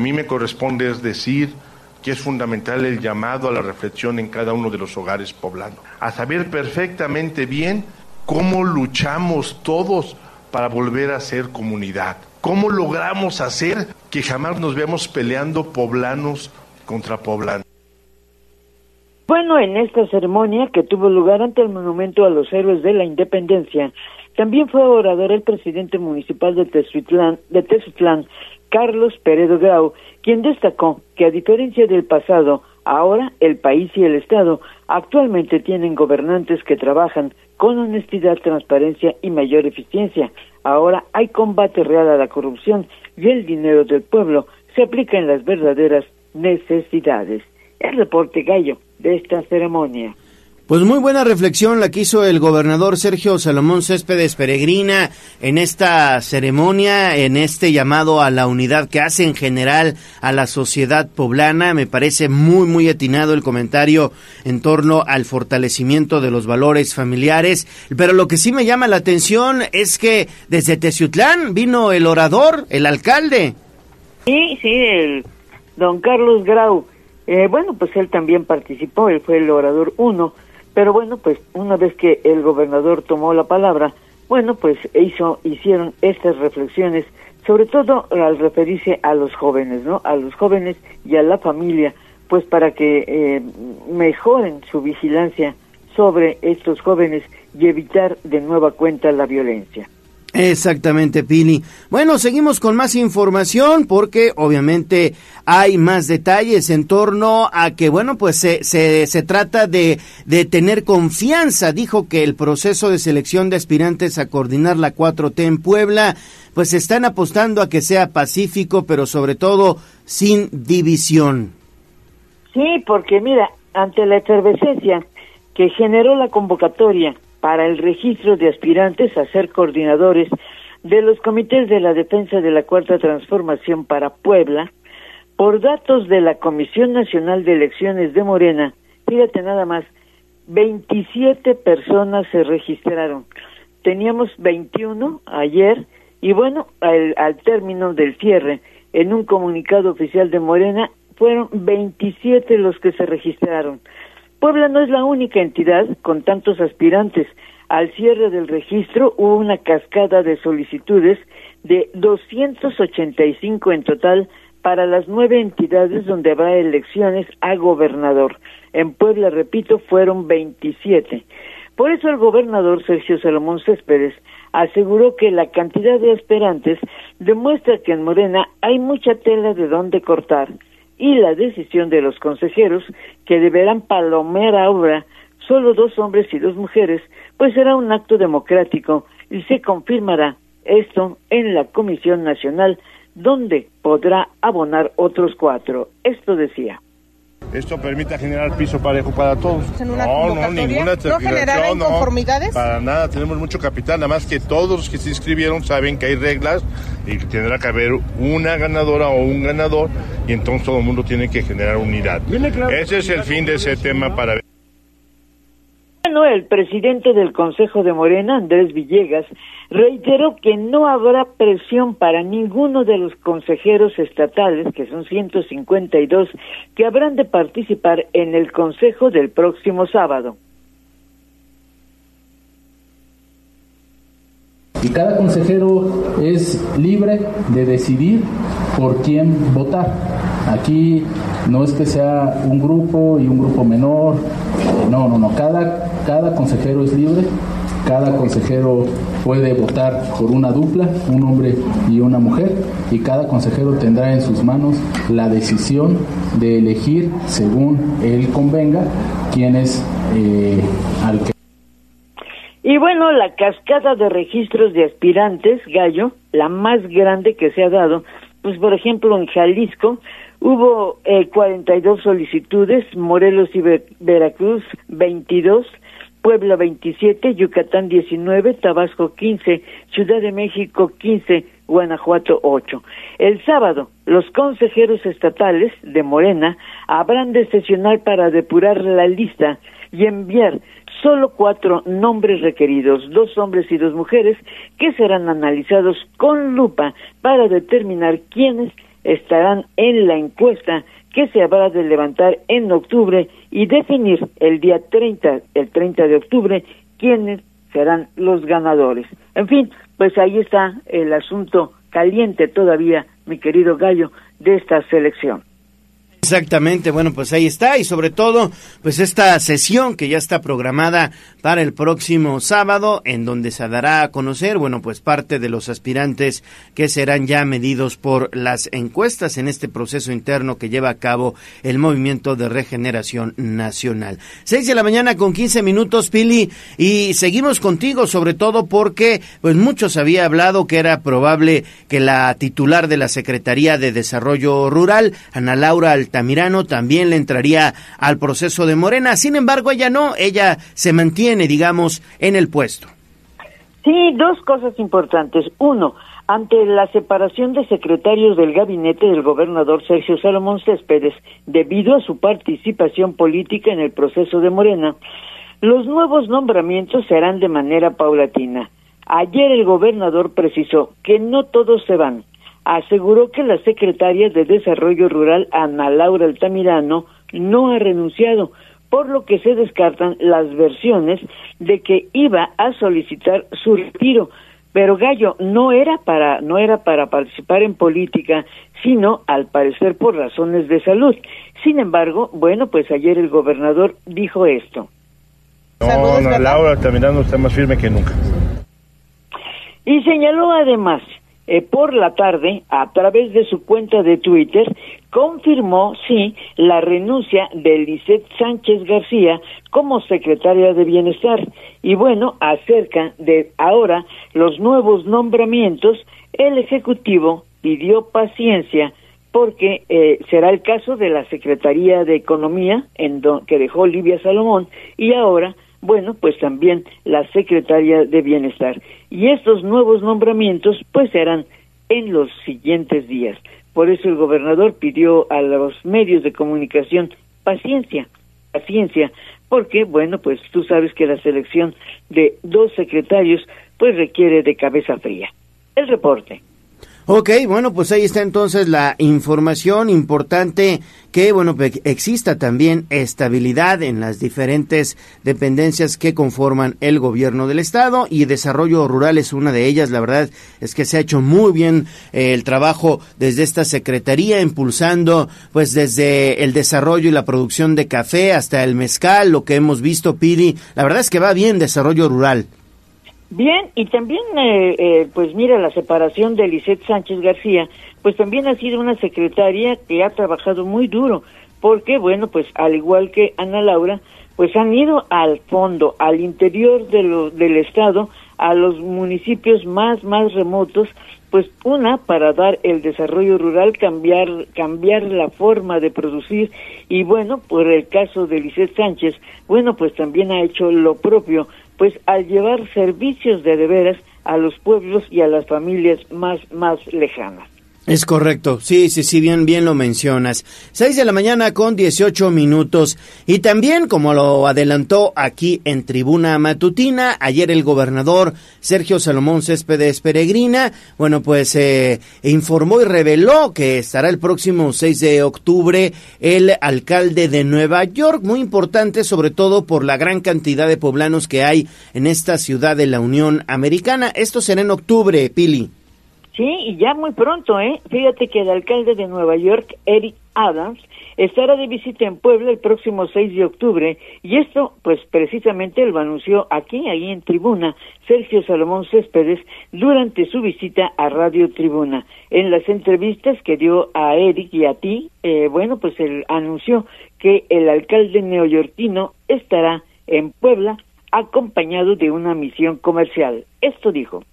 A mí me corresponde es decir que es fundamental el llamado a la reflexión en cada uno de los hogares poblanos, a saber perfectamente bien cómo luchamos todos para volver a ser comunidad, cómo logramos hacer que jamás nos veamos peleando poblanos contra poblanos. Bueno, en esta ceremonia que tuvo lugar ante el Monumento a los Héroes de la Independencia, también fue orador el presidente municipal de Tezutlán Carlos Peredo Grau, quien destacó que a diferencia del pasado, ahora el país y el Estado actualmente tienen gobernantes que trabajan con honestidad, transparencia y mayor eficiencia. Ahora hay combate real a la corrupción y el dinero del pueblo se aplica en las verdaderas necesidades. El reporte gallo de esta ceremonia. Pues muy buena reflexión la que hizo el gobernador Sergio Salomón Céspedes Peregrina en esta ceremonia, en este llamado a la unidad que hace en general a la sociedad poblana. Me parece muy, muy atinado el comentario en torno al fortalecimiento de los valores familiares. Pero lo que sí me llama la atención es que desde Teciutlán vino el orador, el alcalde. Sí, sí, el don Carlos Grau. Eh, bueno, pues él también participó, él fue el orador uno pero bueno, pues una vez que el gobernador tomó la palabra, bueno, pues hizo, hicieron estas reflexiones, sobre todo al referirse a los jóvenes, ¿no? A los jóvenes y a la familia, pues para que eh, mejoren su vigilancia sobre estos jóvenes y evitar de nueva cuenta la violencia. Exactamente, Pili. Bueno, seguimos con más información porque obviamente hay más detalles en torno a que, bueno, pues se, se, se trata de, de tener confianza. Dijo que el proceso de selección de aspirantes a coordinar la 4T en Puebla, pues están apostando a que sea pacífico, pero sobre todo sin división. Sí, porque mira, ante la efervescencia que generó la convocatoria para el registro de aspirantes a ser coordinadores de los comités de la defensa de la Cuarta Transformación para Puebla, por datos de la Comisión Nacional de Elecciones de Morena, fíjate nada más, 27 personas se registraron. Teníamos 21 ayer y bueno, al, al término del cierre, en un comunicado oficial de Morena, fueron 27 los que se registraron. Puebla no es la única entidad con tantos aspirantes. Al cierre del registro hubo una cascada de solicitudes de 285 en total para las nueve entidades donde habrá elecciones a gobernador. En Puebla, repito, fueron 27. Por eso el gobernador Sergio Salomón Céspedes aseguró que la cantidad de aspirantes demuestra que en Morena hay mucha tela de dónde cortar y la decisión de los consejeros que deberán palomear ahora solo dos hombres y dos mujeres, pues será un acto democrático y se confirmará esto en la Comisión Nacional, donde podrá abonar otros cuatro. Esto decía. Esto permite generar piso parejo para todos. no, no, ninguna ¿No generará inconformidades? para nada, tenemos mucho capital, nada más que todos los que se inscribieron saben que hay reglas y que tendrá que haber una ganadora o un ganador y entonces todo el mundo tiene que generar unidad. Ese es el fin de ese tema para ver. Bueno, el presidente del Consejo de Morena, Andrés Villegas, reiteró que no habrá presión para ninguno de los consejeros estatales, que son 152, que habrán de participar en el Consejo del próximo sábado. Y cada consejero es libre de decidir por quién votar. Aquí no es que sea un grupo y un grupo menor, no, no, no, cada, cada consejero es libre, cada consejero puede votar por una dupla, un hombre y una mujer, y cada consejero tendrá en sus manos la decisión de elegir, según él convenga, quién es eh, al que... Y bueno, la cascada de registros de aspirantes, Gallo, la más grande que se ha dado, pues por ejemplo en Jalisco hubo eh, 42 solicitudes, Morelos y Veracruz 22, Puebla 27, Yucatán 19, Tabasco 15, Ciudad de México 15, Guanajuato 8. El sábado, los consejeros estatales de Morena habrán de sesionar para depurar la lista y enviar solo cuatro nombres requeridos, dos hombres y dos mujeres, que serán analizados con lupa para determinar quiénes estarán en la encuesta que se habrá de levantar en octubre y definir el día 30, el 30 de octubre, quiénes serán los ganadores. En fin, pues ahí está el asunto caliente todavía, mi querido Gallo, de esta selección. Exactamente, bueno, pues ahí está y sobre todo, pues esta sesión que ya está programada para el próximo sábado, en donde se dará a conocer, bueno, pues parte de los aspirantes que serán ya medidos por las encuestas en este proceso interno que lleva a cabo el Movimiento de Regeneración Nacional. Seis de la mañana con quince minutos, Pili, y seguimos contigo, sobre todo porque, pues muchos había hablado que era probable que la titular de la Secretaría de Desarrollo Rural, Ana Laura Altamirano también le entraría al proceso de Morena. Sin embargo, ella no, ella se mantiene, digamos, en el puesto. Sí, dos cosas importantes. Uno, ante la separación de secretarios del gabinete del gobernador Sergio Salomón Céspedes, debido a su participación política en el proceso de Morena, los nuevos nombramientos se harán de manera paulatina. Ayer el gobernador precisó que no todos se van, aseguró que la secretaria de Desarrollo Rural, Ana Laura Altamirano, no ha renunciado, por lo que se descartan las versiones de que iba a solicitar su retiro. Pero Gallo no era para no era para participar en política, sino al parecer por razones de salud. Sin embargo, bueno, pues ayer el gobernador dijo esto. No, no, Laura Altamirano está más firme que nunca. Y señaló además eh, por la tarde, a través de su cuenta de Twitter, confirmó, sí, la renuncia de Lisette Sánchez García como secretaria de Bienestar. Y bueno, acerca de ahora los nuevos nombramientos, el Ejecutivo pidió paciencia porque eh, será el caso de la Secretaría de Economía, en que dejó Olivia Salomón, y ahora bueno, pues también la secretaria de Bienestar. Y estos nuevos nombramientos pues serán en los siguientes días. Por eso el gobernador pidió a los medios de comunicación paciencia, paciencia, porque bueno, pues tú sabes que la selección de dos secretarios pues requiere de cabeza fría. El reporte. Ok, bueno, pues ahí está entonces la información importante que, bueno, pues exista también estabilidad en las diferentes dependencias que conforman el gobierno del Estado y desarrollo rural es una de ellas. La verdad es que se ha hecho muy bien eh, el trabajo desde esta secretaría, impulsando pues desde el desarrollo y la producción de café hasta el mezcal, lo que hemos visto, Piri. La verdad es que va bien desarrollo rural. Bien, y también, eh, eh, pues mira, la separación de Lisette Sánchez García, pues también ha sido una secretaria que ha trabajado muy duro, porque, bueno, pues al igual que Ana Laura, pues han ido al fondo, al interior de lo, del Estado, a los municipios más, más remotos, pues una para dar el desarrollo rural, cambiar, cambiar la forma de producir y bueno, por el caso de Lisette Sánchez, bueno, pues también ha hecho lo propio pues al llevar servicios de deberes a los pueblos y a las familias más, más lejanas. Es correcto, sí, sí, sí, bien, bien lo mencionas. Seis de la mañana con dieciocho minutos. Y también, como lo adelantó aquí en Tribuna Matutina, ayer el gobernador Sergio Salomón Céspedes Peregrina, bueno, pues eh, informó y reveló que estará el próximo 6 de octubre el alcalde de Nueva York, muy importante sobre todo por la gran cantidad de poblanos que hay en esta ciudad de la Unión Americana. Esto será en octubre, Pili. Sí, y ya muy pronto, ¿eh? Fíjate que el alcalde de Nueva York, Eric Adams, estará de visita en Puebla el próximo 6 de octubre y esto, pues precisamente lo anunció aquí, ahí en Tribuna, Sergio Salomón Céspedes durante su visita a Radio Tribuna. En las entrevistas que dio a Eric y a ti, eh, bueno, pues él anunció que el alcalde neoyorquino estará en Puebla acompañado de una misión comercial. Esto dijo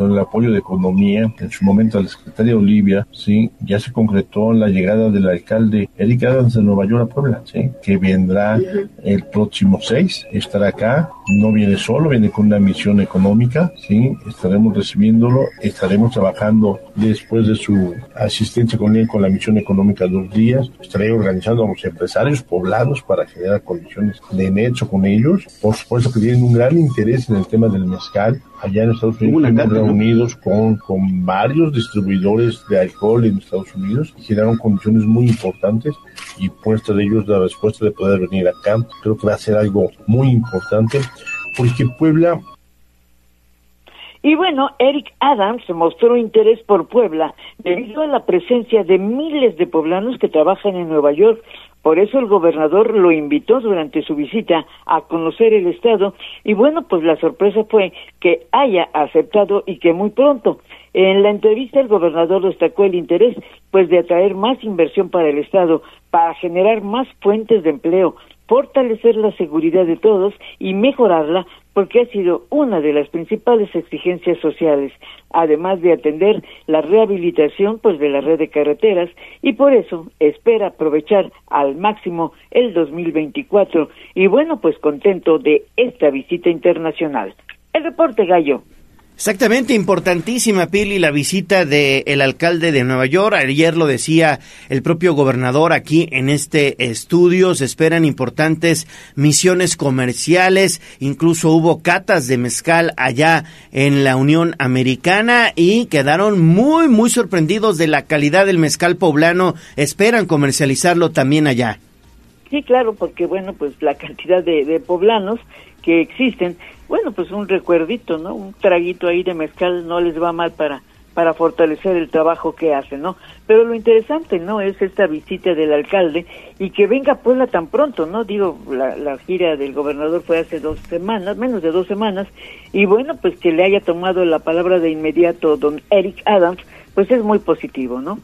con el apoyo de Economía, en su momento a la secretaria Olivia, sí, ya se concretó la llegada del alcalde Eric Adams de Nueva York a Puebla, sí, que vendrá el próximo 6, estará acá, no viene solo, viene con una misión económica, sí, estaremos recibiéndolo, estaremos trabajando después de su asistencia con él con la misión económica dos días, estaré organizando a los empresarios poblados para generar condiciones de nexo con ellos. Por supuesto que tienen un gran interés en el tema del mezcal. Allá en Estados Unidos estamos reunidos con, con varios distribuidores de alcohol en Estados Unidos y generaron condiciones muy importantes y puesta de ellos la respuesta de poder venir acá. Creo que va a ser algo muy importante porque Puebla y bueno, Eric Adams mostró interés por Puebla debido a la presencia de miles de poblanos que trabajan en Nueva York. Por eso el gobernador lo invitó durante su visita a conocer el estado y bueno, pues la sorpresa fue que haya aceptado y que muy pronto. En la entrevista el gobernador destacó el interés pues de atraer más inversión para el estado, para generar más fuentes de empleo, fortalecer la seguridad de todos y mejorarla porque ha sido una de las principales exigencias sociales, además de atender la rehabilitación pues de la red de carreteras y por eso espera aprovechar al máximo el 2024 y bueno, pues contento de esta visita internacional. El reporte Gallo. Exactamente, importantísima, Pili, la visita del alcalde de Nueva York. Ayer lo decía el propio gobernador aquí en este estudio. Se esperan importantes misiones comerciales. Incluso hubo catas de mezcal allá en la Unión Americana y quedaron muy, muy sorprendidos de la calidad del mezcal poblano. Esperan comercializarlo también allá. Sí, claro, porque bueno, pues la cantidad de, de poblanos que existen bueno, pues un recuerdito, ¿no? Un traguito ahí de mezcal no les va mal para para fortalecer el trabajo que hacen, ¿no? Pero lo interesante, ¿no? Es esta visita del alcalde y que venga Puebla tan pronto, ¿no? Digo, la, la gira del gobernador fue hace dos semanas, menos de dos semanas, y bueno, pues que le haya tomado la palabra de inmediato don Eric Adams, pues es muy positivo, ¿no?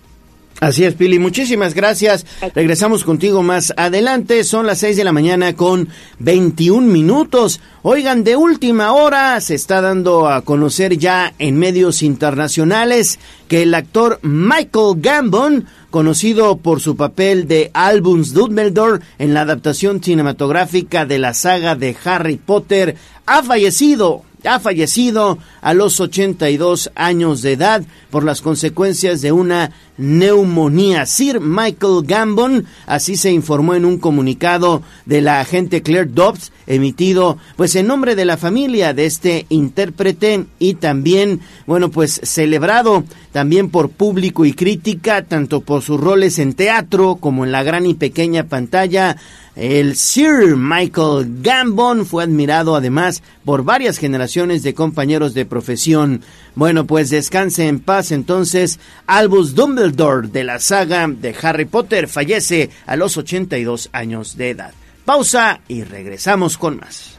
Así es, Pili. Muchísimas gracias. Regresamos contigo más adelante. Son las 6 de la mañana con 21 minutos. Oigan, de última hora se está dando a conocer ya en medios internacionales que el actor Michael Gambon, conocido por su papel de Albus Dumbledore en la adaptación cinematográfica de la saga de Harry Potter, ha fallecido ha fallecido a los 82 años de edad por las consecuencias de una neumonía. Sir Michael Gambon, así se informó en un comunicado de la agente Claire Dobbs, emitido pues en nombre de la familia de este intérprete y también, bueno, pues celebrado también por público y crítica, tanto por sus roles en teatro como en la gran y pequeña pantalla. El Sir Michael Gambon fue admirado además por varias generaciones de compañeros de profesión. Bueno, pues descanse en paz entonces. Albus Dumbledore de la saga de Harry Potter fallece a los 82 años de edad. Pausa y regresamos con más.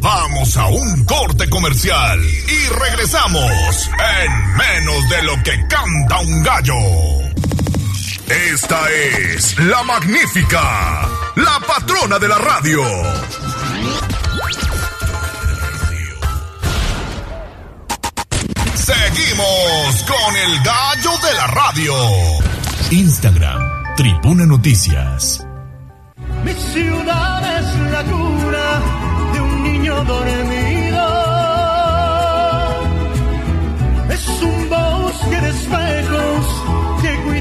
Vamos a un corte comercial y regresamos en menos de lo que canta un gallo. Esta es la magnífica, la patrona de la radio. Seguimos con el gallo de la radio. Instagram, Tribuna Noticias. Mi ciudad es la cuna de un niño dormido. Es un bosque de espejos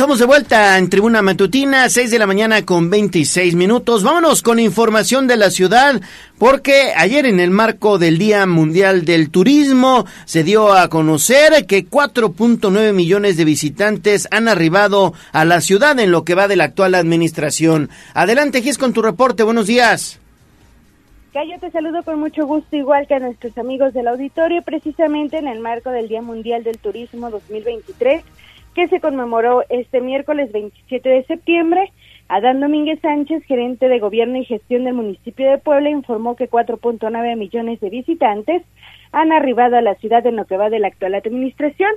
Estamos de vuelta en Tribuna Matutina, 6 de la mañana con 26 minutos. Vámonos con información de la ciudad, porque ayer en el marco del Día Mundial del Turismo se dio a conocer que 4.9 millones de visitantes han arribado a la ciudad en lo que va de la actual administración. Adelante, Gis, con tu reporte. Buenos días. Cayo, te saludo con mucho gusto, igual que a nuestros amigos del auditorio, precisamente en el marco del Día Mundial del Turismo 2023 que se conmemoró este miércoles 27 de septiembre, Adán Domínguez Sánchez, gerente de gobierno y gestión del municipio de Puebla, informó que 4.9 millones de visitantes han arribado a la ciudad en lo que va de la actual administración.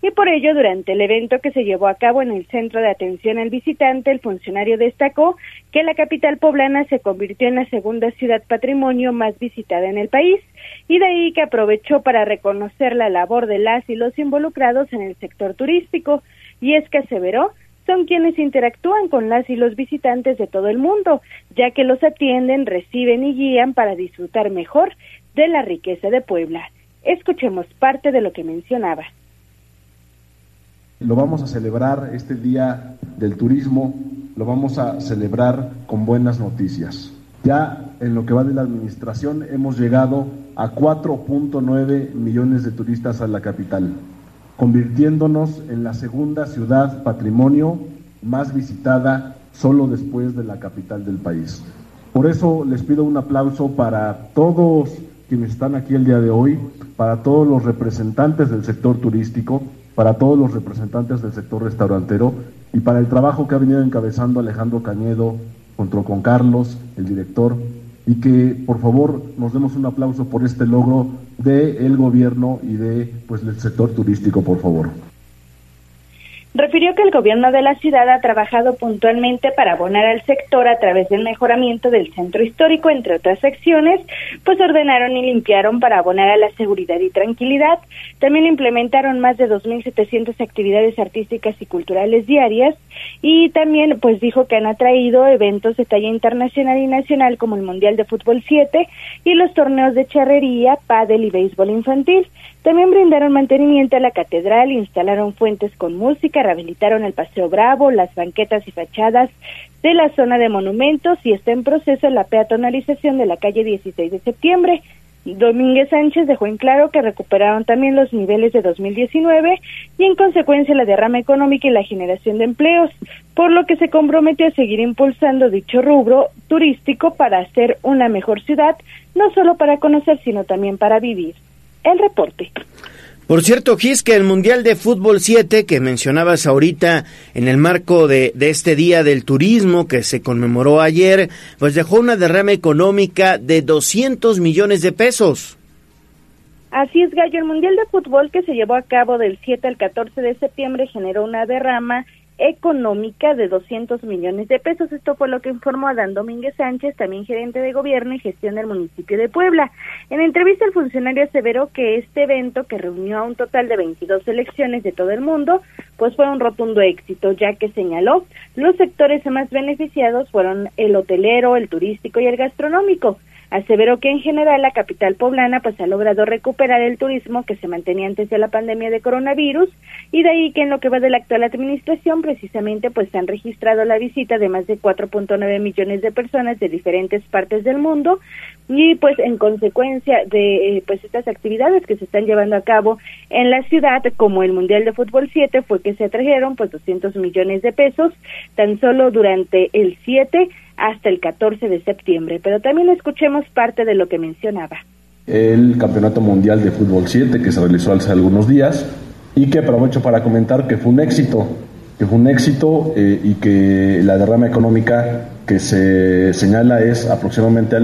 Y por ello durante el evento que se llevó a cabo en el Centro de Atención al Visitante, el funcionario destacó que la capital poblana se convirtió en la segunda ciudad patrimonio más visitada en el país y de ahí que aprovechó para reconocer la labor de las y los involucrados en el sector turístico y es que aseveró son quienes interactúan con las y los visitantes de todo el mundo, ya que los atienden, reciben y guían para disfrutar mejor de la riqueza de Puebla. Escuchemos parte de lo que mencionaba. Lo vamos a celebrar este Día del Turismo, lo vamos a celebrar con buenas noticias. Ya en lo que va de la administración hemos llegado a 4.9 millones de turistas a la capital, convirtiéndonos en la segunda ciudad patrimonio más visitada solo después de la capital del país. Por eso les pido un aplauso para todos quienes están aquí el día de hoy, para todos los representantes del sector turístico, para todos los representantes del sector restaurantero y para el trabajo que ha venido encabezando Alejandro Cañedo junto con Carlos, el director, y que por favor nos demos un aplauso por este logro del gobierno y de pues del sector turístico, por favor. Refirió que el gobierno de la ciudad ha trabajado puntualmente para abonar al sector a través del mejoramiento del centro histórico, entre otras acciones, pues ordenaron y limpiaron para abonar a la seguridad y tranquilidad. También implementaron más de 2.700 actividades artísticas y culturales diarias y también pues dijo que han atraído eventos de talla internacional y nacional como el Mundial de Fútbol 7 y los torneos de charrería, pádel y béisbol infantil. También brindaron mantenimiento a la catedral, instalaron fuentes con música, rehabilitaron el Paseo Bravo, las banquetas y fachadas de la zona de monumentos y está en proceso la peatonalización de la calle 16 de septiembre. Domínguez Sánchez dejó en claro que recuperaron también los niveles de 2019 y en consecuencia la derrama económica y la generación de empleos, por lo que se compromete a seguir impulsando dicho rubro turístico para hacer una mejor ciudad, no solo para conocer, sino también para vivir el reporte. Por cierto, Gis, que el Mundial de Fútbol 7 que mencionabas ahorita en el marco de, este Día del Turismo que se conmemoró ayer, pues dejó una derrama económica de 200 millones de pesos. Así es, Gallo. El Mundial de Fútbol que se llevó a cabo del 7 al 14 de septiembre generó una derrama económica de 200 millones de pesos. Esto fue lo que informó Adán Domínguez Sánchez, también gerente de gobierno y gestión del municipio de Puebla. En entrevista, el funcionario aseveró que este evento, que reunió a un total de 22 selecciones de todo el mundo, pues fue un rotundo éxito, ya que señaló los sectores más beneficiados fueron el hotelero, el turístico y el gastronómico. Aseveró que en general la capital poblana pues ha logrado recuperar el turismo que se mantenía antes de la pandemia de coronavirus y de ahí que en lo que va de la actual administración precisamente pues han registrado la visita de más de 4.9 millones de personas de diferentes partes del mundo y pues en consecuencia de eh, pues estas actividades que se están llevando a cabo en la ciudad como el Mundial de Fútbol 7 fue que se atrajeron pues 200 millones de pesos tan solo durante el 7 hasta el 14 de septiembre. Pero también escuchemos parte de lo que mencionaba. El Campeonato Mundial de Fútbol 7 que se realizó hace algunos días y que aprovecho para comentar que fue un éxito, que fue un éxito eh, y que la derrama económica que se señala es aproximadamente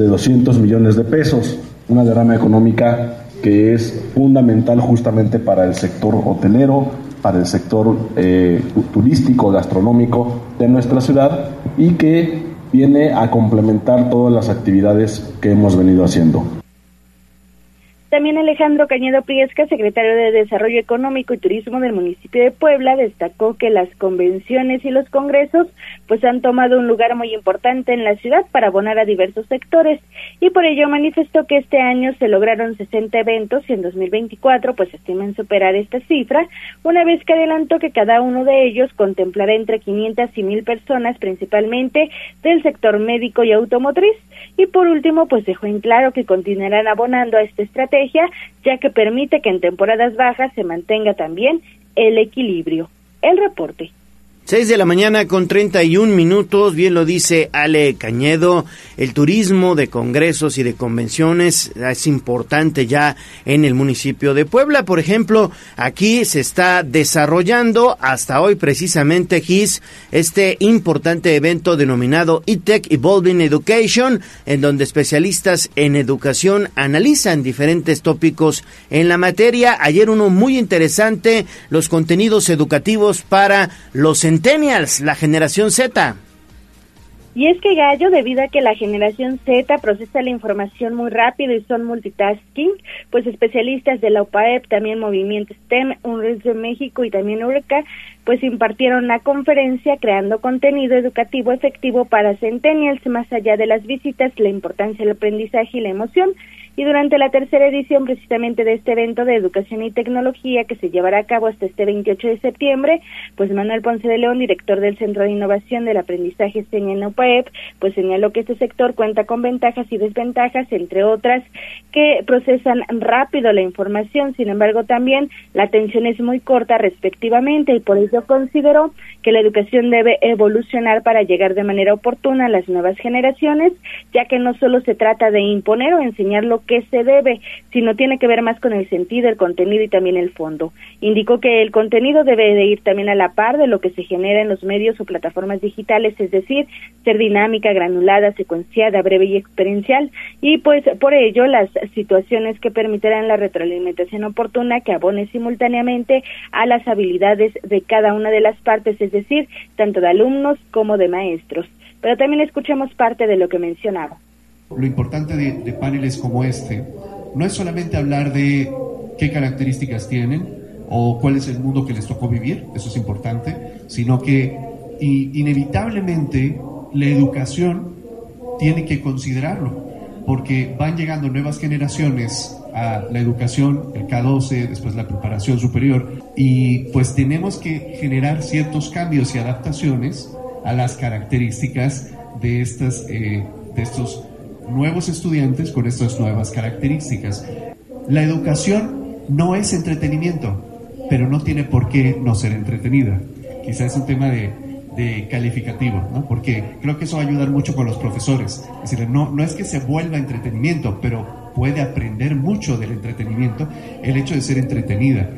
de 200 millones de pesos, una derrama económica que es fundamental justamente para el sector hotelero, para el sector eh, turístico, gastronómico de nuestra ciudad y que viene a complementar todas las actividades que hemos venido haciendo. También Alejandro Cañedo Priesca, secretario de Desarrollo Económico y Turismo del municipio de Puebla, destacó que las convenciones y los congresos pues han tomado un lugar muy importante en la ciudad para abonar a diversos sectores. Y por ello manifestó que este año se lograron 60 eventos y en 2024 pues estiman superar esta cifra, una vez que adelantó que cada uno de ellos contemplará entre 500 y 1000 personas principalmente del sector médico y automotriz. Y por último pues dejó en claro que continuarán abonando a esta estrategia ya que permite que en temporadas bajas se mantenga también el equilibrio. El reporte. 6 de la mañana con 31 minutos, bien lo dice Ale Cañedo, el turismo de congresos y de convenciones es importante ya en el municipio de Puebla. Por ejemplo, aquí se está desarrollando hasta hoy precisamente GIS, este importante evento denominado eTech Evolving Education, en donde especialistas en educación analizan diferentes tópicos en la materia. Ayer uno muy interesante, los contenidos educativos para los Centennials, la generación Z. Y es que Gallo, debido a que la generación Z procesa la información muy rápido y son multitasking, pues especialistas de la UPAEP, también Movimiento STEM, UNRES de México y también URCA, pues impartieron la conferencia creando contenido educativo efectivo para Centennials, más allá de las visitas, la importancia del aprendizaje y la emoción y durante la tercera edición precisamente de este evento de educación y tecnología que se llevará a cabo hasta este 28 de septiembre, pues Manuel Ponce de León, director del Centro de Innovación del Aprendizaje en UPAEP, pues señaló que este sector cuenta con ventajas y desventajas, entre otras, que procesan rápido la información, sin embargo también la atención es muy corta respectivamente y por ello consideró que la educación debe evolucionar para llegar de manera oportuna a las nuevas generaciones, ya que no solo se trata de imponer o enseñar lo que se debe, sino tiene que ver más con el sentido, el contenido y también el fondo. Indicó que el contenido debe de ir también a la par de lo que se genera en los medios o plataformas digitales, es decir, ser dinámica, granulada, secuenciada, breve y experiencial, y pues por ello las situaciones que permitirán la retroalimentación oportuna que abone simultáneamente a las habilidades de cada una de las partes, es decir, tanto de alumnos como de maestros. Pero también escuchemos parte de lo que mencionaba. Lo importante de, paneles como este no es solamente hablar de qué características tienen o cuál es el mundo que les tocó vivir, eso es importante, sino que inevitablemente la educación tiene que considerarlo, porque van llegando nuevas generaciones a la educación, el K12, después la preparación superior, y pues tenemos que generar ciertos cambios y adaptaciones a las características de, estas, eh, de estos nuevos estudiantes con estas nuevas características. La educación no es entretenimiento, pero no tiene por qué no ser entretenida. Quizás es un tema de, calificativo, ¿no? Porque creo que eso va a ayudar mucho con los profesores. Es decir, no, no es que se vuelva entretenimiento, pero puede aprender mucho del entretenimiento el hecho de ser entretenida.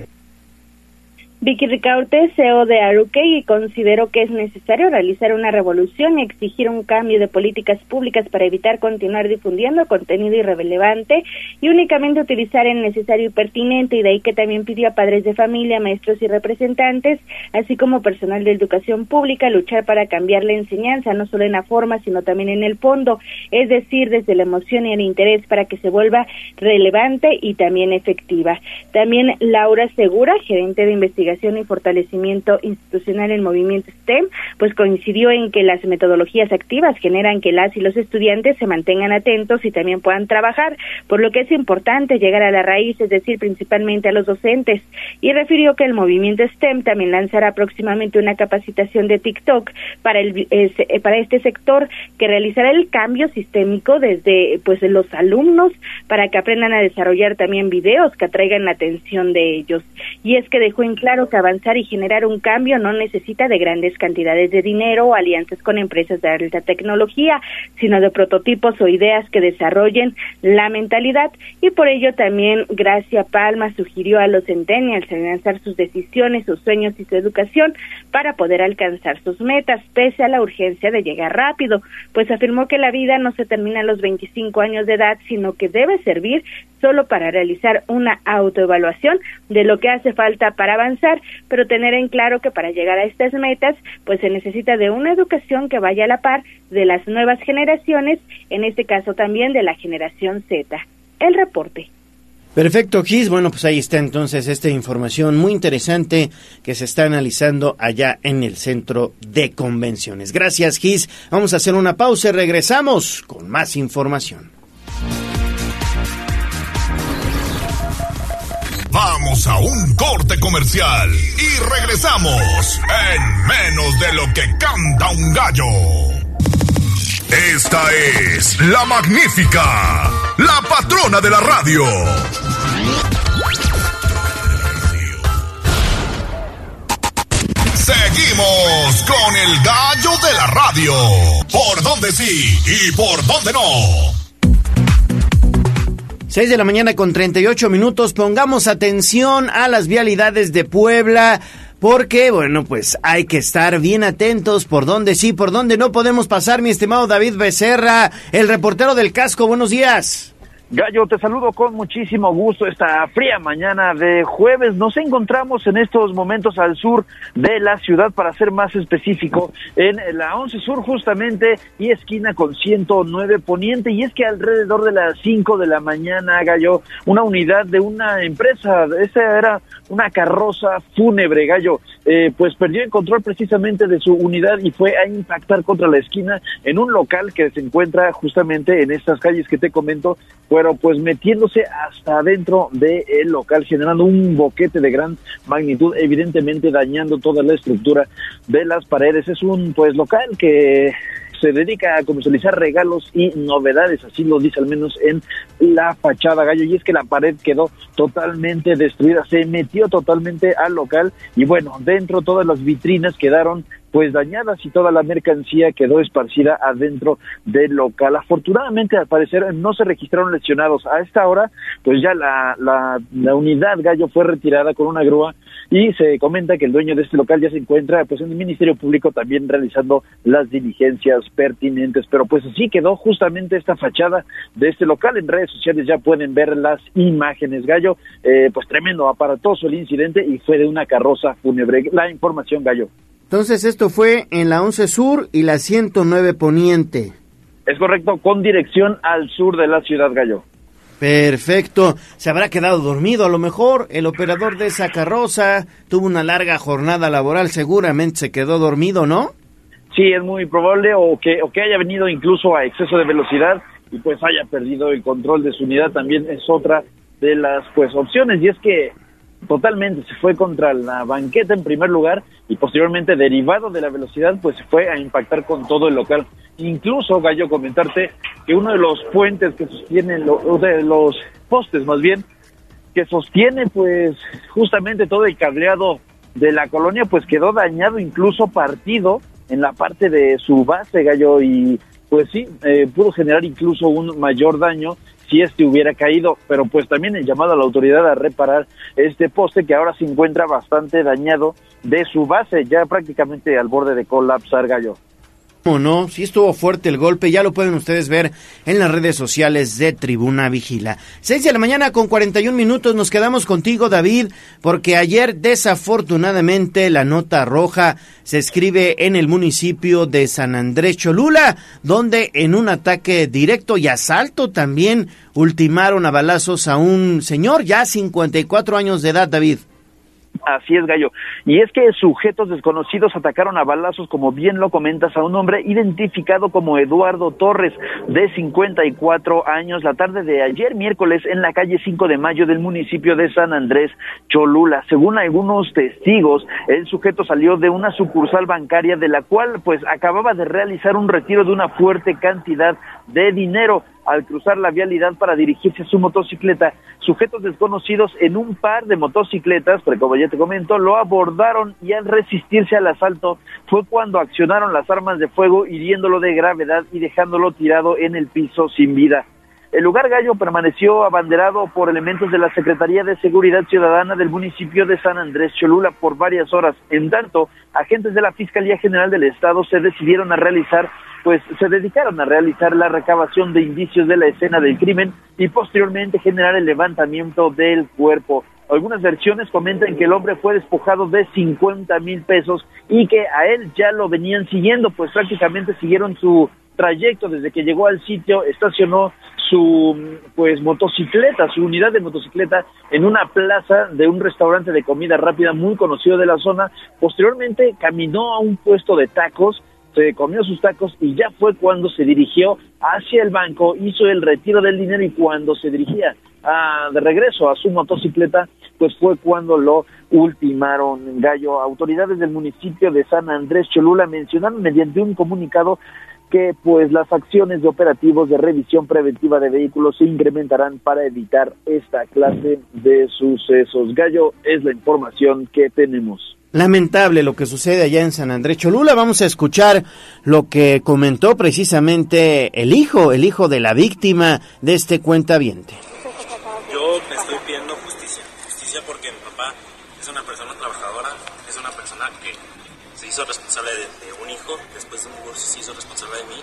Vicky Ricaurte, CEO de y consideró que es necesario realizar una revolución y exigir un cambio de políticas públicas para evitar continuar difundiendo contenido irrelevante y únicamente utilizar el necesario y pertinente, y de ahí que también pidió a padres de familia, maestros y representantes, así como personal de educación pública, luchar para cambiar la enseñanza, no solo en la forma, sino también en el fondo, es decir, desde la emoción y el interés para que se vuelva relevante y también efectiva. También Laura Segura, gerente de investigación y fortalecimiento institucional en movimiento STEM, pues coincidió en que las metodologías activas generan que las y los estudiantes se mantengan atentos y también puedan trabajar, por lo que es importante llegar a la raíz, es decir, principalmente a los docentes. Y refirió que el movimiento STEM también lanzará próximamente una capacitación de TikTok para el eh, para este sector que realizará el cambio sistémico desde pues los alumnos para que aprendan a desarrollar también videos que atraigan la atención de ellos. Y es que dejó en claro que avanzar y generar un cambio no necesita de grandes cantidades de dinero o alianzas con empresas de alta tecnología, sino de prototipos o ideas que desarrollen la mentalidad. Y por ello también Gracia Palma sugirió a los centennials lanzar sus decisiones, sus sueños y su educación para poder alcanzar sus metas pese a la urgencia de llegar rápido, pues afirmó que la vida no se termina a los 25 años de edad, sino que debe servir solo para realizar una autoevaluación de lo que hace falta para avanzar, pero tener en claro que para llegar a estas metas, pues se necesita de una educación que vaya a la par de las nuevas generaciones, en este caso también de la generación Z. El reporte. Perfecto, Gis. Bueno, pues ahí está entonces esta información muy interesante que se está analizando allá en el centro de convenciones. Gracias, Gis. Vamos a hacer una pausa y regresamos con más información. Vamos a un corte comercial y regresamos en menos de lo que canta un gallo. Esta es la magnífica, la patrona de la radio. Seguimos con el gallo de la radio. ¿Por dónde sí y por dónde no? 6 de la mañana con 38 minutos. Pongamos atención a las vialidades de Puebla. Porque, bueno, pues hay que estar bien atentos por dónde sí, por dónde no podemos pasar, mi estimado David Becerra, el reportero del casco. Buenos días. Gallo, te saludo con muchísimo gusto esta fría mañana de jueves. Nos encontramos en estos momentos al sur de la ciudad, para ser más específico, en la 11 Sur justamente y esquina con 109 Poniente. Y es que alrededor de las 5 de la mañana, Gallo, una unidad de una empresa, esa era una carroza fúnebre, Gallo, eh, pues perdió el control precisamente de su unidad y fue a impactar contra la esquina en un local que se encuentra justamente en estas calles que te comento pero pues metiéndose hasta adentro del local, generando un boquete de gran magnitud, evidentemente dañando toda la estructura de las paredes. Es un pues local que se dedica a comercializar regalos y novedades, así lo dice al menos en la fachada gallo, y es que la pared quedó totalmente destruida, se metió totalmente al local y bueno, dentro todas las vitrinas quedaron pues dañadas y toda la mercancía quedó esparcida adentro del local. Afortunadamente, al parecer, no se registraron lesionados. A esta hora, pues ya la, la, unidad Gallo fue retirada con una grúa y se comenta que el dueño de este local ya se encuentra pues en el Ministerio Público también realizando las diligencias pertinentes, pero pues así quedó justamente esta fachada de este local, en redes sociales ya pueden ver las imágenes, Gallo, eh, pues tremendo, aparatoso el incidente y fue de una carroza fúnebre, la información, Gallo. Entonces esto fue en la 11 Sur y la 109 Poniente. Es correcto, con dirección al sur de la ciudad Gallo. Perfecto. Se habrá quedado dormido a lo mejor. El operador de esa carroza tuvo una larga jornada laboral, seguramente se quedó dormido, ¿no? Sí, es muy probable o que, o que haya venido incluso a exceso de velocidad y pues haya perdido el control de su unidad también es otra de las pues opciones y es que totalmente, se fue contra la banqueta en primer lugar y posteriormente derivado de la velocidad pues se fue a impactar con todo el local. Incluso, Gallo, comentarte que uno de los puentes que sostienen, lo, de los postes más bien, que sostiene pues justamente todo el cableado de la colonia pues quedó dañado, incluso partido en la parte de su base, Gallo, y pues sí, eh, pudo generar incluso un mayor daño si este hubiera caído, pero pues también el llamado a la autoridad a reparar este poste que ahora se encuentra bastante dañado de su base, ya prácticamente al borde de colapsar gallo. ¿Cómo no? Si estuvo fuerte el golpe, ya lo pueden ustedes ver en las redes sociales de Tribuna Vigila. Seis de la mañana con 41 minutos, nos quedamos contigo, David, porque ayer desafortunadamente la nota roja se escribe en el municipio de San Andrés Cholula, donde en un ataque directo y asalto también ultimaron a balazos a un señor ya 54 años de edad, David. Así es, Gallo. Y es que sujetos desconocidos atacaron a balazos, como bien lo comentas, a un hombre identificado como Eduardo Torres, de 54 años, la tarde de ayer, miércoles, en la calle 5 de mayo del municipio de San Andrés, Cholula. Según algunos testigos, el sujeto salió de una sucursal bancaria de la cual, pues, acababa de realizar un retiro de una fuerte cantidad de dinero al cruzar la vialidad para dirigirse a su motocicleta. Sujetos desconocidos en un par de motocicletas, pero como ya te comento, lo abordaron y al resistirse al asalto fue cuando accionaron las armas de fuego hiriéndolo de gravedad y dejándolo tirado en el piso sin vida. El lugar Gallo permaneció abanderado por elementos de la Secretaría de Seguridad Ciudadana del municipio de San Andrés Cholula por varias horas. En tanto, agentes de la Fiscalía General del Estado se decidieron a realizar pues se dedicaron a realizar la recabación de indicios de la escena del crimen y posteriormente generar el levantamiento del cuerpo. Algunas versiones comentan que el hombre fue despojado de 50 mil pesos y que a él ya lo venían siguiendo, pues prácticamente siguieron su trayecto desde que llegó al sitio, estacionó su pues motocicleta, su unidad de motocicleta en una plaza de un restaurante de comida rápida muy conocido de la zona. Posteriormente caminó a un puesto de tacos se comió sus tacos y ya fue cuando se dirigió hacia el banco, hizo el retiro del dinero y cuando se dirigía a, de regreso a su motocicleta, pues fue cuando lo ultimaron. Gallo, autoridades del municipio de San Andrés Cholula mencionaron mediante un comunicado que pues las acciones de operativos de revisión preventiva de vehículos se incrementarán para evitar esta clase de sucesos. Gallo es la información que tenemos. Lamentable lo que sucede allá en San Andrés Cholula. Vamos a escuchar lo que comentó precisamente el hijo, el hijo de la víctima de este cuentaviente. Yo me estoy pidiendo justicia, justicia porque mi papá es una persona trabajadora, es una persona que se hizo responsable de, de un hijo, después de un divorcio se hizo responsable de mí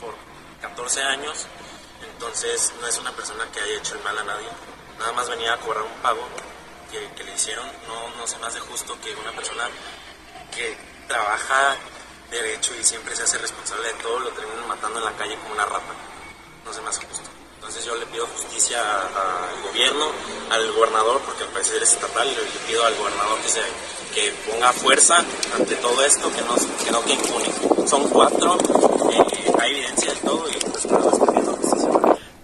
por 14 años, entonces no es una persona que haya hecho el mal a nadie, nada más venía a cobrar un pago que, le hicieron, no, no se me hace justo que una persona que trabaja derecho y siempre se hace responsable de todo lo terminen matando en la calle como una rata, no se me hace justo. Entonces yo le pido justicia al gobierno, al gobernador, porque al parecer es estatal, le pido al gobernador que se que ponga fuerza ante todo esto, que no, que no que impune. Son cuatro, eh, hay evidencia de todo y pues nada, justicia.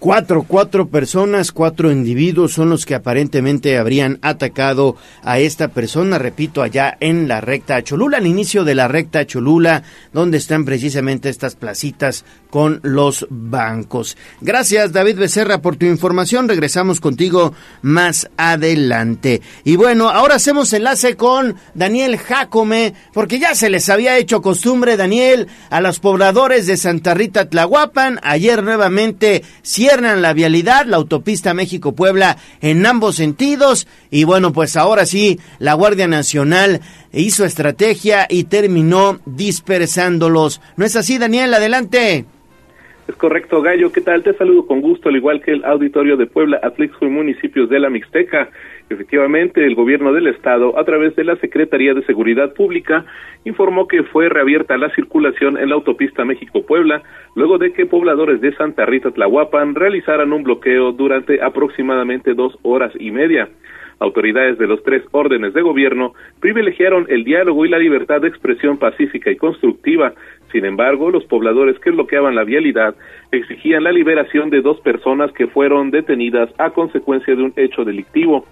Cuatro, cuatro personas, cuatro individuos son los que aparentemente habrían atacado a esta persona, repito, allá en la recta Cholula, al inicio de la recta Cholula, donde están precisamente estas placitas con los bancos. Gracias, David Becerra, por tu información. Regresamos contigo más adelante. Y bueno, ahora hacemos enlace con Daniel Jacome, porque ya se les había hecho costumbre, Daniel, a los pobladores de Santa Rita Tlahuapan. Ayer nuevamente cierran la vialidad, la autopista México-Puebla en ambos sentidos. Y bueno, pues ahora sí, la Guardia Nacional hizo estrategia y terminó dispersándolos. ¿No es así, Daniel? Adelante. Es correcto, Gallo. ¿Qué tal? Te saludo con gusto, al igual que el auditorio de Puebla, Atlixco y municipios de la Mixteca. Efectivamente, el gobierno del estado, a través de la Secretaría de Seguridad Pública, informó que fue reabierta la circulación en la autopista México-Puebla, luego de que pobladores de Santa Rita Tlahuapan realizaran un bloqueo durante aproximadamente dos horas y media. Autoridades de los tres órdenes de gobierno privilegiaron el diálogo y la libertad de expresión pacífica y constructiva. Sin embargo, los pobladores que bloqueaban la vialidad exigían la liberación de dos personas que fueron detenidas a consecuencia de un hecho delictivo.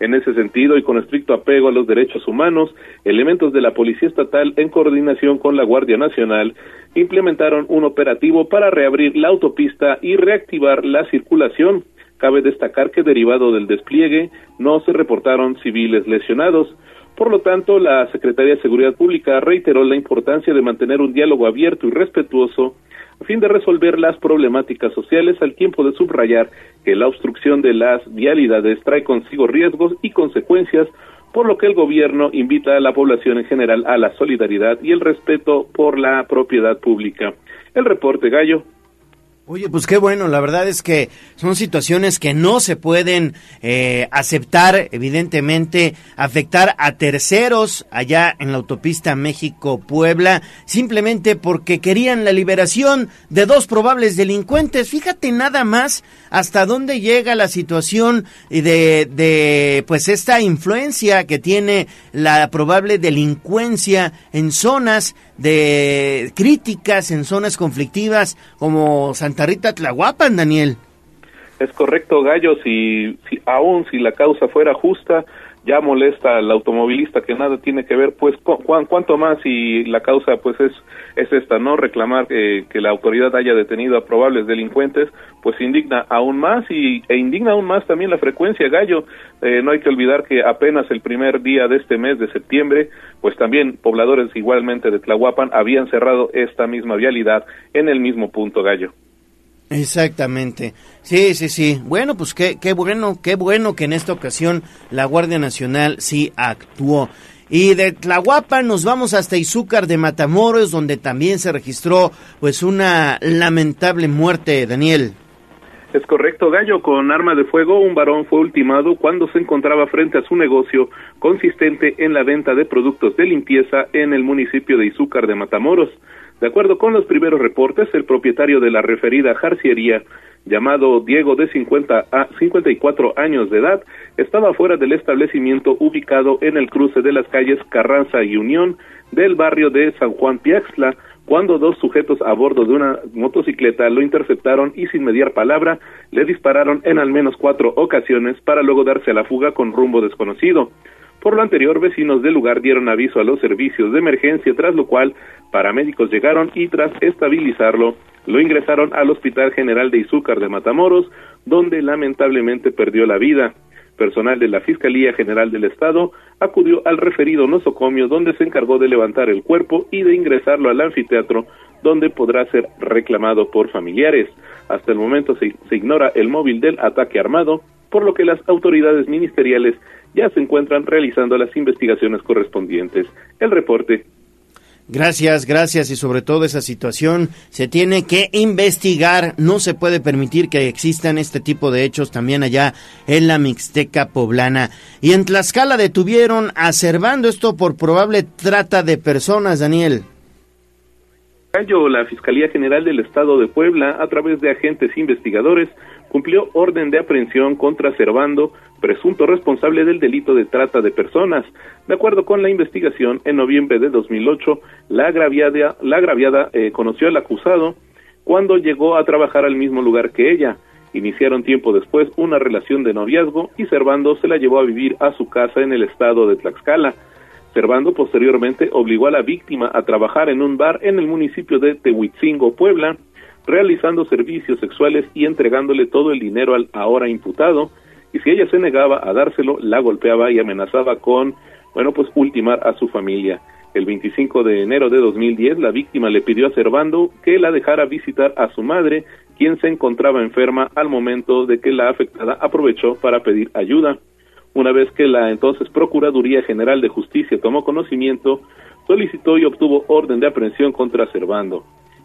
En ese sentido, y con estricto apego a los derechos humanos, elementos de la Policía Estatal, en coordinación con la Guardia Nacional, implementaron un operativo para reabrir la autopista y reactivar la circulación. Cabe destacar que derivado del despliegue no se reportaron civiles lesionados. Por lo tanto, la Secretaría de Seguridad Pública reiteró la importancia de mantener un diálogo abierto y respetuoso a fin de resolver las problemáticas sociales al tiempo de subrayar que la obstrucción de las vialidades trae consigo riesgos y consecuencias, por lo que el gobierno invita a la población en general a la solidaridad y el respeto por la propiedad pública. El reporte Gallo. Oye, pues qué bueno, la verdad es que son situaciones que no se pueden eh, aceptar, evidentemente, afectar a terceros allá en la autopista México-Puebla, simplemente porque querían la liberación de dos probables delincuentes. Fíjate nada más hasta dónde llega la situación de, de pues esta influencia que tiene la probable delincuencia en zonas de críticas, en zonas conflictivas como Santa Rita Tlahuapan, Daniel. Es correcto, Gallo, si, si aún si la causa fuera justa, ya molesta al automovilista que nada tiene que ver, pues cu cuánto más si la causa pues es es esta, no reclamar que la autoridad haya detenido a probables delincuentes, pues indigna aún más y e indigna aún más también la frecuencia, Gallo. Eh, no hay que olvidar que apenas el primer día de este mes de septiembre, pues también pobladores igualmente de Tlahuapan habían cerrado esta misma vialidad en el mismo punto, Gallo. Exactamente. Sí, sí, sí. Bueno, pues qué, qué bueno, qué bueno que en esta ocasión la Guardia Nacional sí actuó. Y de Tlahuapan nos vamos hasta Izúcar de Matamoros, donde también se registró pues una lamentable muerte, Daniel. Es correcto, Gallo. Con arma de fuego, un varón fue ultimado cuando se encontraba frente a su negocio consistente en la venta de productos de limpieza en el municipio de Izúcar de Matamoros. De acuerdo con los primeros reportes, el propietario de la referida jarciería, llamado Diego de 50 a 54 años de edad, estaba fuera del establecimiento ubicado en el cruce de las calles Carranza y Unión del barrio de San Juan Piaxla, cuando dos sujetos a bordo de una motocicleta lo interceptaron y sin mediar palabra le dispararon en al menos cuatro ocasiones para luego darse a la fuga con rumbo desconocido. Por lo anterior, vecinos del lugar dieron aviso a los servicios de emergencia, tras lo cual paramédicos llegaron y tras estabilizarlo, lo ingresaron al Hospital General de Izúcar de Matamoros, donde lamentablemente perdió la vida. Personal de la Fiscalía General del Estado acudió al referido nosocomio donde se encargó de levantar el cuerpo y de ingresarlo al anfiteatro donde podrá ser reclamado por familiares. Hasta el momento se, se ignora el móvil del ataque armado, por lo que las autoridades ministeriales ya se encuentran realizando las investigaciones correspondientes. El reporte Gracias, gracias y sobre todo esa situación se tiene que investigar, no se puede permitir que existan este tipo de hechos también allá en la Mixteca poblana. Y en Tlaxcala detuvieron a Servando esto por probable trata de personas, Daniel. La Fiscalía General del Estado de Puebla, a través de agentes investigadores, cumplió orden de aprehensión contra Servando, presunto responsable del delito de trata de personas. De acuerdo con la investigación, en noviembre de 2008, la agraviada, la agraviada eh, conoció al acusado cuando llegó a trabajar al mismo lugar que ella. Iniciaron tiempo después una relación de noviazgo y Servando se la llevó a vivir a su casa en el estado de Tlaxcala. Servando posteriormente obligó a la víctima a trabajar en un bar en el municipio de Tehuitzingo, Puebla, realizando servicios sexuales y entregándole todo el dinero al ahora imputado, y si ella se negaba a dárselo, la golpeaba y amenazaba con, bueno, pues ultimar a su familia. El 25 de enero de 2010, la víctima le pidió a Servando que la dejara visitar a su madre, quien se encontraba enferma al momento de que la afectada aprovechó para pedir ayuda. Una vez que la entonces Procuraduría General de Justicia tomó conocimiento, solicitó y obtuvo orden de aprehensión contra Servando.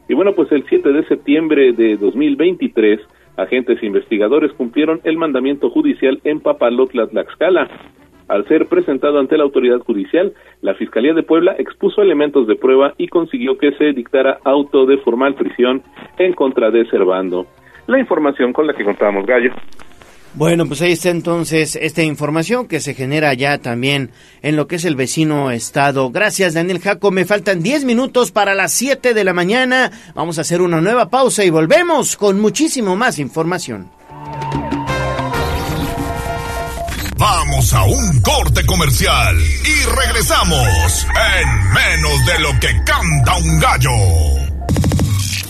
Y bueno, pues el 7 de septiembre de 2023, agentes investigadores cumplieron el mandamiento judicial en Papalotla, Tlaxcala. Al ser presentado ante la autoridad judicial, la Fiscalía de Puebla expuso elementos de prueba y consiguió que se dictara auto de formal prisión en contra de Servando. La información con la que contábamos, Gallo. Bueno, pues ahí está entonces esta información que se genera ya también en lo que es el vecino estado. Gracias, Daniel Jaco. Me faltan 10 minutos para las 7 de la mañana. Vamos a hacer una nueva pausa y volvemos con muchísimo más información. Vamos a un corte comercial y regresamos en menos de lo que canta un gallo.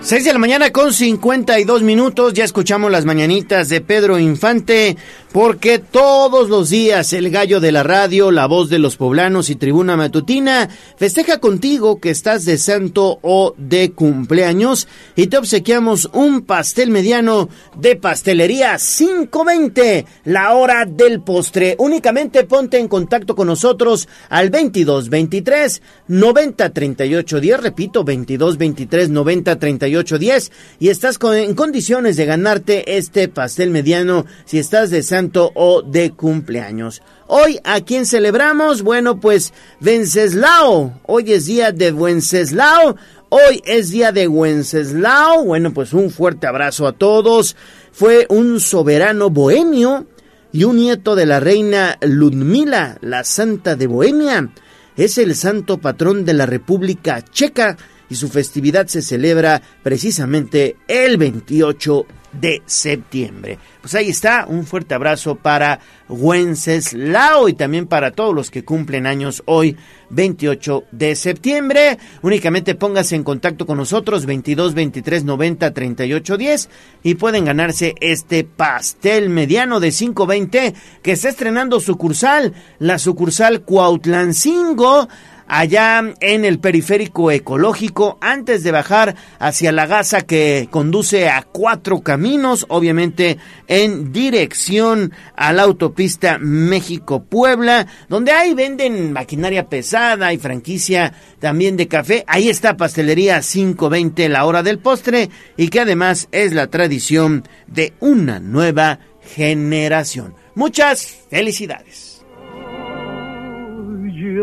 6 de la mañana con 52 minutos, ya escuchamos las mañanitas de Pedro Infante, porque todos los días el gallo de la radio, la voz de los poblanos y tribuna matutina festeja contigo que estás de santo o de cumpleaños. Y te obsequiamos un pastel mediano de pastelería 520, la hora del postre. Únicamente ponte en contacto con nosotros al 22 23 90 38 10, repito, 22 23 90 38 10 y estás en condiciones de ganarte este pastel mediano si estás de santo o de cumpleaños. Hoy, ¿a quién celebramos? Bueno, pues Wenceslao. Hoy es día de Wenceslao. Hoy es día de Wenceslao. Bueno, pues un fuerte abrazo a todos. Fue un soberano bohemio y un nieto de la reina Ludmila, la santa de Bohemia. Es el santo patrón de la República Checa y su festividad se celebra precisamente el 28 de septiembre. Pues ahí está, un fuerte abrazo para Wenceslao y también para todos los que cumplen años hoy, 28 de septiembre. Únicamente póngase en contacto con nosotros, 22 23 90 38 10 y pueden ganarse este pastel mediano de 520 que está estrenando sucursal, la sucursal Cuautlancingo allá en el periférico ecológico antes de bajar hacia la gasa que conduce a cuatro caminos, obviamente en dirección a la autopista México-Puebla, donde ahí venden maquinaria pesada y franquicia también de café. Ahí está Pastelería 520, la hora del postre, y que además es la tradición de una nueva generación. Muchas felicidades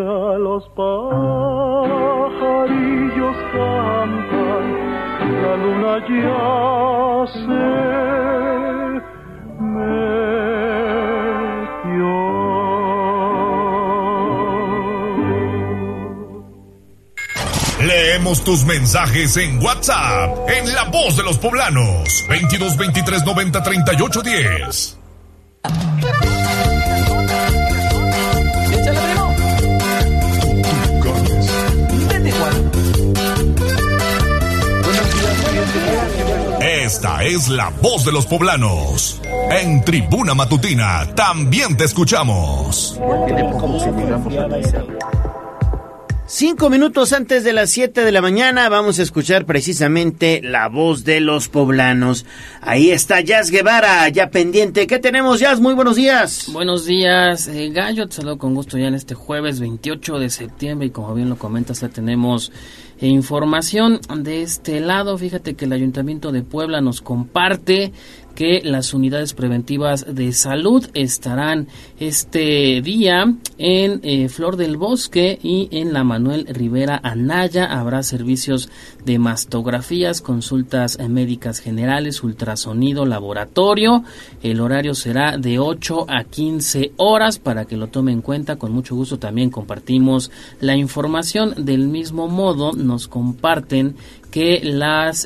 los pajarillos cantan, la luna ya se metió. Leemos tus mensajes en WhatsApp, en La Voz de los Poblanos, 22 23 90 38 10. Esta es la voz de los poblanos. En Tribuna Matutina también te escuchamos. Cinco minutos antes de las siete de la mañana vamos a escuchar precisamente la voz de los poblanos. Ahí está Jazz Guevara, ya pendiente. ¿Qué tenemos, Jazz? Muy buenos días. Buenos días, eh, Gallo. Te saludo con gusto ya en este jueves 28 de septiembre y como bien lo comentas, ya tenemos e información de este lado, fíjate que el Ayuntamiento de Puebla nos comparte que las unidades preventivas de salud estarán este día en eh, Flor del Bosque y en la Manuel Rivera Anaya. Habrá servicios de mastografías, consultas médicas generales, ultrasonido, laboratorio. El horario será de 8 a 15 horas para que lo tome en cuenta. Con mucho gusto también compartimos la información. Del mismo modo nos comparten que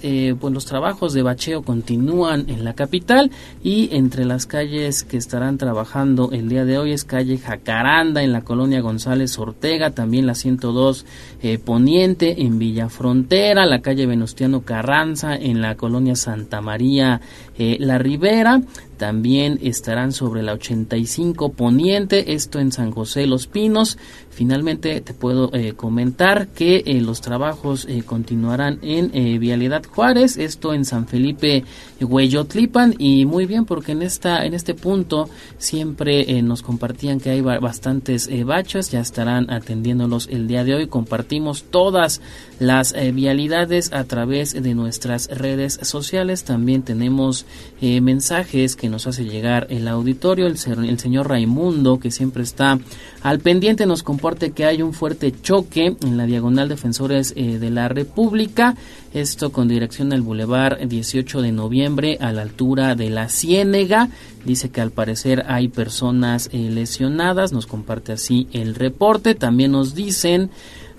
eh, pues los trabajos de bacheo continúan en la capital y entre las calles que estarán trabajando el día de hoy es calle Jacaranda en la colonia González Ortega, también la 102 eh, Poniente en Villa Frontera, la calle Venustiano Carranza en la colonia Santa María eh, La Ribera, también estarán sobre la 85 Poniente, esto en San José Los Pinos. Finalmente te puedo eh, comentar que eh, los trabajos continuarán en Vialidad Juárez, esto en San Felipe Hueyotlipan y muy bien porque en esta en este punto siempre nos compartían que hay bastantes bachas, ya estarán atendiéndolos el día de hoy. Compartimos todas las vialidades a través de nuestras redes sociales. También tenemos mensajes que nos hace llegar el auditorio, el, el señor Raimundo, que siempre está al pendiente, nos comporte que hay un fuerte choque en la diagonal Defensores eh, de la República, esto con dirección al Boulevard 18 de noviembre a la altura de la Ciénega. Dice que al parecer hay personas eh, lesionadas, nos comparte así el reporte. También nos dicen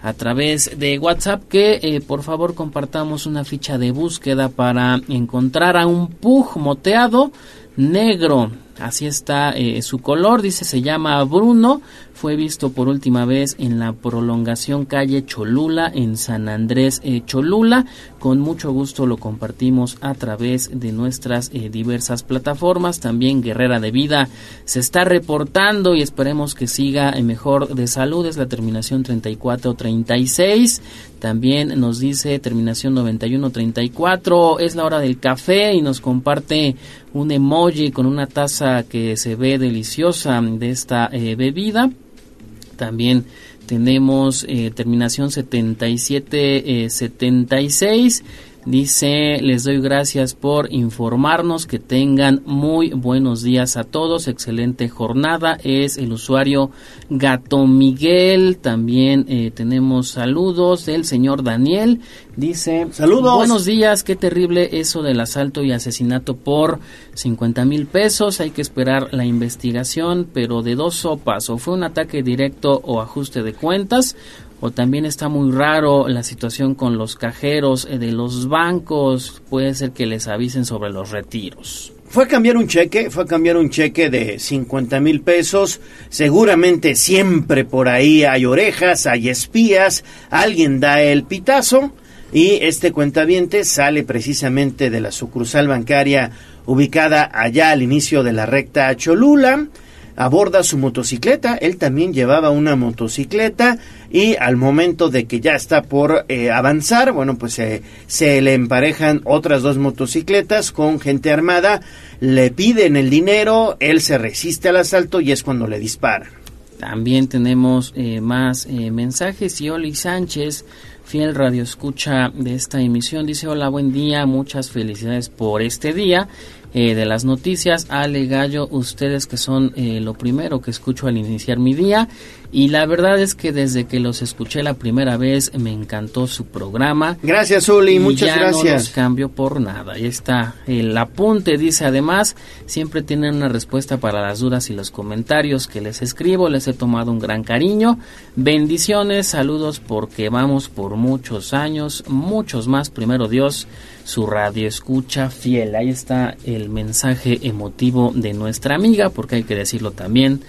a través de WhatsApp que eh, por favor compartamos una ficha de búsqueda para encontrar a un pug moteado negro. Así está eh, su color, dice se llama Bruno, fue visto por última vez en la prolongación calle Cholula en San Andrés eh, Cholula. Con mucho gusto lo compartimos a través de nuestras eh, diversas plataformas. También Guerrera de Vida se está reportando y esperemos que siga mejor de salud. Es la terminación 3436. También nos dice terminación 9134. Es la hora del café y nos comparte un emoji con una taza que se ve deliciosa de esta eh, bebida. También tenemos eh, terminación 7776. Dice, les doy gracias por informarnos, que tengan muy buenos días a todos, excelente jornada. Es el usuario Gato Miguel, también eh, tenemos saludos del señor Daniel. Dice, saludos. Buenos días, qué terrible eso del asalto y asesinato por 50 mil pesos. Hay que esperar la investigación, pero de dos sopas, o fue un ataque directo o ajuste de cuentas o también está muy raro la situación con los cajeros eh, de los bancos, puede ser que les avisen sobre los retiros. Fue a cambiar un cheque, fue a cambiar un cheque de 50 mil pesos. Seguramente siempre por ahí hay orejas, hay espías, alguien da el pitazo y este cuentaviente sale precisamente de la sucursal bancaria ubicada allá al inicio de la recta Cholula aborda su motocicleta, él también llevaba una motocicleta y al momento de que ya está por eh, avanzar, bueno, pues se le emparejan otras dos motocicletas con gente armada, le piden el dinero, él se resiste al asalto y es cuando le disparan. También tenemos eh, más eh, mensajes y Oli Sánchez fiel radio escucha de esta emisión. Dice, hola, buen día, muchas felicidades por este día. Eh, de las noticias, Ale Gallo, ustedes que son eh, lo primero que escucho al iniciar mi día y la verdad es que desde que los escuché la primera vez me encantó su programa. Gracias, Uli, muchas ya gracias. No los cambio por nada. Ahí está el apunte, dice además, siempre tienen una respuesta para las dudas y los comentarios que les escribo, les he tomado un gran cariño. Bendiciones, saludos porque vamos por muchos años, muchos más, primero Dios su radio escucha fiel. Ahí está el mensaje emotivo de nuestra amiga, porque hay que decirlo también,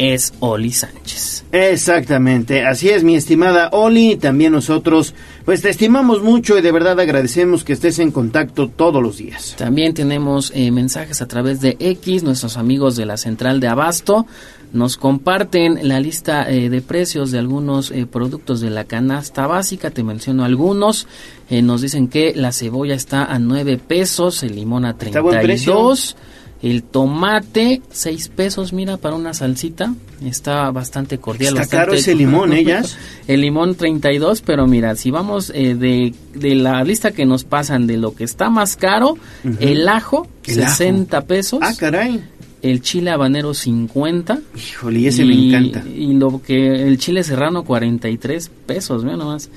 es Oli Sánchez. Exactamente, así es mi estimada Oli, también nosotros pues te estimamos mucho y de verdad agradecemos que estés en contacto todos los días. También tenemos eh, mensajes a través de X, nuestros amigos de la central de Abasto nos comparten la lista eh, de precios de algunos eh, productos de la canasta básica, te menciono algunos, nos dicen que la cebolla está a 9 pesos, el limón a 32, el tomate, 6 pesos, mira, para una salsita. Está bastante cordial. Está caro ese limón, ellas. ¿eh, El limón 32, pero mira, si vamos eh, de, de, la lista que nos pasan de lo que está más caro, el ajo, 60 pesos. Ah, caray. El chile habanero 50. Híjole, y ese me encanta. Y lo que el chile serrano 43 pesos, mira nomás.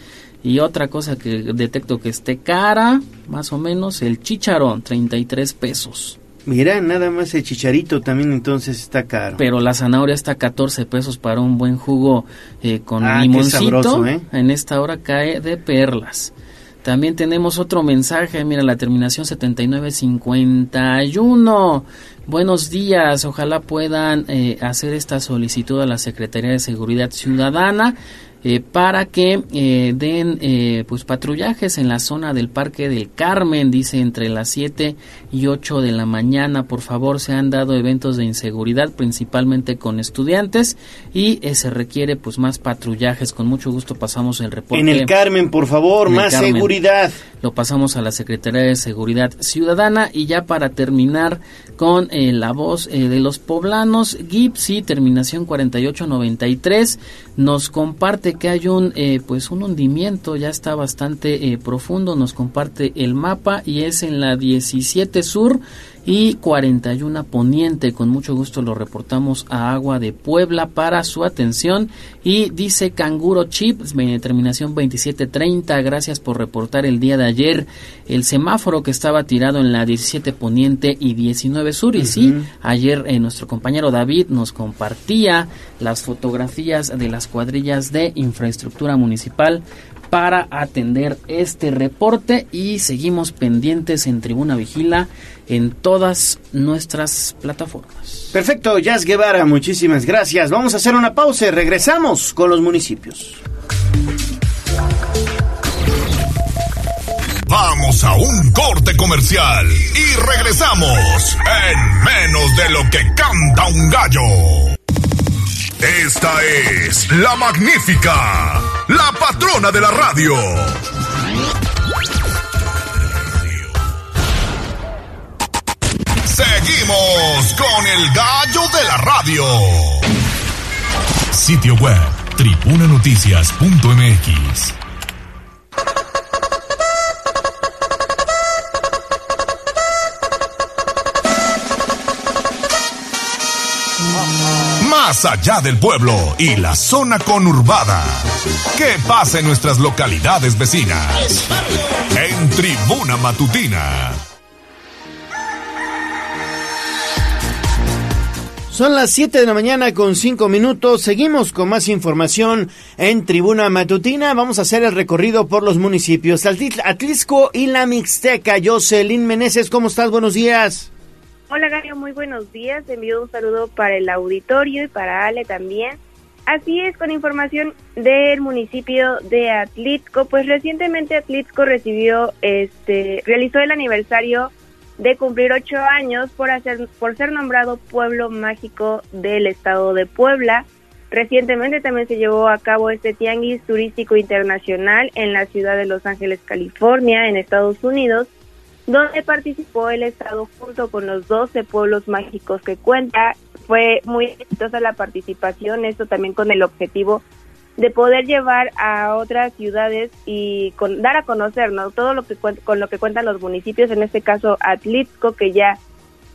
Y otra cosa que detecto que esté cara, más o menos, el chicharón, 33 pesos. Mira, nada más el chicharito también entonces está caro. Pero la zanahoria está 14 pesos para un buen jugo eh, con ah, limoncito. ¿eh? En esta hora cae de perlas. También tenemos otro mensaje, mira la terminación 7951. Buenos días, ojalá puedan eh, hacer esta solicitud a la Secretaría de Seguridad Ciudadana eh, para que eh, den eh, pues patrullajes en la zona del Parque del Carmen, dice entre las 7 y 8 de la mañana. Por favor, se han dado eventos de inseguridad, principalmente con estudiantes, y se requiere pues más patrullajes. Con mucho gusto pasamos el reporte. En el Carmen, por favor, más seguridad. Lo pasamos a la Secretaría de Seguridad Ciudadana y ya para terminar con la voz de los poblanos, Gipsy, terminación 4893, nos comparte que hay un eh, pues un hundimiento ya está bastante eh, profundo nos comparte el mapa y es en la 17 sur y 41 Poniente. Con mucho gusto lo reportamos a Agua de Puebla para su atención. Y dice Canguro Chip, terminación 2730. Gracias por reportar el día de ayer el semáforo que estaba tirado en la 17 Poniente y 19 Sur. Y sí, ayer eh, nuestro compañero David nos compartía las fotografías de las cuadrillas de infraestructura municipal para atender este reporte y seguimos pendientes en Tribuna Vigila en todas nuestras plataformas. Perfecto, Jazz Guevara, muchísimas gracias. Vamos a hacer una pausa y regresamos con los municipios. Vamos a un corte comercial y regresamos en menos de lo que canta un gallo. Esta es la magnífica, la patrona de la radio. Con el gallo de la radio. Sitio web, tribunanoticias.mx. más allá del pueblo y la zona conurbada. ¿Qué pasa en nuestras localidades vecinas? En Tribuna Matutina. Son las 7 de la mañana con 5 minutos. Seguimos con más información en Tribuna Matutina. Vamos a hacer el recorrido por los municipios Atlisco y la Mixteca. Jocelyn Meneses, ¿cómo estás? Buenos días. Hola, Gario, muy buenos días. Te envío un saludo para el auditorio y para Ale también. Así es, con información del municipio de Atlixco, pues recientemente Atlixco recibió, este, realizó el aniversario de cumplir ocho años por, hacer, por ser nombrado Pueblo Mágico del Estado de Puebla. Recientemente también se llevó a cabo este tianguis turístico internacional en la ciudad de Los Ángeles, California, en Estados Unidos, donde participó el Estado junto con los 12 pueblos mágicos que cuenta. Fue muy exitosa la participación, esto también con el objetivo de poder llevar a otras ciudades y con, dar a conocer ¿no? todo lo que con lo que cuentan los municipios, en este caso Atlixco, que ya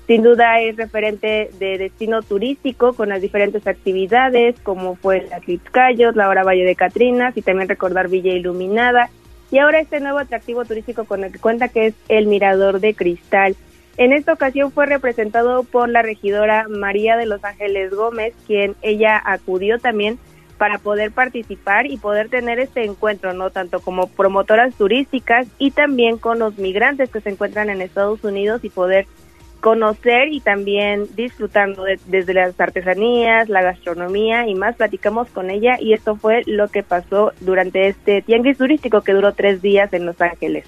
sin duda es referente de destino turístico con las diferentes actividades como fue el Atlixcayos, la hora Valle de Catrinas y también recordar Villa Iluminada y ahora este nuevo atractivo turístico con el que cuenta que es el Mirador de Cristal. En esta ocasión fue representado por la regidora María de Los Ángeles Gómez, quien ella acudió también para poder participar y poder tener este encuentro, ¿no? Tanto como promotoras turísticas y también con los migrantes que se encuentran en Estados Unidos y poder conocer y también disfrutando desde las artesanías, la gastronomía y más platicamos con ella y esto fue lo que pasó durante este tianguis turístico que duró tres días en Los Ángeles.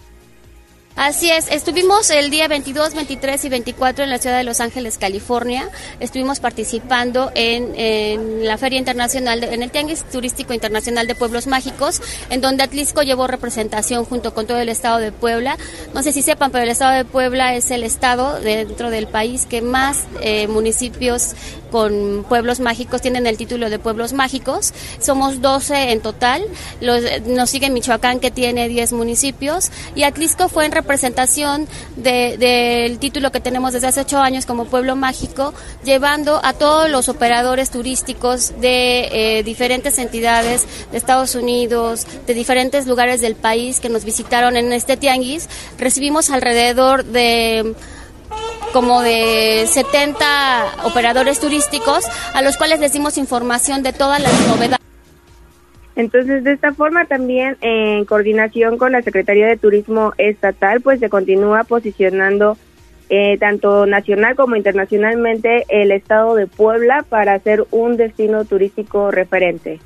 Así es, estuvimos el día 22, 23 y 24 en la ciudad de Los Ángeles, California. Estuvimos participando en, la Feria Internacional, en el Tianguis Turístico Internacional de Pueblos Mágicos, en donde Atlisco llevó representación junto con todo el estado de Puebla. No sé si sepan, pero el estado de Puebla es el estado dentro del país que más eh, municipios con pueblos mágicos tienen el título de pueblos mágicos. Somos 12 en total. nos sigue Michoacán que tiene 10 municipios y Atlisco fue en representación del título que tenemos desde hace 8 años como pueblo mágico, llevando a todos los operadores turísticos de eh, diferentes entidades de Estados Unidos, de diferentes lugares del país que nos visitaron en este tianguis. Recibimos alrededor de como de 70 operadores turísticos a los cuales les dimos información de todas las novedades. Entonces, de esta forma también en coordinación con la Secretaría de Turismo Estatal, pues se continúa posicionando eh, tanto nacional como internacionalmente el estado de Puebla para ser un destino turístico referente.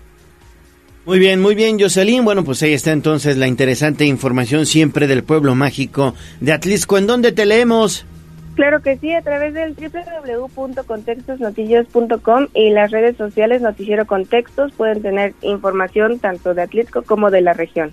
Muy bien, muy bien, Jocelyn. Bueno, pues ahí está entonces la interesante información siempre del pueblo mágico de Atlisco. ¿En dónde te leemos? Claro que sí, a través del www.contextosnoticias.com y las redes sociales Noticiero Contextos pueden tener información tanto de Atlisco como de la región.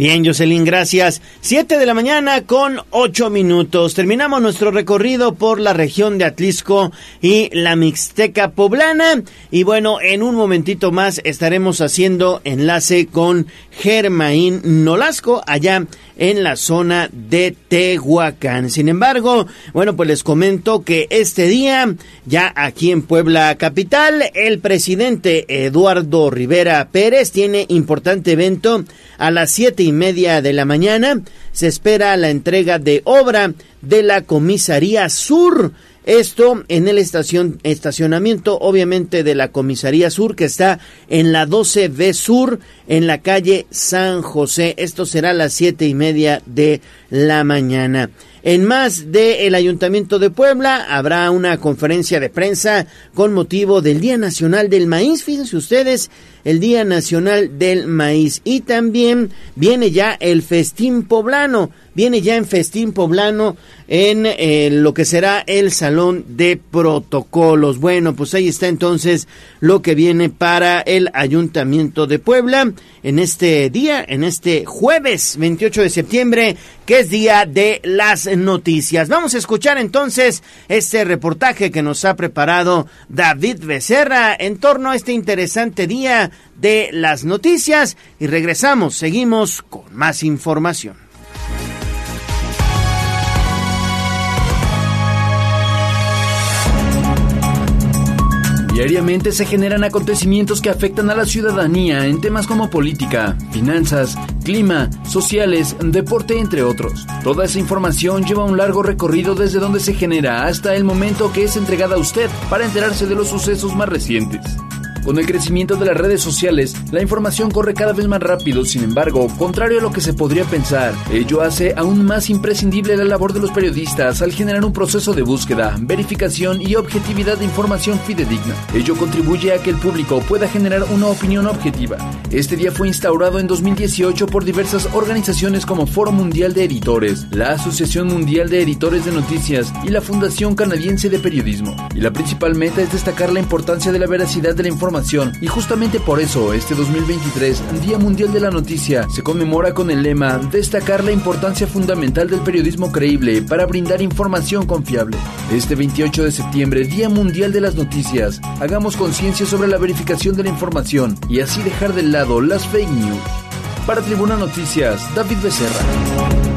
Bien, Jocelyn, gracias. Siete de la mañana con ocho minutos. Terminamos nuestro recorrido por la región de Atlisco y la Mixteca Poblana. Y bueno, en un momentito más estaremos haciendo enlace con Germaín Nolasco allá en la zona de Tehuacán. Sin embargo, bueno, pues les comento que este día, ya aquí en Puebla Capital, el presidente Eduardo Rivera Pérez tiene importante evento a las siete y media de la mañana. Se espera la entrega de obra de la comisaría sur esto en el estación, estacionamiento, obviamente, de la Comisaría Sur, que está en la 12B Sur, en la calle San José. Esto será a las siete y media de la mañana. En más del Ayuntamiento de Puebla habrá una conferencia de prensa con motivo del Día Nacional del Maíz. Fíjense ustedes, el Día Nacional del Maíz. Y también viene ya el Festín Poblano viene ya en Festín Poblano en eh, lo que será el Salón de Protocolos. Bueno, pues ahí está entonces lo que viene para el Ayuntamiento de Puebla en este día, en este jueves 28 de septiembre, que es día de las noticias. Vamos a escuchar entonces este reportaje que nos ha preparado David Becerra en torno a este interesante día de las noticias y regresamos, seguimos con más información. Diariamente se generan acontecimientos que afectan a la ciudadanía en temas como política, finanzas, clima, sociales, deporte, entre otros. Toda esa información lleva un largo recorrido desde donde se genera hasta el momento que es entregada a usted para enterarse de los sucesos más recientes. Con el crecimiento de las redes sociales, la información corre cada vez más rápido, sin embargo, contrario a lo que se podría pensar, ello hace aún más imprescindible la labor de los periodistas al generar un proceso de búsqueda, verificación y objetividad de información fidedigna. Ello contribuye a que el público pueda generar una opinión objetiva. Este día fue instaurado en 2018 por diversas organizaciones como Foro Mundial de Editores, la Asociación Mundial de Editores de Noticias y la Fundación Canadiense de Periodismo. Y la principal meta es destacar la importancia de la veracidad de la información y justamente por eso este 2023, Día Mundial de la Noticia, se conmemora con el lema Destacar la importancia fundamental del periodismo creíble para brindar información confiable. Este 28 de septiembre, Día Mundial de las Noticias, hagamos conciencia sobre la verificación de la información y así dejar de lado las fake news. Para Tribuna Noticias, David Becerra.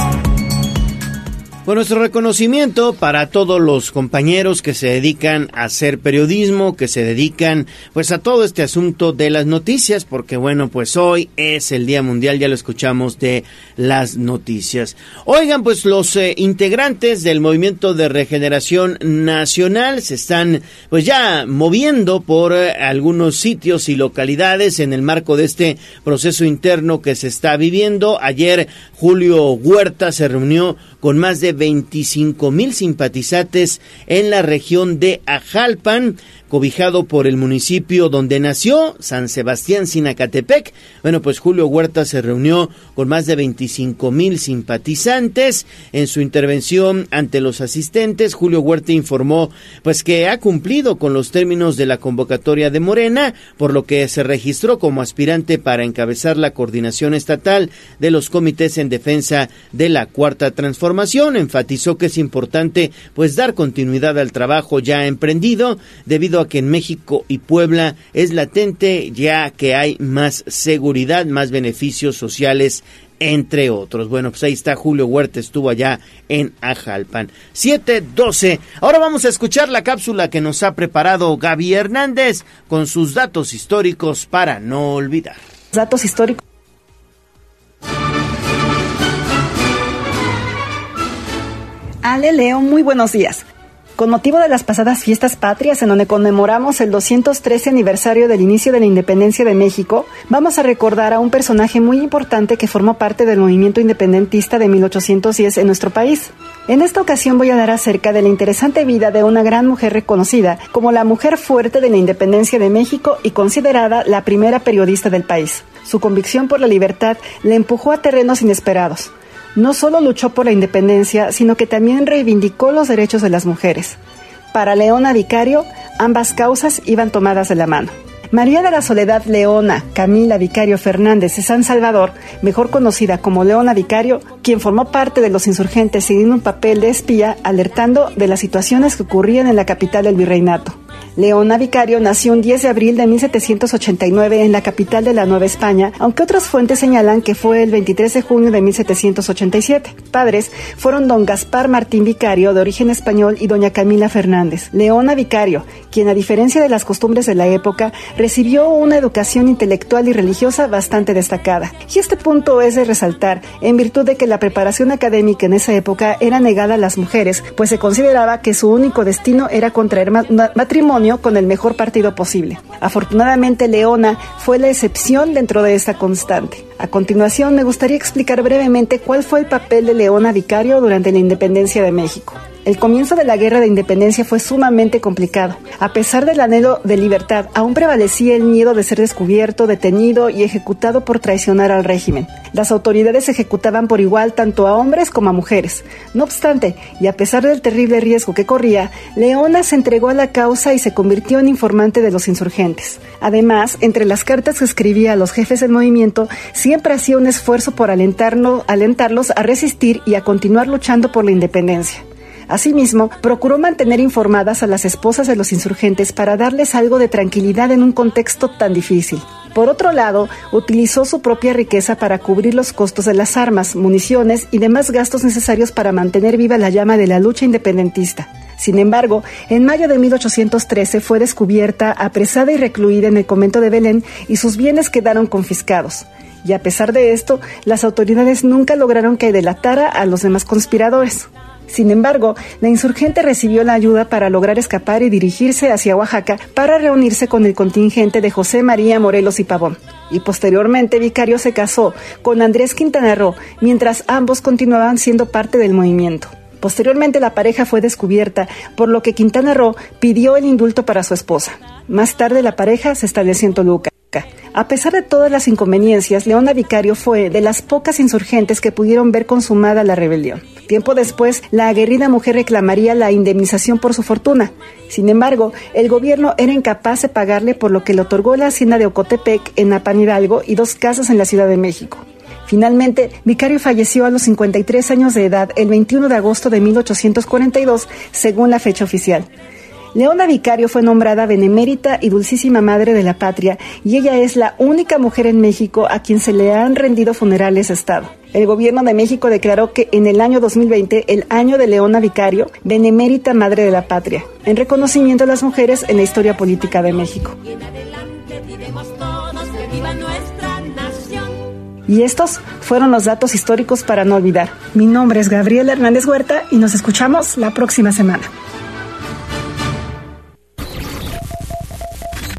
Con nuestro reconocimiento para todos los compañeros que se dedican a hacer periodismo, que se dedican pues a todo este asunto de las noticias, porque bueno, pues hoy es el Día Mundial, ya lo escuchamos, de las noticias. Oigan, pues los eh, integrantes del Movimiento de Regeneración Nacional se están pues ya moviendo por eh, algunos sitios y localidades en el marco de este proceso interno que se está viviendo. Ayer Julio Huerta se reunió con más de 25 mil simpatizantes en la región de Ajalpan cobijado por el municipio donde nació, San Sebastián Sinacatepec. Bueno, pues Julio Huerta se reunió con más de 25 mil simpatizantes. En su intervención ante los asistentes, Julio Huerta informó pues que ha cumplido con los términos de la convocatoria de Morena, por lo que se registró como aspirante para encabezar la coordinación estatal de los comités en defensa de la cuarta transformación. Enfatizó que es importante pues dar continuidad al trabajo ya emprendido debido a que en México y Puebla es latente ya que hay más seguridad, más beneficios sociales entre otros. Bueno, pues ahí está Julio Huerta, estuvo allá en Ajalpan. 7-12. Ahora vamos a escuchar la cápsula que nos ha preparado Gaby Hernández con sus datos históricos para no olvidar. Datos históricos. Ale Leo, muy buenos días. Con motivo de las pasadas fiestas patrias en donde conmemoramos el 213 aniversario del inicio de la independencia de México, vamos a recordar a un personaje muy importante que formó parte del movimiento independentista de 1810 en nuestro país. En esta ocasión voy a dar acerca de la interesante vida de una gran mujer reconocida como la mujer fuerte de la independencia de México y considerada la primera periodista del país. Su convicción por la libertad le empujó a terrenos inesperados no solo luchó por la independencia, sino que también reivindicó los derechos de las mujeres. Para Leona Vicario, ambas causas iban tomadas de la mano. María de la Soledad Leona Camila Vicario Fernández de San Salvador, mejor conocida como Leona Vicario, quien formó parte de los insurgentes siguiendo un papel de espía alertando de las situaciones que ocurrían en la capital del virreinato. Leona Vicario nació un 10 de abril de 1789 en la capital de la Nueva España, aunque otras fuentes señalan que fue el 23 de junio de 1787. Padres fueron don Gaspar Martín Vicario, de origen español, y doña Camila Fernández. Leona Vicario, quien a diferencia de las costumbres de la época, recibió una educación intelectual y religiosa bastante destacada. Y este punto es de resaltar, en virtud de que la preparación académica en esa época era negada a las mujeres, pues se consideraba que su único destino era contraer matrimonio con el mejor partido posible. Afortunadamente, Leona fue la excepción dentro de esta constante. A continuación, me gustaría explicar brevemente cuál fue el papel de Leona Vicario durante la independencia de México. El comienzo de la guerra de independencia fue sumamente complicado. A pesar del anhelo de libertad, aún prevalecía el miedo de ser descubierto, detenido y ejecutado por traicionar al régimen. Las autoridades ejecutaban por igual tanto a hombres como a mujeres. No obstante, y a pesar del terrible riesgo que corría, Leona se entregó a la causa y se convirtió en informante de los insurgentes. Además, entre las cartas que escribía a los jefes del movimiento, siempre hacía un esfuerzo por alentarlos a resistir y a continuar luchando por la independencia. Asimismo, procuró mantener informadas a las esposas de los insurgentes para darles algo de tranquilidad en un contexto tan difícil. Por otro lado, utilizó su propia riqueza para cubrir los costos de las armas, municiones y demás gastos necesarios para mantener viva la llama de la lucha independentista. Sin embargo, en mayo de 1813 fue descubierta, apresada y recluida en el convento de Belén y sus bienes quedaron confiscados. Y a pesar de esto, las autoridades nunca lograron que delatara a los demás conspiradores. Sin embargo, la insurgente recibió la ayuda para lograr escapar y dirigirse hacia Oaxaca para reunirse con el contingente de José María Morelos y Pavón. Y posteriormente Vicario se casó con Andrés Quintana Roo, mientras ambos continuaban siendo parte del movimiento. Posteriormente la pareja fue descubierta, por lo que Quintana Roo pidió el indulto para su esposa. Más tarde la pareja se estableció en Toluca. A pesar de todas las inconveniencias, Leona Vicario fue de las pocas insurgentes que pudieron ver consumada la rebelión. Tiempo después, la aguerrida mujer reclamaría la indemnización por su fortuna. Sin embargo, el gobierno era incapaz de pagarle por lo que le otorgó la hacienda de Ocotepec en Apan Hidalgo y dos casas en la Ciudad de México. Finalmente, Vicario falleció a los 53 años de edad el 21 de agosto de 1842, según la fecha oficial. Leona Vicario fue nombrada benemérita y dulcísima madre de la patria y ella es la única mujer en México a quien se le han rendido funerales de Estado. El gobierno de México declaró que en el año 2020, el año de Leona Vicario, benemérita madre de la patria, en reconocimiento a las mujeres en la historia política de México. Y estos fueron los datos históricos para no olvidar. Mi nombre es Gabriela Hernández Huerta y nos escuchamos la próxima semana.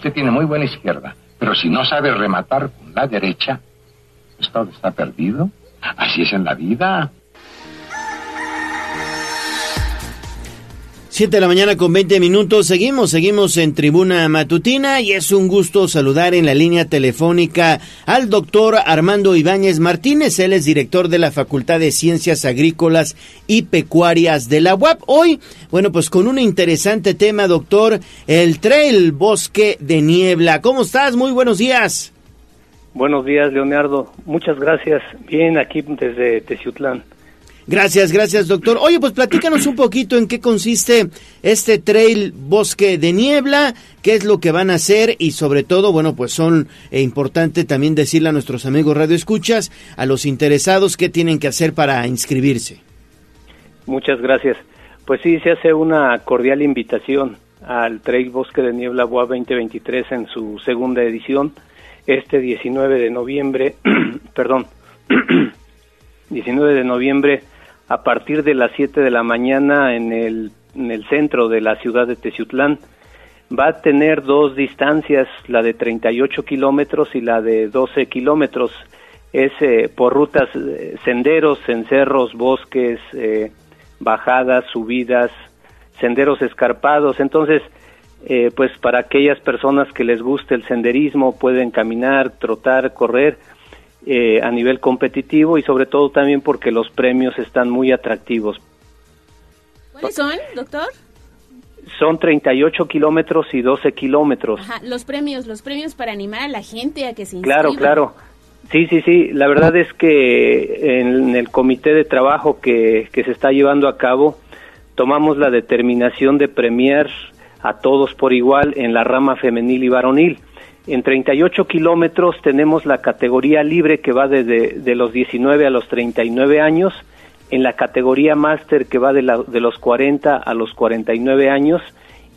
Usted tiene muy buena izquierda, pero si no sabe rematar con la derecha, pues todo está perdido. Así es en la vida. 7 de la mañana con 20 minutos. Seguimos, seguimos en tribuna matutina y es un gusto saludar en la línea telefónica al doctor Armando Ibáñez Martínez. Él es director de la Facultad de Ciencias Agrícolas y Pecuarias de la UAP. Hoy, bueno, pues con un interesante tema, doctor, el Trail Bosque de Niebla. ¿Cómo estás? Muy buenos días. Buenos días, Leonardo. Muchas gracias. Bien, aquí desde Teciutlán. Gracias, gracias, doctor. Oye, pues platícanos un poquito en qué consiste este trail Bosque de Niebla, qué es lo que van a hacer y sobre todo, bueno, pues son eh, importante también decirle a nuestros amigos Radio Escuchas, a los interesados, qué tienen que hacer para inscribirse. Muchas gracias. Pues sí, se hace una cordial invitación al Trail Bosque de Niebla Boa 2023 en su segunda edición, este 19 de noviembre, perdón, 19 de noviembre a partir de las 7 de la mañana en el, en el centro de la ciudad de Teciutlán. Va a tener dos distancias, la de 38 kilómetros y la de 12 kilómetros. Es eh, por rutas, eh, senderos, en cerros, bosques, eh, bajadas, subidas, senderos escarpados. Entonces, pues para aquellas personas que les guste el senderismo, pueden caminar, trotar, correr eh, a nivel competitivo y sobre todo también porque los premios están muy atractivos. ¿Cuáles son, doctor? Son 38 kilómetros y 12 kilómetros. Ajá, los premios, los premios para animar a la gente a que se inscriba. Claro, claro. Sí, sí, sí. La verdad es que en el comité de trabajo que, que se está llevando a cabo, tomamos la determinación de premiar a todos por igual en la rama femenil y varonil. En 38 kilómetros tenemos la categoría libre que va desde de los 19 a los 39 años, en la categoría máster que va de, de los 40 a los 49 años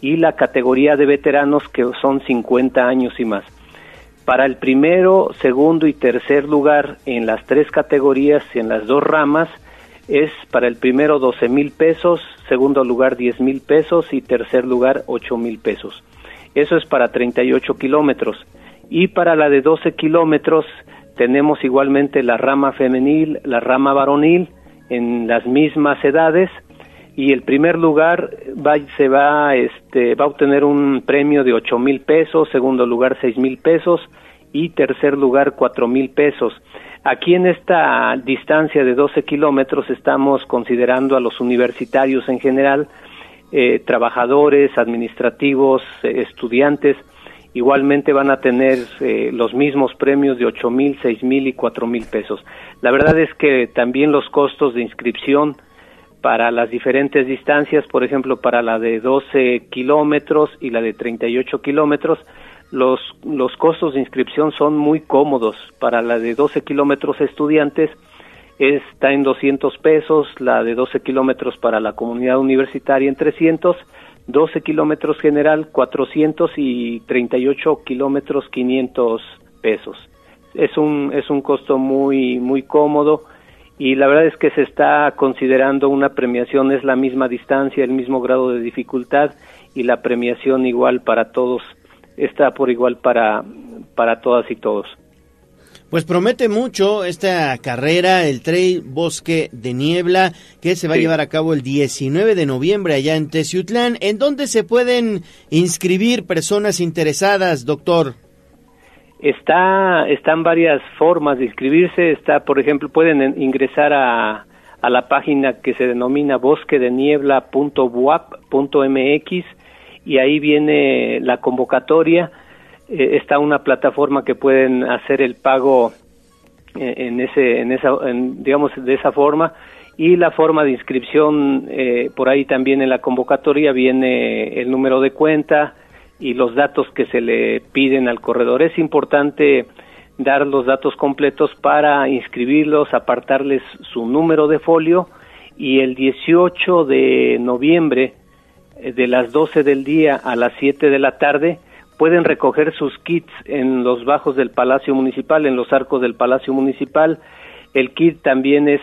y la categoría de veteranos que son 50 años y más. Para el primero, segundo y tercer lugar en las tres categorías y en las dos ramas es para el primero 12 mil pesos, segundo lugar 10 mil pesos y tercer lugar 8 mil pesos. Eso es para 38 kilómetros. Y para la de 12 kilómetros tenemos igualmente la rama femenil, la rama varonil en las mismas edades y el primer lugar va, este, a obtener un premio de 8 mil pesos, segundo lugar 6 mil pesos y tercer lugar 4 mil pesos. Aquí en esta distancia de 12 kilómetros estamos considerando a los universitarios en general eh, trabajadores, administrativos, eh, estudiantes, igualmente van a tener eh, los mismos premios de ocho mil, seis mil y cuatro mil pesos. La verdad es que también los costos de inscripción para las diferentes distancias, por ejemplo, para la de 12 kilómetros y la de 38 kilómetros, los, los costos de inscripción son muy cómodos. Para la de 12 kilómetros estudiantes está en 200 pesos, la de 12 kilómetros para la comunidad universitaria en 300, 12 kilómetros general 400 y 38 kilómetros 500 pesos. Es un, es un costo muy, muy cómodo y la verdad es que se está considerando una premiación, es la misma distancia, el mismo grado de dificultad y la premiación igual para todos, está por igual para, para todas y todos. Pues promete mucho esta carrera, el Trail Bosque de Niebla, que se va a llevar a cabo el 19 de noviembre allá en Teciutlán. ¿En dónde se pueden inscribir personas interesadas, doctor? Está, están varias formas de inscribirse. Está, por ejemplo, pueden ingresar a, a la página que se denomina bosquedeniebla.buap.mx y ahí viene la convocatoria eh, está una plataforma que pueden hacer el pago eh, en ese en esa digamos de esa forma. Y la forma de inscripción eh, por ahí también en la convocatoria viene el número de cuenta y los datos que se le piden al corredor. Es importante dar los datos completos para inscribirlos apartarles su número de folio y el 18 de noviembre de las 12 del día a las 7 de la tarde pueden recoger sus kits en los bajos del Palacio Municipal, en los arcos del Palacio Municipal. El kit también es,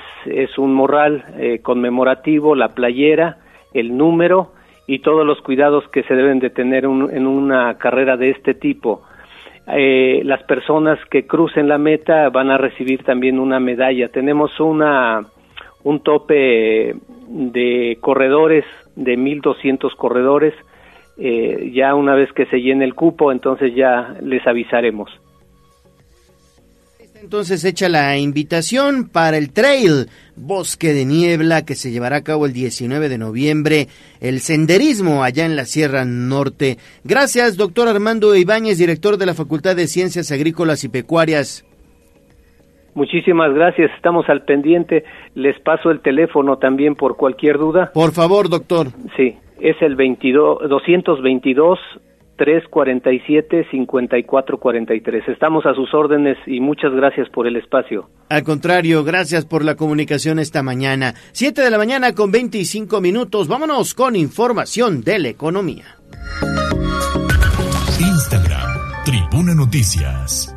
un morral eh, conmemorativo, la playera, el número y todos los cuidados que se deben de tener en una carrera de este tipo. Eh, las personas que crucen la meta van a recibir también una medalla. Tenemos una un tope de corredores de 1.200 corredores eh, ya una vez que se llene el cupo, entonces ya les avisaremos. Entonces echa la invitación para el trail Bosque de Niebla que se llevará a cabo el 19 de noviembre, el senderismo allá en la Sierra Norte. Gracias, doctor Armando Ibáñez, director de la Facultad de Ciencias Agrícolas y Pecuarias. Muchísimas gracias, estamos al pendiente. Les paso el teléfono también por cualquier duda. Por favor, doctor. Sí, es el 22, 222 347 5443. Estamos a sus órdenes y muchas gracias por el espacio. Al contrario, gracias por la comunicación esta mañana. 7 de la mañana con 25 minutos. Vámonos con información de la economía. Instagram, Tribuna Noticias.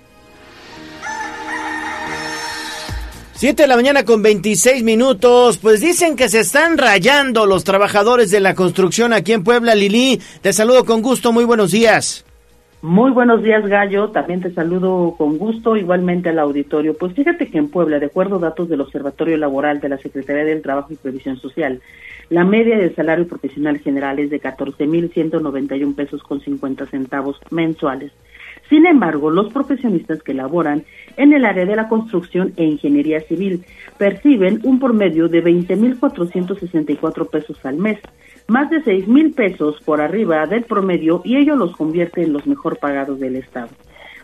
7 de la mañana con 26 minutos. Pues dicen que se están rayando los trabajadores de la construcción aquí en Puebla. Lili, te saludo con gusto. Muy buenos días. Muy buenos días, Gallo. También te saludo con gusto, igualmente al auditorio. Pues fíjate que en Puebla, de acuerdo a datos del Observatorio Laboral de la Secretaría del Trabajo y Previsión Social, la media del salario profesional general es de 14.191 pesos con 50 centavos mensuales. Sin embargo, los profesionistas que laboran en el área de la construcción e ingeniería civil perciben un promedio de 20.464 pesos al mes, más de 6.000 pesos por arriba del promedio y ello los convierte en los mejor pagados del Estado.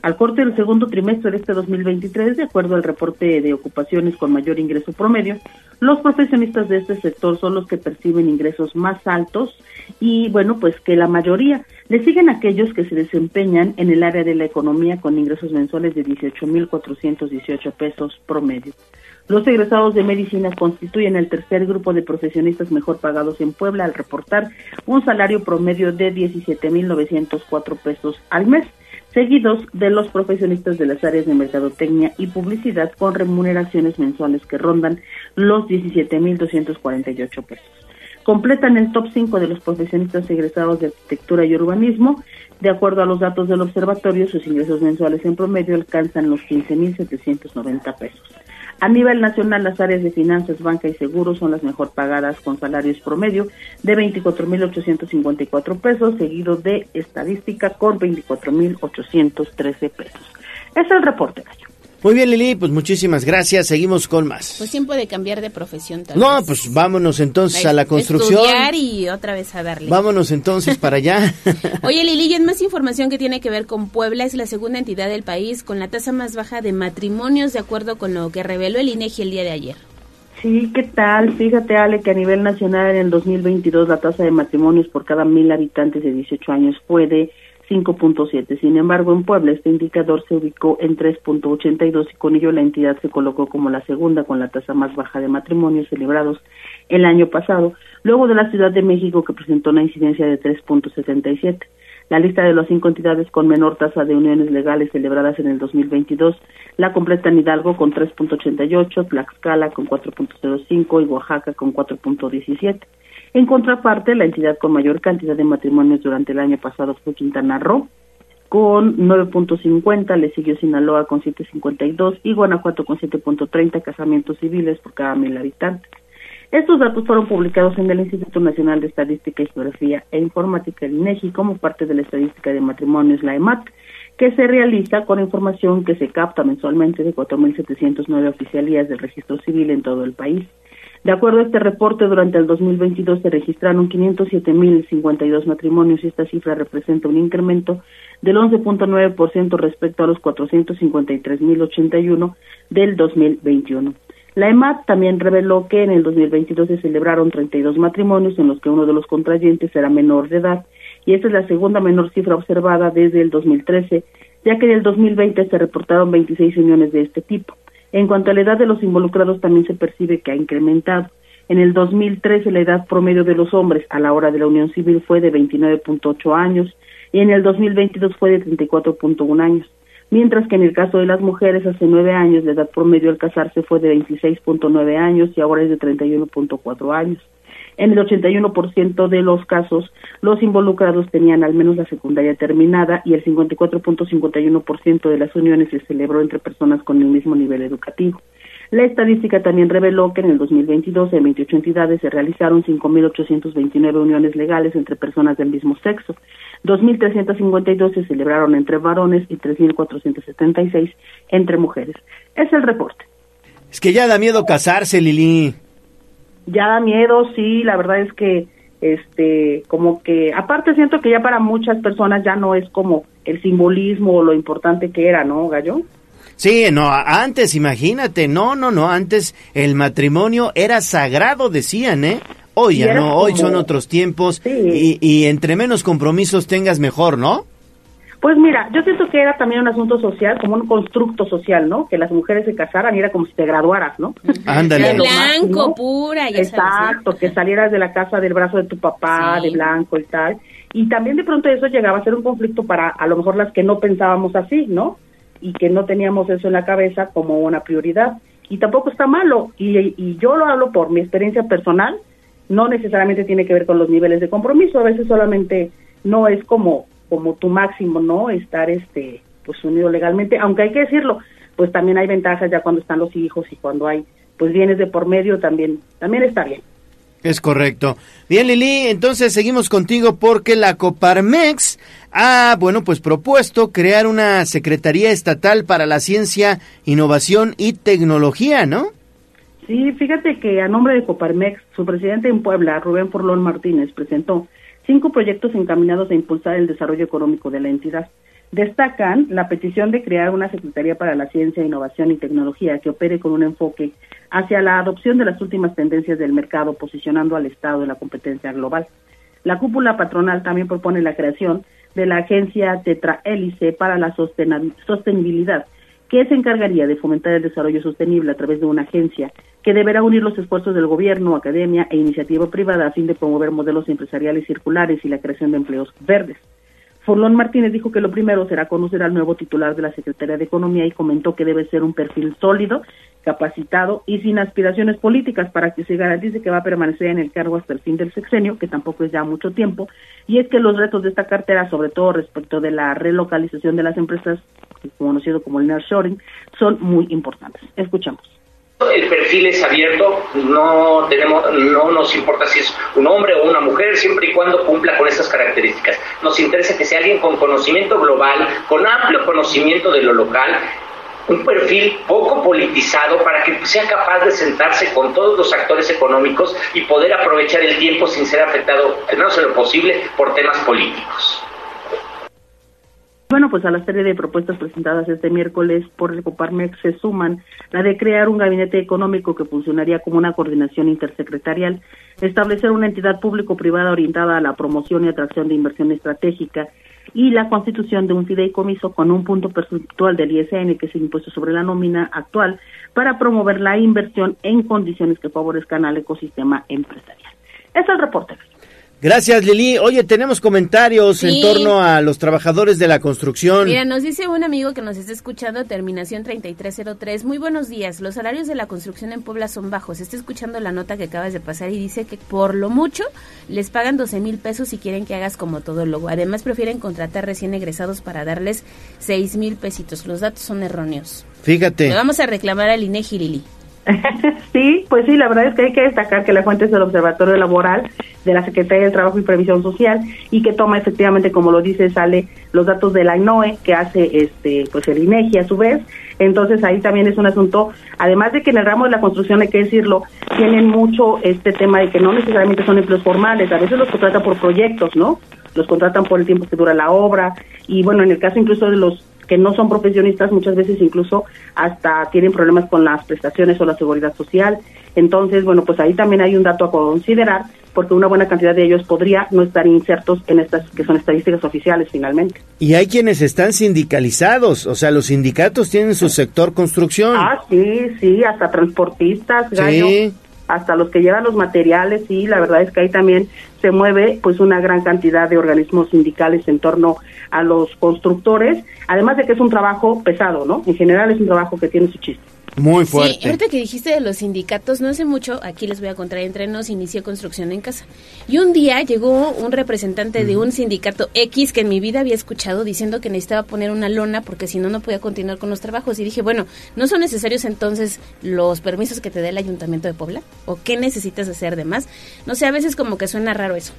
Al corte del segundo trimestre de este 2023, de acuerdo al reporte de ocupaciones con mayor ingreso promedio, los profesionistas de este sector son los que perciben ingresos más altos y bueno, pues que la mayoría le siguen aquellos que se desempeñan en el área de la economía con ingresos mensuales de 18.418 pesos promedio. Los egresados de medicina constituyen el tercer grupo de profesionistas mejor pagados en Puebla al reportar un salario promedio de 17.904 pesos al mes seguidos de los profesionistas de las áreas de mercadotecnia y publicidad con remuneraciones mensuales que rondan los 17.248 pesos. Completan el top 5 de los profesionistas egresados de arquitectura y urbanismo. De acuerdo a los datos del observatorio, sus ingresos mensuales en promedio alcanzan los 15.790 pesos. A nivel nacional, las áreas de finanzas, banca y seguros son las mejor pagadas con salarios promedio de 24.854 pesos, seguido de estadística con 24.813 pesos. Es el reporte, Gallo. Muy bien, Lili, pues muchísimas gracias. Seguimos con más. Pues tiempo de cambiar de profesión tal No, vez. pues vámonos entonces a la construcción. Estudiar y otra vez a darle. Vámonos entonces para allá. Oye, Lili, y en más información que tiene que ver con Puebla, es la segunda entidad del país con la tasa más baja de matrimonios, de acuerdo con lo que reveló el INEGI el día de ayer. Sí, ¿qué tal? Fíjate, Ale, que a nivel nacional en el 2022 la tasa de matrimonios por cada mil habitantes de 18 años fue de 5.7. Sin embargo, en Puebla este indicador se ubicó en 3.82 y con ello la entidad se colocó como la segunda con la tasa más baja de matrimonios celebrados el año pasado, luego de la Ciudad de México que presentó una incidencia de 3.77. La lista de las cinco entidades con menor tasa de uniones legales celebradas en el 2022 la completan Hidalgo con 3.88, Tlaxcala con 4.05 y Oaxaca con 4.17. En contraparte, la entidad con mayor cantidad de matrimonios durante el año pasado fue Quintana Roo, con 9.50, le siguió Sinaloa con 7.52 y Guanajuato con 7.30 casamientos civiles por cada mil habitantes. Estos datos fueron publicados en el Instituto Nacional de Estadística y Geografía e Informática, el INEGI, como parte de la estadística de matrimonios, la EMAT, que se realiza con información que se capta mensualmente de 4.709 oficialías del registro civil en todo el país. De acuerdo a este reporte, durante el 2022 se registraron 507.052 matrimonios y esta cifra representa un incremento del 11.9% respecto a los 453.081 del 2021. La EMAT también reveló que en el 2022 se celebraron 32 matrimonios en los que uno de los contrayentes era menor de edad y esta es la segunda menor cifra observada desde el 2013, ya que en el 2020 se reportaron 26 uniones de este tipo. En cuanto a la edad de los involucrados, también se percibe que ha incrementado. En el 2013 la edad promedio de los hombres a la hora de la unión civil fue de 29.8 años y en el 2022 fue de 34.1 años, mientras que en el caso de las mujeres hace nueve años la edad promedio al casarse fue de 26.9 años y ahora es de 31.4 años. En el 81% de los casos, los involucrados tenían al menos la secundaria terminada y el 54.51% de las uniones se celebró entre personas con el mismo nivel educativo. La estadística también reveló que en el 2022 en 28 entidades se realizaron 5.829 uniones legales entre personas del mismo sexo. 2.352 se celebraron entre varones y 3.476 entre mujeres. Es el reporte. Es que ya da miedo casarse, Lili. Ya da miedo, sí, la verdad es que este como que aparte siento que ya para muchas personas ya no es como el simbolismo o lo importante que era, ¿no, Gallo? Sí, no, antes, imagínate, no, no, no, antes el matrimonio era sagrado, decían, ¿eh? Hoy ya no, hoy son otros tiempos y, y entre menos compromisos tengas mejor, ¿no? Pues mira, yo siento que era también un asunto social, como un constructo social, ¿no? Que las mujeres se casaran y era como si te graduaras, ¿no? Ándale. Lo Blanco, máximo. pura, ya. Exacto, que salieras de la casa del brazo de tu papá, Sí. de blanco y tal. Y también de pronto eso llegaba a ser un conflicto para a lo mejor las que no pensábamos así, ¿no? Y que no teníamos eso en la cabeza como una prioridad. Y tampoco está malo. Y, y yo lo hablo por mi experiencia personal. No necesariamente tiene que ver con los niveles de compromiso. A veces solamente no es como como tu máximo, ¿no? Estar este pues unido legalmente, aunque hay que decirlo, pues también hay ventajas ya cuando están los hijos y cuando hay pues bienes de por medio también también está bien. Es correcto. Bien, Lili, entonces seguimos contigo porque la Coparmex ha, bueno, pues propuesto crear una Secretaría Estatal para la Ciencia, Innovación y Tecnología, ¿no? Sí, fíjate que a nombre de Coparmex, su presidente en Puebla, Rubén Forlón Martínez, presentó cinco proyectos encaminados a impulsar el desarrollo económico de la entidad. Destacan la petición de crear una Secretaría para la Ciencia, Innovación y Tecnología que opere con un enfoque hacia la adopción de las últimas tendencias del mercado, posicionando al Estado en la competencia global. La cúpula patronal también propone la creación de la Agencia Tetrahélice para la Sostenibilidad, que se encargaría de fomentar el desarrollo sostenible a través de una agencia que deberá unir los esfuerzos del gobierno, academia e iniciativa privada a fin de promover modelos empresariales circulares y la creación de empleos verdes. Forlón Martínez dijo que lo primero será conocer al nuevo titular de la Secretaría de Economía y comentó que debe ser un perfil sólido, capacitado y sin aspiraciones políticas para que se garantice que va a permanecer en el cargo hasta el fin del sexenio, que tampoco es ya mucho tiempo, y es que los retos de esta cartera, sobre todo respecto de la relocalización de las empresas, conocido como el nearshoring, son muy importantes. Escuchamos. El perfil es abierto, no tenemos, no nos importa si es un hombre o una mujer, siempre y cuando cumpla con estas características. Nos interesa que sea alguien con conocimiento global, con amplio conocimiento de lo local, un perfil poco politizado para que sea capaz de sentarse con todos los actores económicos y poder aprovechar el tiempo sin ser afectado, al menos en lo posible, por temas políticos. Bueno, pues a la serie de propuestas presentadas este miércoles por el Coparmex se suman la de crear un gabinete económico que funcionaría como una coordinación intersecretarial, establecer una entidad público-privada orientada a la promoción y atracción de inversión estratégica y la constitución de un fideicomiso con un punto percentual del ISN, que es el impuesto sobre la nómina actual, para promover la inversión en condiciones que favorezcan al ecosistema empresarial. Es el reporte. Gracias, Lili. Oye, tenemos comentarios en torno a los trabajadores de la construcción. Mira, nos dice un amigo que nos está escuchando, terminación 3303. Muy buenos días. Los salarios de la construcción en Puebla son bajos. Está escuchando la nota que acabas de pasar y dice que por lo mucho les pagan 12 mil pesos si quieren que hagas como todo logo. Además, prefieren contratar recién egresados para darles 6 mil pesitos. Los datos son erróneos. Fíjate. Le vamos a reclamar al INEGI, Lili. sí, pues sí, la verdad es que hay que destacar que la fuente es del Observatorio Laboral de la Secretaría del Trabajo y Previsión Social y que toma efectivamente, como lo dice, sale los datos de la INOE que hace este pues el INEGI a su vez. Entonces ahí también es un asunto, además de que en el ramo de la construcción hay que decirlo, tienen mucho este tema de que no necesariamente son empleos formales, a veces los contratan por proyectos, ¿no? Los contratan por el tiempo que dura la obra y bueno, en el caso incluso de los que no son profesionistas muchas veces incluso hasta tienen problemas con las prestaciones o la seguridad social. Entonces, bueno, pues ahí también hay un dato a considerar porque una buena cantidad de ellos podría no estar insertos en estas que son estadísticas oficiales finalmente. Y hay quienes están sindicalizados, o sea, los sindicatos tienen su sector construcción. Ah, sí, sí, hasta transportistas, gallo, hasta los que llevan los materiales, sí, la verdad es que ahí también se mueve pues una gran cantidad de organismos sindicales en torno a los constructores, además de que es un trabajo pesado, ¿no? En general es un trabajo que tiene su chiste. Muy fuerte. Sí, ahorita que dijiste de los sindicatos, no hace mucho, aquí les voy a contar entre nos, inicié construcción en casa. Y un día llegó un representante de un sindicato X que en mi vida había escuchado diciendo que necesitaba poner una lona porque si no, no podía continuar con los trabajos. Y dije, bueno, ¿no son necesarios entonces los permisos que te dé el Ayuntamiento de Puebla? ¿O qué necesitas hacer de más? No sé, a veces como que suena raro eso.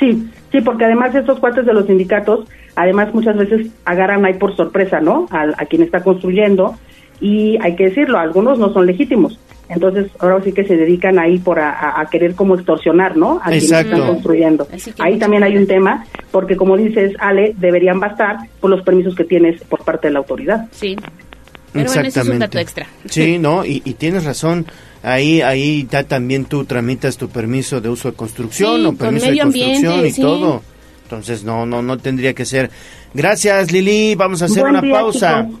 Sí, sí, porque además estos cuates de los sindicatos, además muchas veces agarran ahí por sorpresa, ¿no? A, a quien está construyendo y hay que decirlo, algunos no son legítimos. Entonces, ahora sí que se dedican ahí por a, a querer como extorsionar, ¿no? A quienes están construyendo. Ahí también hay un tema, porque como dices, Ale, deberían bastar por los permisos que tienes por parte de la autoridad. Sí. Pero bueno, eso es un dato extra. Sí, no, y, y tienes razón. Ahí, ahí ya también tú tramitas tu permiso de uso de construcción Sí, o permiso de construcción ambiente, y sí. todo. Entonces, no, no, no tendría que ser. Gracias, Lili. Vamos a hacer Buen una día, pausa. chicos.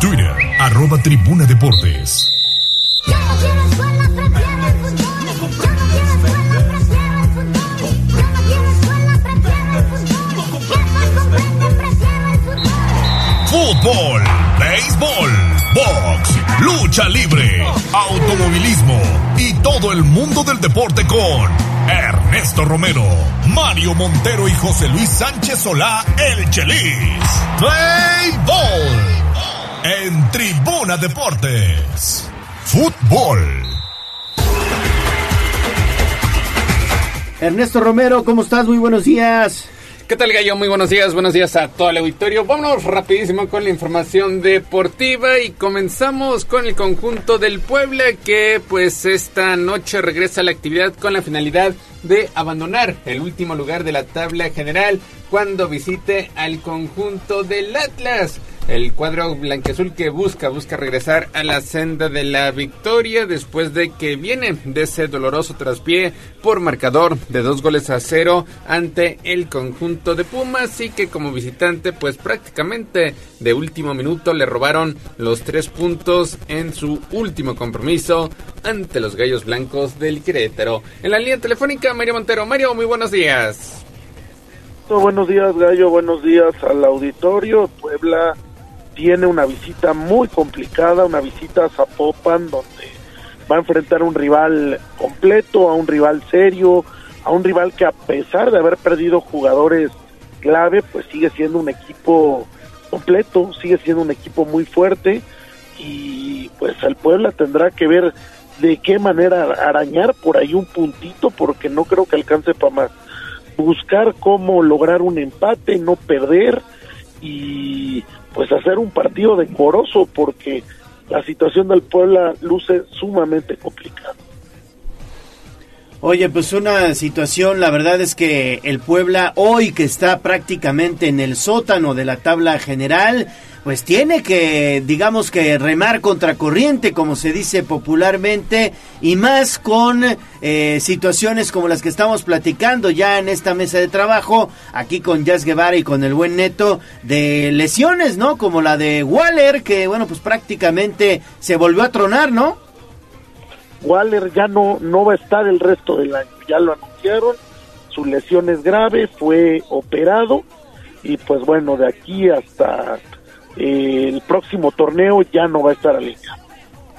Twitter, arroba tribuna deportes. Fútbol, béisbol, box, lucha libre, automovilismo y todo el mundo del deporte con Ernesto Romero, Mario Montero y José Luis Sánchez Solá, el Chelis. Béisbol en Tribuna Deportes. Fútbol. Ernesto Romero, ¿cómo estás? Muy buenos días. ¿Qué tal, Gallo? Muy buenos días, buenos días a todo el auditorio. Vámonos rapidísimo con la información deportiva y comenzamos con el conjunto del Puebla que pues esta noche regresa a la actividad con la finalidad de abandonar el último lugar de la tabla general cuando visite al conjunto del Atlas. El cuadro blanqueazul que busca, busca regresar a la senda de la victoria después de que viene de ese doloroso traspié por marcador de dos goles a cero ante el conjunto de Pumas y que como visitante pues prácticamente de último minuto le robaron los tres puntos en su último compromiso ante los Gallos Blancos del Querétaro. En la línea telefónica Mario Montero. Mario, muy buenos días. Buenos días, Gallo. Buenos días al auditorio. Puebla tiene una visita muy complicada, una visita a Zapopan, donde va a enfrentar a un rival completo, a un rival serio, a un rival que a pesar de haber perdido jugadores clave, pues sigue siendo un equipo completo, sigue siendo un equipo muy fuerte y pues el Puebla tendrá que ver de qué manera arañar por ahí un puntito porque no creo que alcance para más. Buscar cómo lograr un empate, no perder y pues hacer un partido decoroso porque la situación del Puebla luce sumamente complicada. Oye, pues una situación, la verdad es que el Puebla hoy que está prácticamente en el sótano de la tabla general, pues tiene que, digamos que remar contra corriente, como se dice popularmente, y más con eh, situaciones como las que estamos platicando ya en esta mesa de trabajo, aquí con Jazz Guevara y con el buen Neto, de lesiones, ¿no? Como la de Waller, que bueno, pues prácticamente se volvió a tronar, ¿no? Waller ya no, no va a estar el resto del año, ya lo anunciaron, su lesión es grave, fue operado y pues bueno, de aquí hasta eh, el próximo torneo ya no va a estar alineado.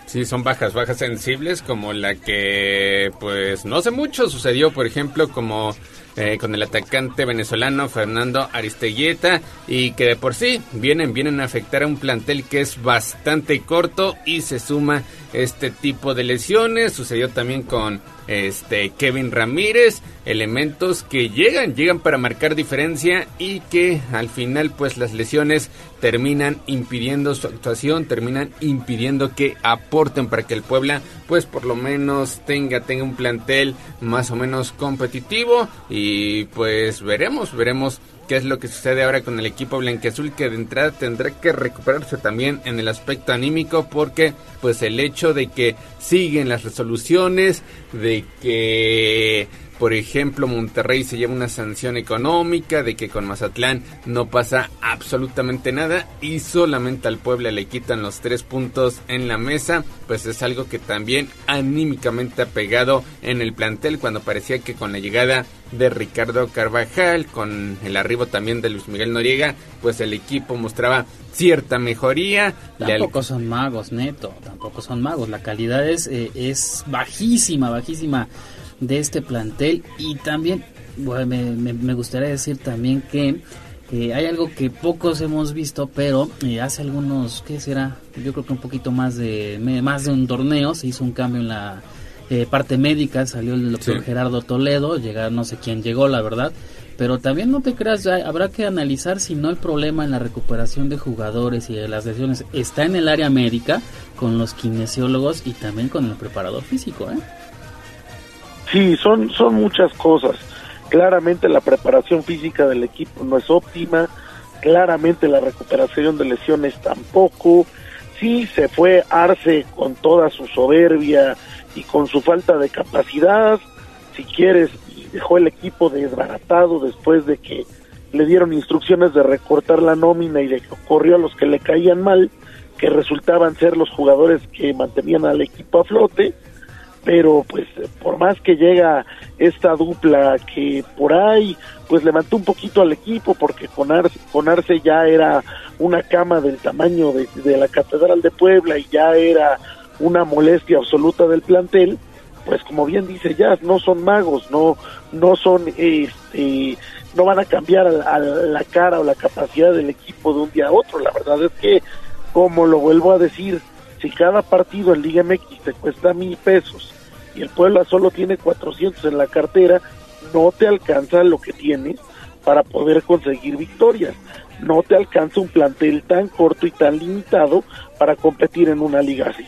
Sí, son bajas, bajas sensibles como la que pues no hace mucho sucedió, por ejemplo, como eh, con el atacante venezolano Fernando Aristeguieta y que de por sí vienen, vienen a afectar a un plantel que es bastante corto y se suma este tipo de lesiones. Sucedió también con este Kevin Ramírez, elementos que llegan, llegan para marcar diferencia y que al final pues las lesiones terminan impidiendo su actuación, terminan impidiendo que aporten para que el Puebla pues por lo menos tenga tenga un plantel más o menos competitivo y pues veremos, veremos qué es lo que sucede ahora con el equipo blanqueazul que de entrada tendrá que recuperarse también en el aspecto anímico porque pues el hecho de que siguen las resoluciones de que por ejemplo, Monterrey se lleva una sanción económica de que con Mazatlán no pasa absolutamente nada y solamente al Puebla le quitan los tres puntos en la mesa, pues es algo que también anímicamente ha pegado en el plantel cuando parecía que con la llegada de Ricardo Carvajal, con el arribo también de Luis Miguel Noriega, pues el equipo mostraba cierta mejoría. Tampoco son magos, neto, tampoco son magos. La calidad es, eh, es bajísima, bajísima de este plantel y también me, gustaría decir también que hay algo que pocos hemos visto, pero eh, hace algunos, ¿qué será? Yo creo que un poquito más de más de un torneo se hizo un cambio en la eh, parte médica, salió el doctor Gerardo Toledo, llegar no sé quién llegó, la verdad, pero también no te creas, habrá que analizar si no el problema en la recuperación de jugadores y de las lesiones está en el área médica con los kinesiólogos y también con el preparador físico, ¿eh? Sí, son, son muchas cosas. Claramente la preparación física del equipo no es óptima, claramente la recuperación de lesiones tampoco. Sí, se fue Arce con toda su soberbia y con su falta de capacidad, si quieres, dejó el equipo desbaratado después de que le dieron instrucciones de recortar la nómina y de que ocurrió a los que le caían mal, que resultaban ser los jugadores que mantenían al equipo a flote pero pues por más que llega esta dupla que por ahí pues levantó un poquito al equipo porque con Arce, con Arce ya era una cama del tamaño de, de, la Catedral de Puebla y ya era una molestia absoluta del plantel, pues como bien dice Jazz, no son magos, no, no son este no van a cambiar a, a la cara o la capacidad del equipo de un día a otro, la verdad es que como lo vuelvo a decir, si cada partido en Liga MX te cuesta mil pesos y el Puebla solo tiene 400 en la cartera, no te alcanza lo que tienes para poder conseguir victorias. No te alcanza un plantel tan corto y tan limitado para competir en una liga así.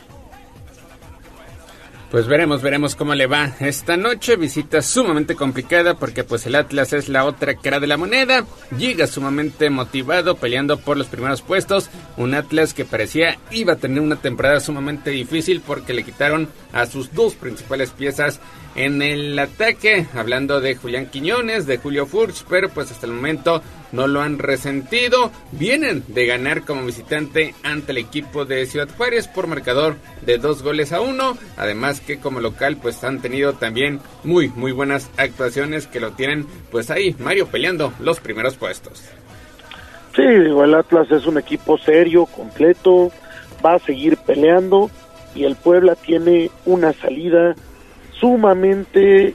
Pues veremos, veremos cómo le va esta noche. Visita sumamente complicada porque pues el Atlas es la otra cara de la moneda. Llega sumamente motivado peleando por los primeros puestos. Un Atlas que parecía iba a tener una temporada sumamente difícil porque le quitaron a sus dos principales piezas en el ataque. Hablando de Julián Quiñones, de Julio Furch, pero pues hasta el momento no lo han resentido. Vienen de ganar como visitante ante el equipo de Ciudad Juárez por marcador de dos goles a uno. Además que como local pues han tenido también muy muy buenas actuaciones que lo tienen pues ahí Mario peleando los primeros puestos. Sí, digo, el Atlas es un equipo serio, completo, va a seguir peleando y el Puebla tiene una salida sumamente,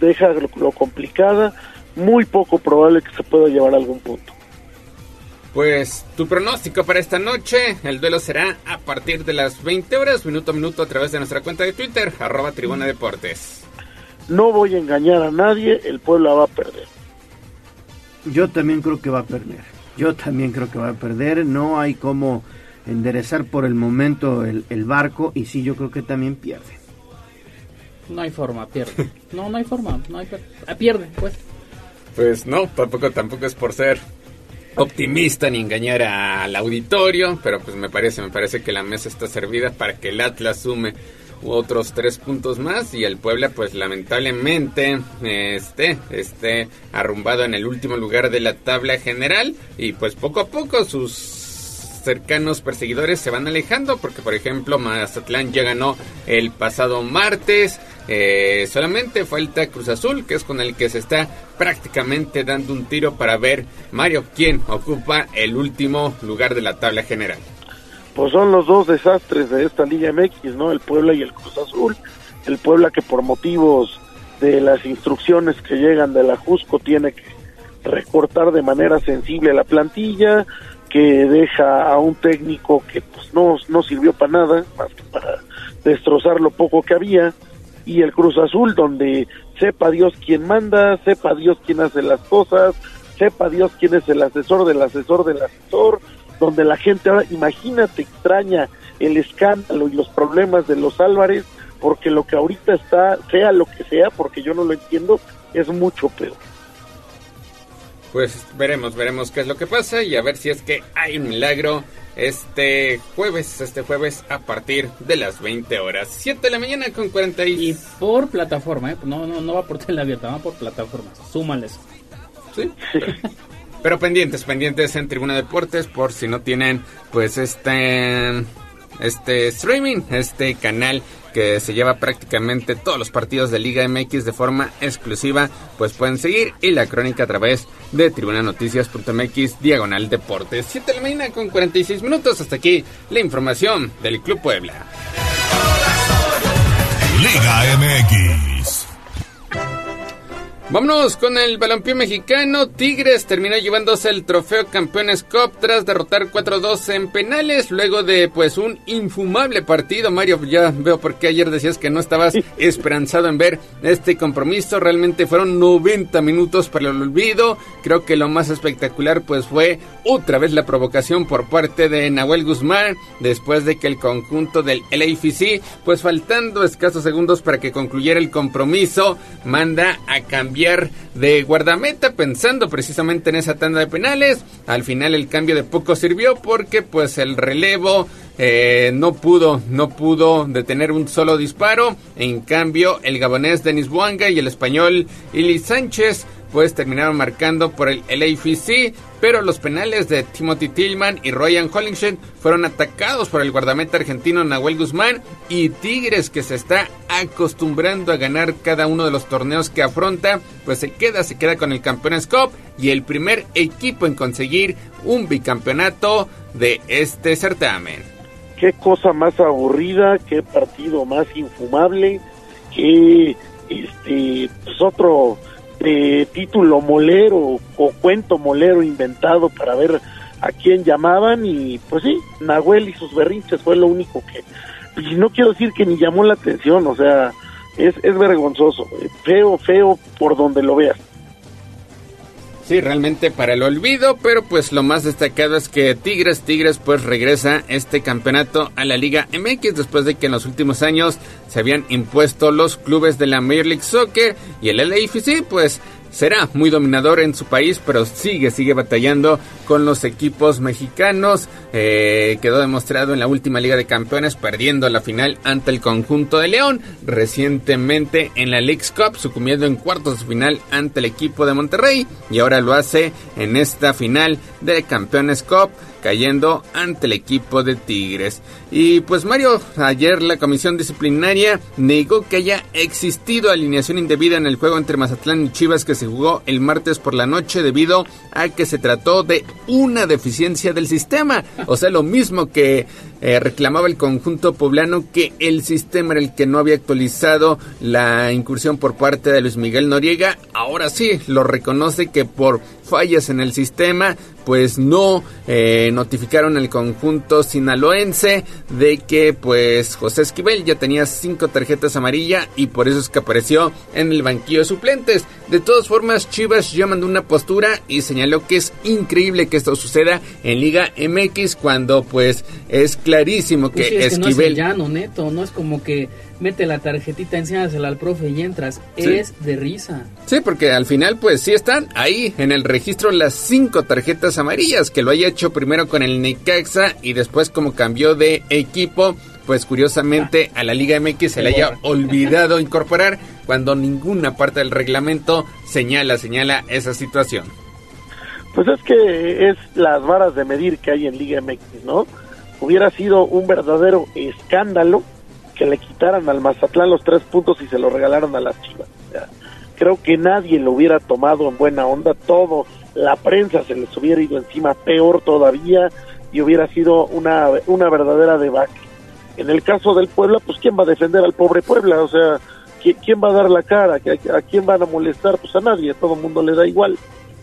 deja lo, lo complicada, muy poco probable que se pueda llevar a algún punto. Pues tu pronóstico para esta noche, el duelo será a partir de las 20 horas, minuto a minuto a través de nuestra cuenta de Twitter, arroba Tribuna Deportes. No voy a engañar a nadie, el Puebla va a perder. Yo también creo que va a perder. Yo también creo que va a perder. No hay como enderezar por el momento el, el barco y sí, yo creo que también pierde. No hay forma, pierde. No, no hay forma, no hay ah, pierde, pues. Pues no, tampoco, tampoco es por ser optimista ni engañar al auditorio, pero pues me parece, me parece que la mesa está servida para que el Atlas sume otros tres puntos más y el Puebla pues lamentablemente esté, esté arrumbado en el último lugar de la tabla general y pues poco a poco sus cercanos perseguidores se van alejando porque por ejemplo Mazatlán ya ganó el pasado martes eh, solamente falta Cruz Azul que es con el que se está prácticamente dando un tiro para ver Mario quién ocupa el último lugar de la tabla general Pues son los dos desastres de esta Liga MX, ¿no? El Puebla y el Cruz Azul. El Puebla que por motivos de las instrucciones que llegan de la Jusco tiene que recortar de manera sensible la plantilla, que deja a un técnico que pues no, no sirvió para nada, más que para destrozar lo poco que había, y el Cruz Azul donde sepa Dios quién manda, sepa Dios quién hace las cosas, sepa Dios quién es el asesor del asesor del asesor, donde la gente ahora, imagínate, extraña el escándalo y los problemas de los Álvarez, porque lo que ahorita está, sea lo que sea, porque yo no lo entiendo, es mucho peor. Pues veremos, veremos qué es lo que pasa y a ver si es que hay un milagro este jueves, este jueves a partir de las 20 horas. 7 de la mañana con 40 y... Por plataforma, ¿eh? No, no, no va por tele abierta, va por plataforma. Súmales. Sí. Pero pendientes, pendientes en Tribuna Deportes por si no tienen pues este este streaming, este canal que se lleva prácticamente todos los partidos de Liga MX de forma exclusiva, pues pueden seguir y la crónica a través de tribunanoticias.mx diagonal deportes. 7 de la mañana con 46 minutos, hasta aquí la información del Club Puebla. Liga MX. Vámonos con el balompié mexicano. Tigres terminó llevándose el trofeo Campeones Cup tras derrotar 4-2 en penales luego de pues un infumable partido. Mario, ya veo por qué ayer decías que no estabas esperanzado en ver este compromiso. Realmente fueron 90 minutos para el olvido. Creo que lo más espectacular pues fue otra vez la provocación por parte de Nahuel Guzmán después de que el conjunto del LAFC pues faltando escasos segundos para que concluyera el compromiso manda a cambiar de guardameta pensando precisamente en esa tanda de penales. Al final el cambio de poco sirvió porque pues el relevo eh, no pudo, no pudo detener un solo disparo. En cambio el gabonés Denis Buanga y el español Ili Sánchez pues terminaron marcando por el LAFC, pero los penales de Timothy Tillman y Ryan Hollingshead fueron atacados por el guardameta argentino Nahuel Guzmán y Tigres que se está acostumbrando a ganar cada uno de los torneos que afronta, pues se queda, se queda con el Campeones Cup y el primer equipo en conseguir un bicampeonato de este certamen. Qué cosa más aburrida, qué partido más infumable, qué este pues otro eh, título molero o cuento molero inventado para ver a quién llamaban y pues sí, Nahuel y sus berrinches fue lo único que, y no quiero decir que ni llamó la atención, o sea, es, es vergonzoso, feo, feo por donde lo veas. Sí, realmente para el olvido, pero pues lo más destacado es que Tigres, Tigres pues regresa este campeonato a la Liga MX después de que en los últimos años se habían impuesto los clubes de la Major League Soccer y el LAFC pues será muy dominador en su país, pero sigue, sigue batallando con los equipos mexicanos. Eh, quedó demostrado en la última Liga de Campeones, perdiendo la final ante el conjunto de León. Recientemente en la League's Cup, sucumbiendo en cuartos de final ante el equipo de Monterrey. Y ahora lo hace en esta final de Campeones Cup cayendo ante el equipo de Tigres. Y pues Mario, ayer la comisión disciplinaria negó que haya existido alineación indebida en el juego entre Mazatlán y Chivas que se jugó el martes por la noche debido a que se trató de una deficiencia del sistema. O sea, lo mismo que eh, reclamaba el conjunto poblano que el sistema era el que no había actualizado la incursión por parte de Luis Miguel Noriega. Ahora sí, lo reconoce que por fallas en el sistema, pues no eh, notificaron al conjunto sinaloense de que pues José Esquivel ya tenía cinco tarjetas amarillas y por eso es que apareció en el banquillo de suplentes. De todas formas, Chivas ya mandó una postura y señaló que es increíble que esto suceda en Liga MX cuando pues es clarísimo que Pues sí, es que no es Esquivel... llano, neto, no es como que mete la tarjetita, enséñasela al profe y entras. Sí. Es de risa. Sí, porque al final pues sí están ahí en el registro las cinco tarjetas amarillas, que lo haya hecho primero con el Necaxa y después como cambió de equipo, pues curiosamente a la Liga MX se le haya olvidado incorporar cuando ninguna parte del reglamento señala, señala esa situación. Pues es que es las varas de medir que hay en Liga MX, ¿no? Hubiera sido un verdadero escándalo que le quitaran al Mazatlán los tres puntos y se lo regalaron a las Chivas. O sea, creo que nadie lo hubiera tomado en buena onda, todo, la prensa se les hubiera ido encima peor todavía y hubiera sido una, una verdadera debacle. En el caso del Puebla, pues ¿quién va a defender al pobre Puebla? O sea, ¿qui- ¿quién va a dar la cara? ¿A, a quién van a molestar? Pues a nadie, a todo el mundo le da igual.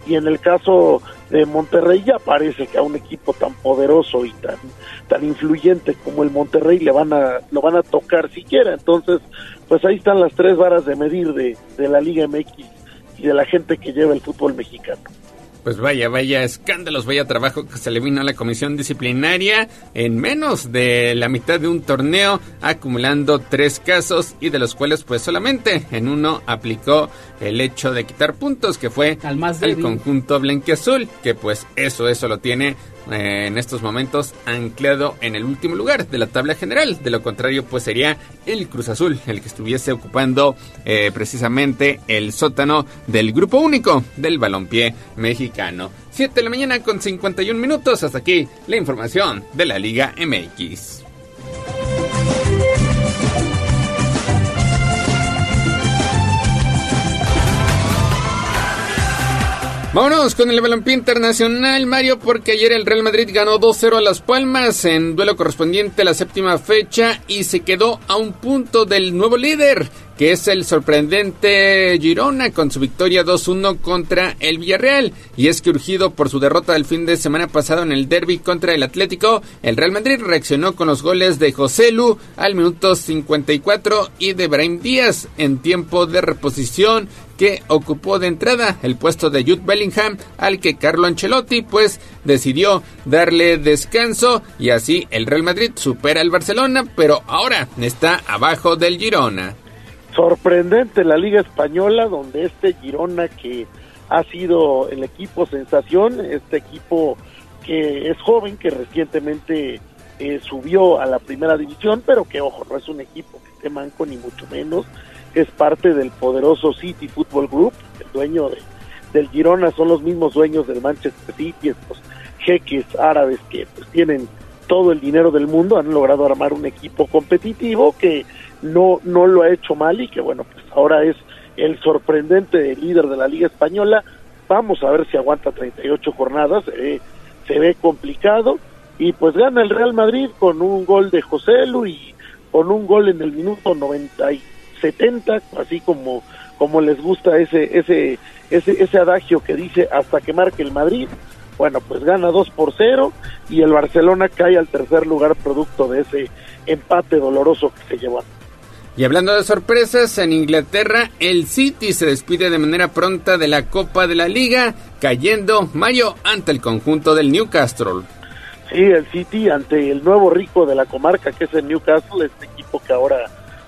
Y en el caso de Monterrey ya parece que a un equipo tan poderoso y tan tan influyente como el Monterrey le van a lo van a tocar siquiera. Entonces, pues ahí están las tres varas de medir de, de la Liga MX y de la gente que lleva el fútbol mexicano. Pues vaya, vaya escándalos, vaya trabajo que se le vino a la comisión disciplinaria en menos de la mitad de un torneo, acumulando tres casos y de los cuales pues solamente en uno aplicó el hecho de quitar puntos, que fue Al más el conjunto blanquiazul, que pues eso, eso lo tiene eh, en estos momentos anclado en el último lugar de la tabla general. De lo contrario, pues sería el Cruz Azul el que estuviese ocupando eh, precisamente el sótano del grupo único del balompié mexicano. 7 de la mañana con 51 minutos. Hasta aquí la información de la Liga MX. Vámonos con el balompié internacional, Mario, porque ayer el Real Madrid ganó 2-0 a Las Palmas en duelo correspondiente a la séptima fecha y se quedó a un punto del nuevo líder, que es el sorprendente Girona con su victoria 2-1 contra el Villarreal. Y es que urgido por su derrota del fin de semana pasado en el derby contra el Atlético, el Real Madrid reaccionó con los goles de José Lu al minuto 54 y de Brahim Díaz en tiempo de reposición que ocupó de entrada el puesto de Jude Bellingham al que Carlo Ancelotti pues decidió darle descanso y así el Real Madrid supera al Barcelona pero ahora está abajo del Girona. Sorprendente la Liga Española, donde este Girona que ha sido el equipo sensación, este equipo que es joven, que recientemente eh, subió a la primera división, pero que ojo, no es un equipo que esté manco ni mucho menos, es parte del poderoso City Football Group, el dueño de, del Girona son los mismos dueños del Manchester City, estos jeques árabes que pues tienen todo el dinero del mundo, han logrado armar un equipo competitivo que no, no lo ha hecho mal y que bueno, pues ahora es el sorprendente líder de la Liga Española. Vamos a ver si aguanta 38 jornadas, ve, se ve complicado y pues gana el Real Madrid con un gol de José Lu y con un gol en el minuto 90 y 70, así como como les gusta ese ese ese ese adagio que dice hasta que marque el Madrid. Bueno, pues gana 2 por 0 y el Barcelona cae al tercer lugar producto de ese empate doloroso que se llevó. Y hablando de sorpresas, en Inglaterra el City se despide de manera pronta de la Copa de la Liga, cayendo mayo ante el conjunto del Newcastle. Sí, el City ante el nuevo rico de la comarca que es el Newcastle, este equipo que ahora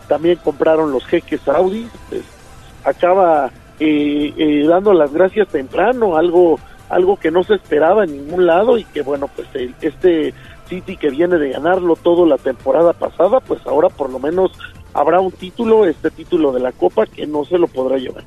también compraron los jeques saudis, pues, acaba eh, eh, dando las gracias temprano, algo algo que no se esperaba en ningún lado y que bueno, pues el- este City que viene de ganarlo todo la temporada pasada, pues ahora por lo menos habrá un título, este título de la Copa que no se lo podrá llevar.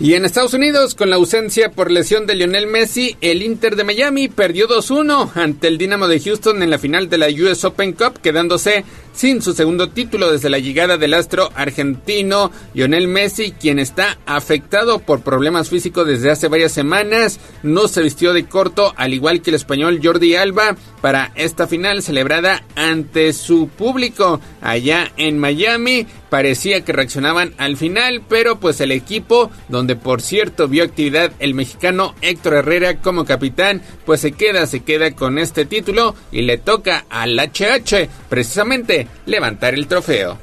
Y en Estados Unidos, con la ausencia por lesión de Lionel Messi, el Inter de Miami perdió 2-1 ante el Dinamo de Houston en la final de la US Open Cup, quedándose sin su segundo título desde la llegada del astro argentino Lionel Messi, quien está afectado por problemas físicos desde hace varias semanas. No se vistió de corto, al igual que el español Jordi Alba, para esta final celebrada ante su público allá en Miami. Parecía que reaccionaban al final, pero pues el equipo, donde por cierto vio actividad el mexicano Héctor Herrera como capitán, pues se queda, se queda con este título y le toca al HH precisamente levantar el trofeo.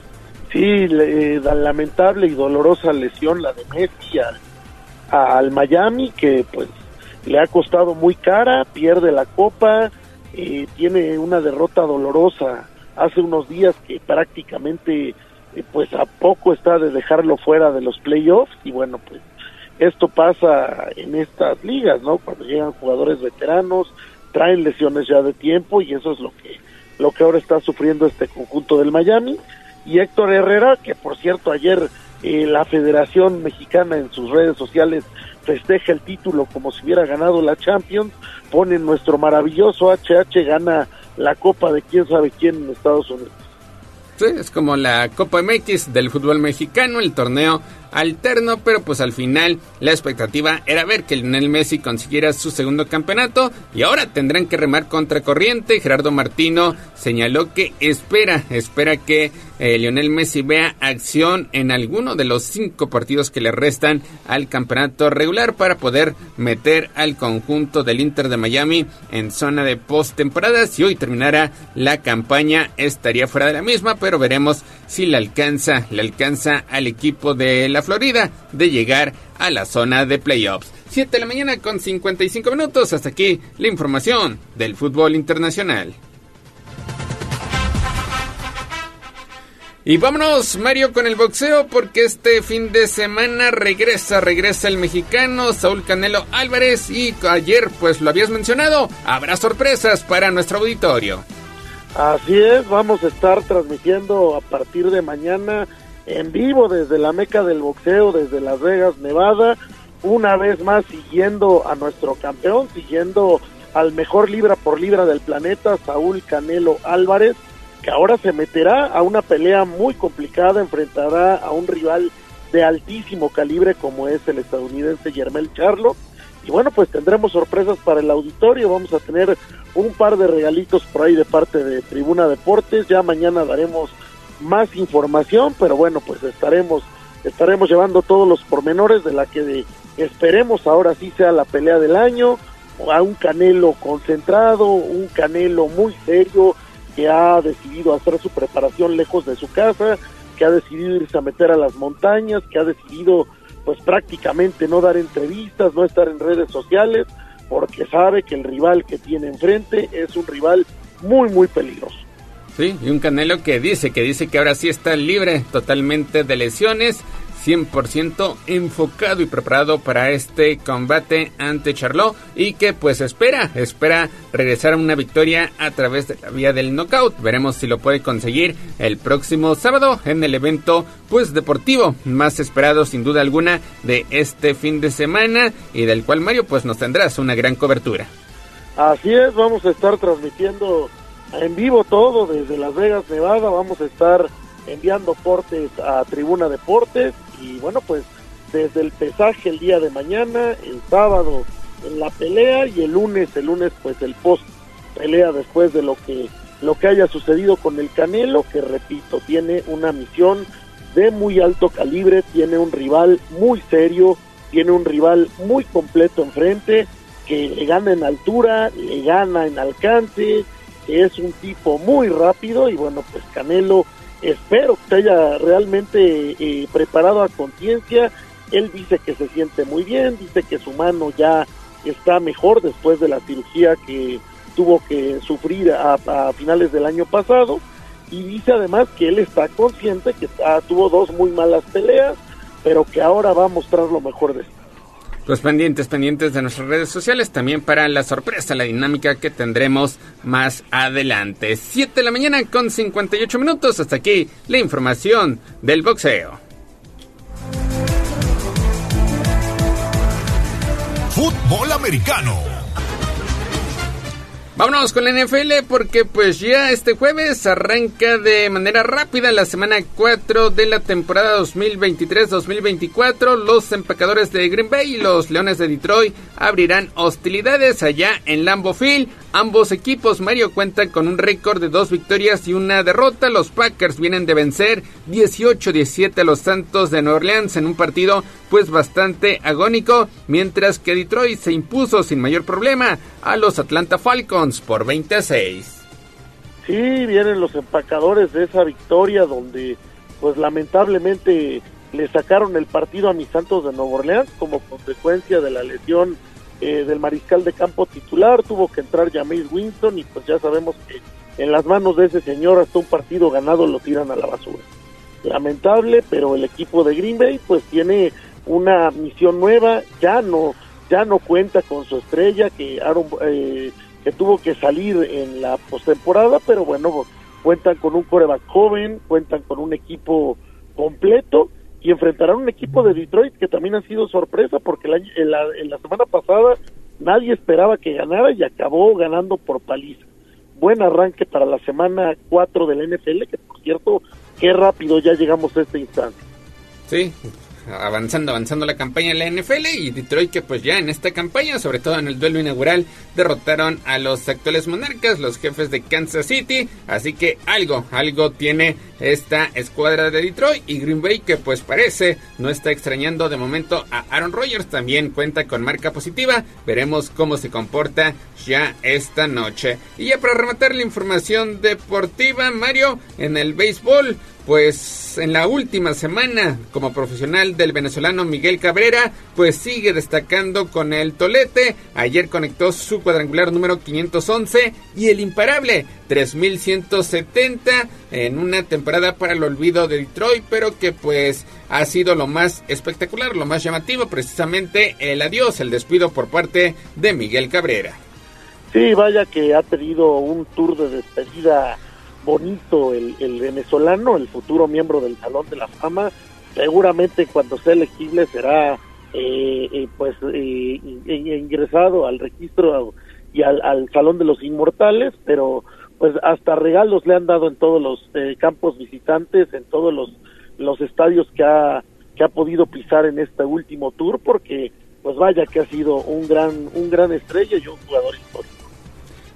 Sí, le- eh, la lamentable y dolorosa lesión la de Messi al, al Miami, que pues le ha costado muy cara, pierde la copa, eh, tiene una derrota dolorosa hace unos días que prácticamente eh, pues a poco está de dejarlo fuera de los playoffs y bueno pues esto pasa en estas ligas, ¿no? Cuando llegan jugadores veteranos, traen lesiones ya de tiempo y eso es lo que lo que ahora está sufriendo este conjunto del Miami y Héctor Herrera, que por cierto ayer eh, la Federación Mexicana en sus redes sociales festeja el título como si hubiera ganado la Champions, pone nuestro maravilloso HH gana la Copa de quién sabe quién en Estados Unidos. Sí, es como la Copa MX del fútbol mexicano, el torneo alterno, pero pues al final la expectativa era ver que Lionel Messi consiguiera su segundo campeonato y ahora tendrán que remar contra corriente. Gerardo Martino señaló que espera, espera que eh, Lionel Messi vea acción en alguno de los cinco partidos que le restan al campeonato regular para poder meter al conjunto del Inter de Miami en zona de postemporada. Si hoy terminara la campaña estaría fuera de la misma, pero veremos si le alcanza, le alcanza al equipo de la Florida de llegar a la zona de playoffs. 7 de la mañana con 55 minutos. Hasta aquí la información del fútbol internacional. Y vámonos, Mario, con el boxeo, porque este fin de semana regresa, regresa el mexicano Saúl Canelo Álvarez. Y ayer, pues lo habías mencionado, habrá sorpresas para nuestro auditorio. Así es, vamos a estar transmitiendo a partir de mañana en vivo desde la meca del boxeo, desde Las Vegas, Nevada, una vez más siguiendo a nuestro campeón, siguiendo al mejor libra por libra del planeta, Saúl Canelo Álvarez, que ahora se meterá a una pelea muy complicada, enfrentará a un rival de altísimo calibre como es el estadounidense Yermel Charlo. Y bueno, pues tendremos sorpresas para el auditorio, vamos a tener un par de regalitos por ahí de parte de Tribuna Deportes, ya mañana daremos más información, pero bueno, pues estaremos estaremos llevando todos los pormenores de la que de- esperemos ahora sí sea la pelea del año, a un Canelo concentrado, un Canelo muy serio que ha decidido hacer su preparación lejos de su casa, que ha decidido irse a meter a las montañas, que ha decidido pues prácticamente no dar entrevistas, no estar en redes sociales, porque sabe que el rival que tiene enfrente es un rival muy muy peligroso. Sí, y un Canelo que dice, que dice que ahora sí está libre totalmente de lesiones, 100% enfocado y preparado para este combate ante Charlot y que pues espera, espera regresar a una victoria a través de la vía del knockout. Veremos si lo puede conseguir el próximo sábado en el evento pues deportivo más esperado sin duda alguna de este fin de semana y del cual Mario pues nos tendrás una gran cobertura. Así es, vamos a estar transmitiendo en vivo todo desde Las Vegas, Nevada, vamos a estar enviando portes a Tribuna Deportes. Y bueno, pues desde el pesaje el día de mañana, el sábado en la pelea y el lunes, el lunes pues el post pelea después de lo que lo que haya sucedido con el Canelo, que repito, tiene una misión de muy alto calibre, tiene un rival muy serio, tiene un rival muy completo enfrente, que le gana en altura, le gana en alcance, que es un tipo muy rápido y bueno, pues Canelo espero que se haya realmente eh, preparado a conciencia. Él dice que se siente muy bien, dice que su mano ya está mejor después de la cirugía que tuvo que sufrir a, finales del año pasado y dice además que él está consciente que ah, tuvo dos muy malas peleas, pero que ahora va a mostrar lo mejor de esto. Pues pendientes, pendientes de nuestras redes sociales, también para la sorpresa, la dinámica que tendremos más adelante. 7 de la mañana con 58 minutos, hasta aquí la información del boxeo. Fútbol americano. Vámonos con la NFL porque pues ya este jueves arranca de manera rápida la semana 4 de la temporada 2023-2024. Los empacadores de Green Bay y los Leones de Detroit abrirán hostilidades allá en Lambeau Field. Ambos equipos, Mario, cuentan con un récord de dos victorias y una derrota. Los Packers vienen de vencer 18-17 a los Santos de Nueva Orleans en un partido pues bastante agónico, mientras que Detroit se impuso sin mayor problema a los Atlanta Falcons por 26. Sí, vienen los empacadores de esa victoria donde pues lamentablemente le sacaron el partido a mis Santos de Nueva Orleans como consecuencia de la lesión eh, del mariscal de campo titular, tuvo que entrar Jameis Winston y pues ya sabemos que en las manos de ese señor hasta un partido ganado lo tiran a la basura. Lamentable, pero el equipo de Green Bay pues tiene una misión nueva, ya no ya no cuenta con su estrella que Aaron, eh, que tuvo que salir en la postemporada, pero bueno, cuentan con un coreback joven, cuentan con un equipo completo y enfrentarán un equipo de Detroit que también ha sido sorpresa porque en la semana pasada nadie esperaba que ganara y acabó ganando por paliza. Buen arranque para la semana 4 del NFL, que por cierto, qué rápido ya llegamos a este instante. Sí, avanzando, avanzando la campaña en la NFL y Detroit que pues ya en esta campaña, sobre todo en el duelo inaugural, derrotaron a los actuales monarcas, los jefes de Kansas City, así que algo, algo tiene esta escuadra de Detroit y Green Bay que pues parece no está extrañando de momento a Aaron Rodgers, también cuenta con marca positiva, veremos cómo se comporta ya esta noche. Y ya para rematar la información deportiva, Mario, en el béisbol, pues en la última semana como profesional del venezolano Miguel Cabrera, pues sigue destacando con el tolete. Ayer conectó su cuadrangular número 511 y el imparable 3170 en una temporada para el olvido de Detroit, pero que pues ha sido lo más espectacular, lo más llamativo, precisamente el adiós, el despido por parte de Miguel Cabrera. Sí, vaya que ha tenido un tour de despedida bonito el, el, venezolano, el futuro miembro del Salón de la Fama. Seguramente cuando sea elegible será eh, eh, pues eh, ingresado al registro y al, al, Salón de los Inmortales, pero pues hasta regalos le han dado en todos los campos visitantes, en todos los, los estadios que ha, que ha podido pisar en este último tour, porque pues vaya que ha sido un gran, un gran estrella y un jugador histórico.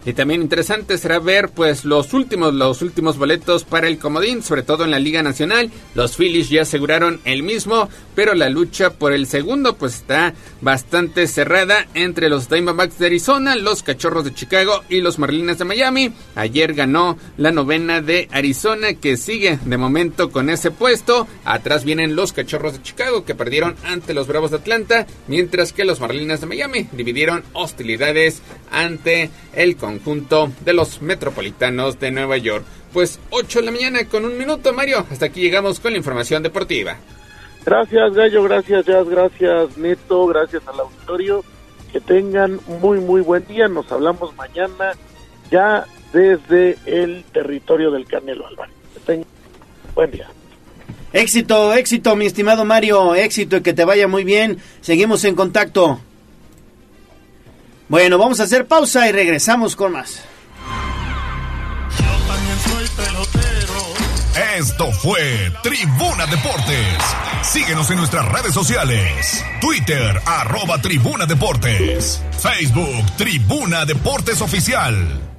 Y también interesante será ver pues los últimos los últimos boletos para el comodín, sobre todo en la Liga Nacional. Los Phillies ya aseguraron el mismo, pero la lucha por el segundo pues está bastante cerrada entre los Diamondbacks de Arizona, los Cachorros de Chicago y los Marlins de Miami. Ayer ganó la novena de Arizona que sigue de momento con ese puesto. Atrás vienen los Cachorros de Chicago que perdieron ante los Bravos de Atlanta, mientras que los Marlins de Miami dividieron hostilidades ante el conjunto de los metropolitanos de Nueva York. Pues 8 de la mañana con un minuto, Mario. Hasta aquí llegamos con la información deportiva. Gracias, Gallo. Gracias, Jazz. Gracias, Neto. Gracias al auditorio. Que tengan muy, muy buen día. Nos hablamos mañana ya desde el territorio del Canelo Álvarez. Que tengan buen día. Éxito, éxito, mi estimado Mario. Éxito y que te vaya muy bien. Seguimos en contacto. Bueno, vamos a hacer pausa y regresamos con más. Esto fue Tribuna Deportes. Síguenos en nuestras redes sociales. Twitter, arroba Tribuna Deportes. Facebook, Tribuna Deportes Oficial.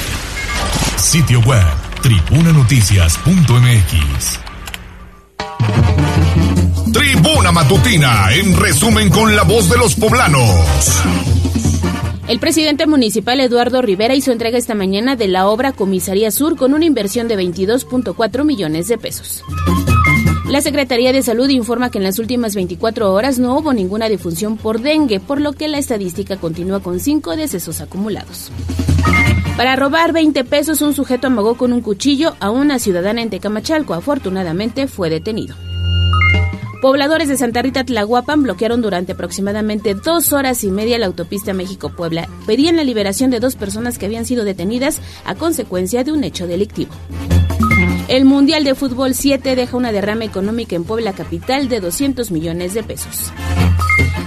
Sitio web, tribunanoticias.mx. Tribuna Matutina, en resumen con la voz de los poblanos. El presidente municipal Eduardo Rivera hizo entrega esta mañana de la obra Comisaría Sur con una inversión de 22.4 millones de pesos. La Secretaría de Salud informa que en las últimas 24 horas no hubo ninguna defunción por dengue, por lo que la estadística continúa con 5 decesos acumulados. Para robar 20 pesos, un sujeto amagó con un cuchillo a una ciudadana en Tecamachalco. Afortunadamente fue detenido. Pobladores de Santa Rita Tlahuapan bloquearon durante aproximadamente dos horas y media la autopista México-Puebla. Pedían la liberación de dos personas que habían sido detenidas a consecuencia de un hecho delictivo. El Mundial de Fútbol 7 deja una derrama económica en Puebla Capital de 200 millones de pesos.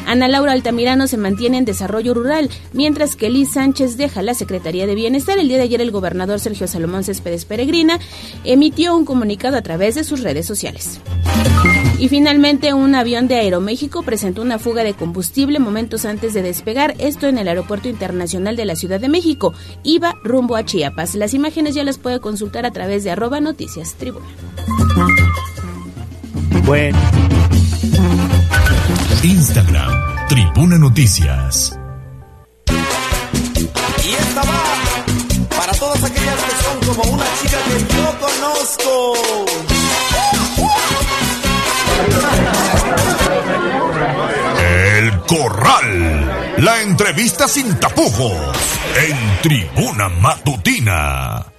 Ana Laura Altamirano se mantiene en desarrollo rural, mientras que Liz Sánchez deja la Secretaría de Bienestar. El día de ayer el gobernador Sergio Salomón Céspedes Peregrina emitió un comunicado a través de sus redes sociales. Y finalmente un avión de Aeroméxico presentó una fuga de combustible momentos antes de despegar, esto en el Aeropuerto Internacional de la Ciudad de México. Iba rumbo a Chiapas. Las imágenes ya las puede consultar a través de arroba noticias tribuna. Bueno. Instagram, Tribuna Noticias. Y esta va para todas aquellas que son como una chica que yo conozco. El Corral. La entrevista sin tapujos. En Tribuna Matutina.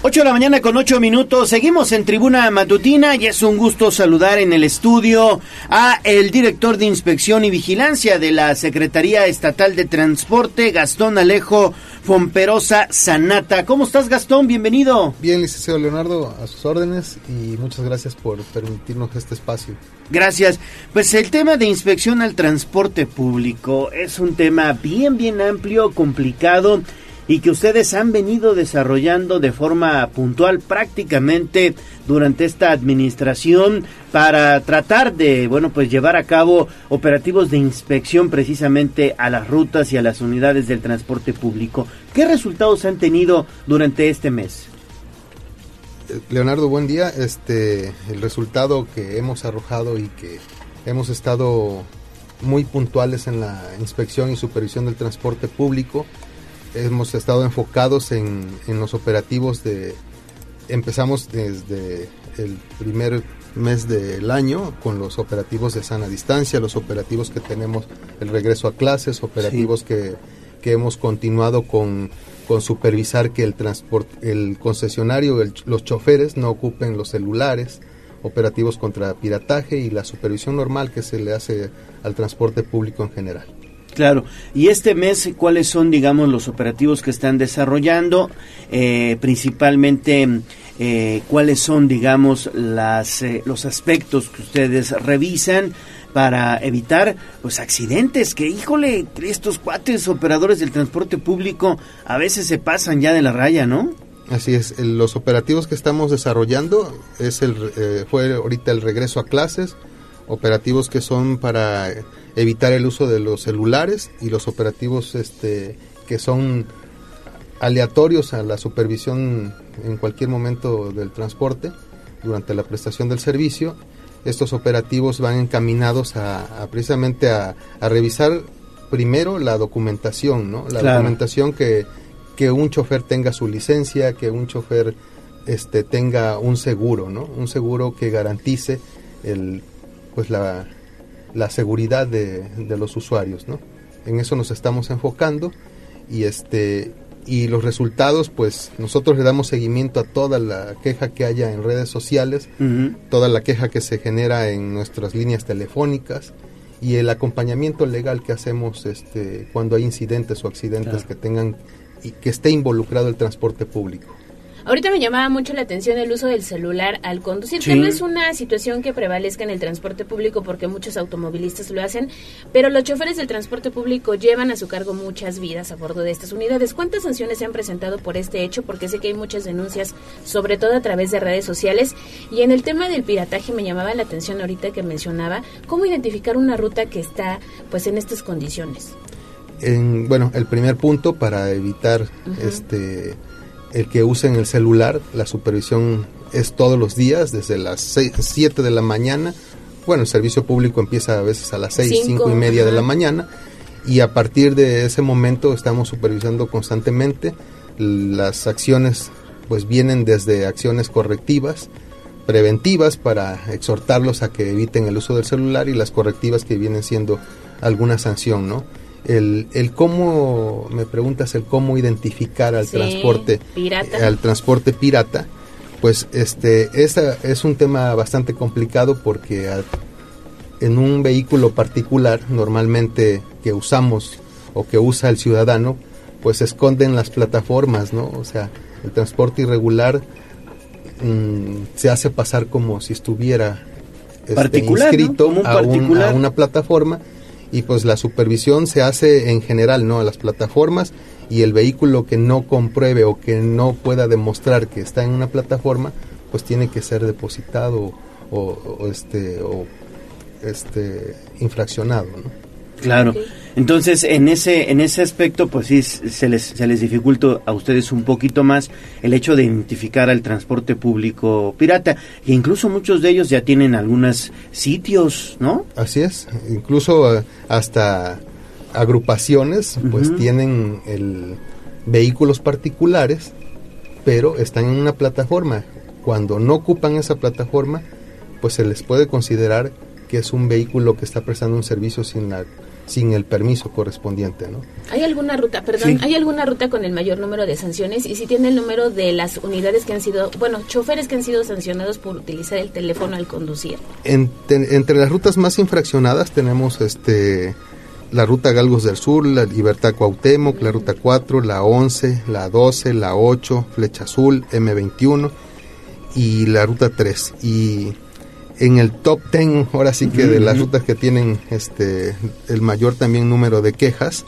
8 de la mañana con 8 minutos. Seguimos en Tribuna Matutina y es un gusto saludar en el estudio a el director de Inspección y Vigilancia de la Secretaría Estatal de Transporte, Gastón Alejo Fomperosa Sanata. ¿Cómo estás, Gastón? Bienvenido. Bien, licenciado Leonardo, a sus órdenes y muchas gracias por permitirnos este espacio. Gracias. Pues el tema de inspección al transporte público es un tema bien, bien amplio, complicado y que ustedes han venido desarrollando de forma puntual prácticamente durante esta administración para tratar de, bueno, pues llevar a cabo operativos de inspección precisamente a las rutas y a las unidades del transporte público. ¿Qué resultados han tenido durante este mes? Leonardo, buen día. Este, el resultado que hemos arrojado y que hemos estado muy puntuales en la inspección y supervisión del transporte público hemos estado enfocados en, en, los operativos de... Empezamos desde el primer mes del año con los operativos de sana distancia, los operativos que tenemos el regreso a clases, operativos sí. que, que, hemos continuado con, con supervisar que el transporte, el concesionario, el, los choferes no ocupen los celulares, operativos contra pirataje y la supervisión normal que se le hace al transporte público en general. Claro, y este mes, ¿cuáles son, digamos, los operativos que están desarrollando? Eh, principalmente, eh, ¿cuáles son, digamos, las, eh, los aspectos que ustedes revisan para evitar pues accidentes? Que, híjole, estos cuates operadores del transporte público a veces se pasan ya de la raya, ¿no? Así es, los operativos que estamos desarrollando es el, fue ahorita el regreso a clases, operativos que son para evitar el uso de los celulares y los operativos este, que son aleatorios a la supervisión en cualquier momento del transporte durante la prestación del servicio. Estos operativos van encaminados a, a precisamente a, a, revisar primero la documentación, ¿no? La claro. documentación que, que un chofer tenga su licencia, que un chofer este, tenga un seguro, ¿no? Un seguro que garantice el, pues la, la seguridad de, de, los usuarios, ¿no? En eso nos estamos enfocando y este y los resultados, pues nosotros le damos seguimiento a toda la queja que haya en redes sociales, uh -huh. toda la queja que se genera en nuestras líneas telefónicas y el acompañamiento legal que hacemos este cuando hay incidentes o accidentes claro. que tengan y que esté involucrado el transporte público. Ahorita me llamaba mucho la atención el uso del celular al conducir, Sí. que no es una situación que prevalezca en el transporte público porque muchos automovilistas lo hacen, pero los choferes del transporte público llevan a su cargo muchas vidas a bordo de estas unidades. ¿Cuántas sanciones se han presentado por este hecho? Porque sé que hay muchas denuncias, sobre todo a través de redes sociales. Y en el tema del pirataje me llamaba la atención ahorita que mencionaba, ¿cómo identificar una ruta que está pues en estas condiciones? En, bueno, el primer punto para evitar este el que usen el celular, la supervisión es todos los días, desde las 7 de la mañana. Bueno, el servicio público empieza a veces a las 6, Cinco, 5 y media de la mañana y a partir de ese momento estamos supervisando constantemente. Las acciones pues vienen desde acciones correctivas, preventivas para exhortarlos a que eviten el uso del celular y las correctivas que vienen siendo alguna sanción, ¿no? El, el cómo, me preguntas, el cómo identificar al Sí, transporte, pirata. al transporte pirata, pues este, esa es un tema bastante complicado porque a- en un vehículo particular, normalmente que usamos o que usa el ciudadano, pues se esconden las plataformas, ¿no? O sea, el transporte irregular mm, se hace pasar como si estuviera este, Particular, ¿no? inscrito Como un a, un- a una plataforma y pues la supervisión se hace en general, ¿no? A las plataformas y el vehículo que no compruebe o que no pueda demostrar que está en una plataforma, pues tiene que ser depositado o, o, este o este infraccionado, ¿no? Claro. Entonces, en ese en ese aspecto, pues sí, se les, se les dificulta a ustedes un poquito más el hecho de identificar al transporte público pirata. E incluso muchos de ellos ya tienen algunos sitios, ¿no? Así es, incluso eh, hasta agrupaciones pues tienen el vehículos particulares, pero están en una plataforma. Cuando no ocupan esa plataforma, pues se les puede considerar que es un vehículo que está prestando un servicio sin la sin el permiso correspondiente, ¿no? ¿Hay alguna ruta, perdón, Sí. hay alguna ruta con el mayor número de sanciones? Y si tiene el número de las unidades que han sido, bueno, choferes que han sido sancionados por utilizar el teléfono al conducir. Ente- entre las rutas más infraccionadas tenemos este la ruta Galgos del Sur, la Libertad Cuauhtémoc, la ruta 4, la 11, la 12, la 8, Flecha Azul, M21 y la ruta 3. Y en el top 10, ahora sí que de las rutas que tienen este el mayor también número de quejas,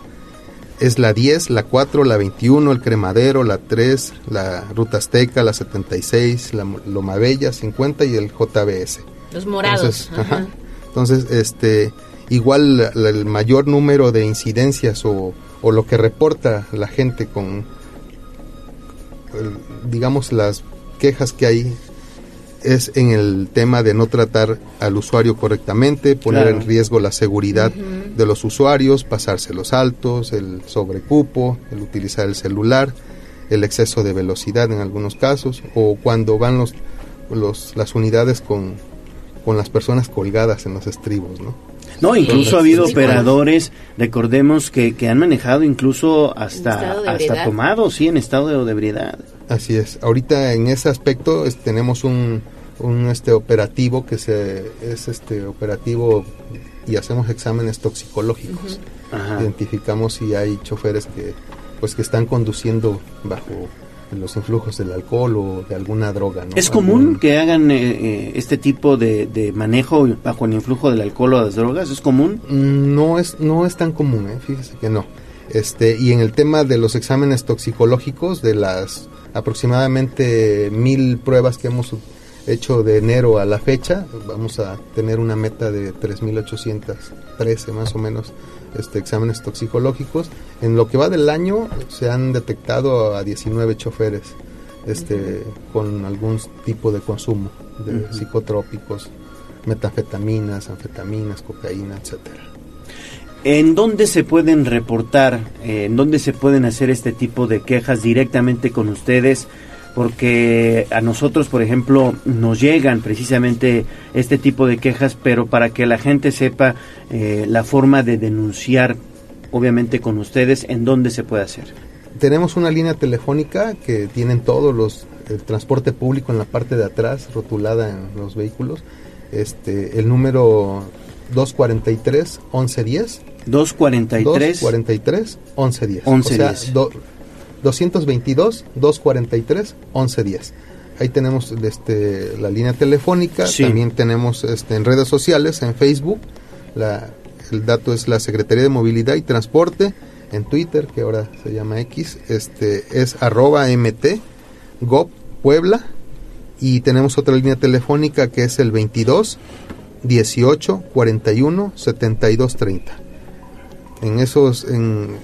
es la 10, la 4, la 21, el Cremadero, la 3, la Ruta Azteca, la 76, la Mo- Loma Bella, 50 y el JBS. Los morados. Entonces, ajá. ajá. Entonces, este, igual la- la- el mayor número de incidencias o, o lo que reporta la gente con, el- digamos, las quejas que hay es en el tema de no tratar al usuario correctamente, poner Claro. en riesgo la seguridad de los usuarios, pasarse los altos, el sobrecupo, el utilizar el celular, el exceso de velocidad en algunos casos, o cuando van los, los las unidades con, con las personas colgadas en los estribos, ¿no? No, incluso ha habido operadores, recordemos que, que han manejado incluso hasta, hasta tomados, sí, en estado de ebriedad. Así es. Ahorita en ese aspecto es- tenemos un, un este operativo que se es este operativo y hacemos exámenes toxicológicos. Identificamos si hay choferes que pues que están conduciendo bajo los influjos del alcohol o de alguna droga. ¿no? ¿Es común Algún- que hagan eh, eh, este tipo de, de manejo bajo el influjo del alcohol o las drogas? ¿Es común? Mm, No es, no es tan común, ¿eh? fíjese que no. Este, y en el tema de los exámenes toxicológicos, de las aproximadamente mil pruebas que hemos hecho de enero a la fecha, vamos a tener una meta de 3.813 más o menos este, exámenes toxicológicos. En lo que va del año se han detectado a 19 choferes este, con algún tipo de consumo de psicotrópicos, metanfetaminas, anfetaminas, cocaína, etcétera. ¿En dónde se pueden reportar, eh, en dónde se pueden hacer este tipo de quejas directamente con ustedes? Porque a nosotros, por ejemplo, nos llegan precisamente este tipo de quejas, pero para que la gente sepa eh, la forma de denunciar, obviamente con ustedes, ¿en dónde se puede hacer? Tenemos una línea telefónica que tienen todos los el transporte público en la parte de atrás, rotulada en los vehículos. Este, el número 243 1110 243 243 1110. 1110. O sea, do- 222-243-1110. Ahí tenemos este, la línea telefónica, también tenemos este, en redes sociales, en Facebook, la, el dato es la Secretaría de Movilidad y Transporte, en Twitter, que ahora se llama X, este, es arroba MT, GOP Puebla, y tenemos otra línea telefónica que es el 22 18 41 72 30. En esos, en,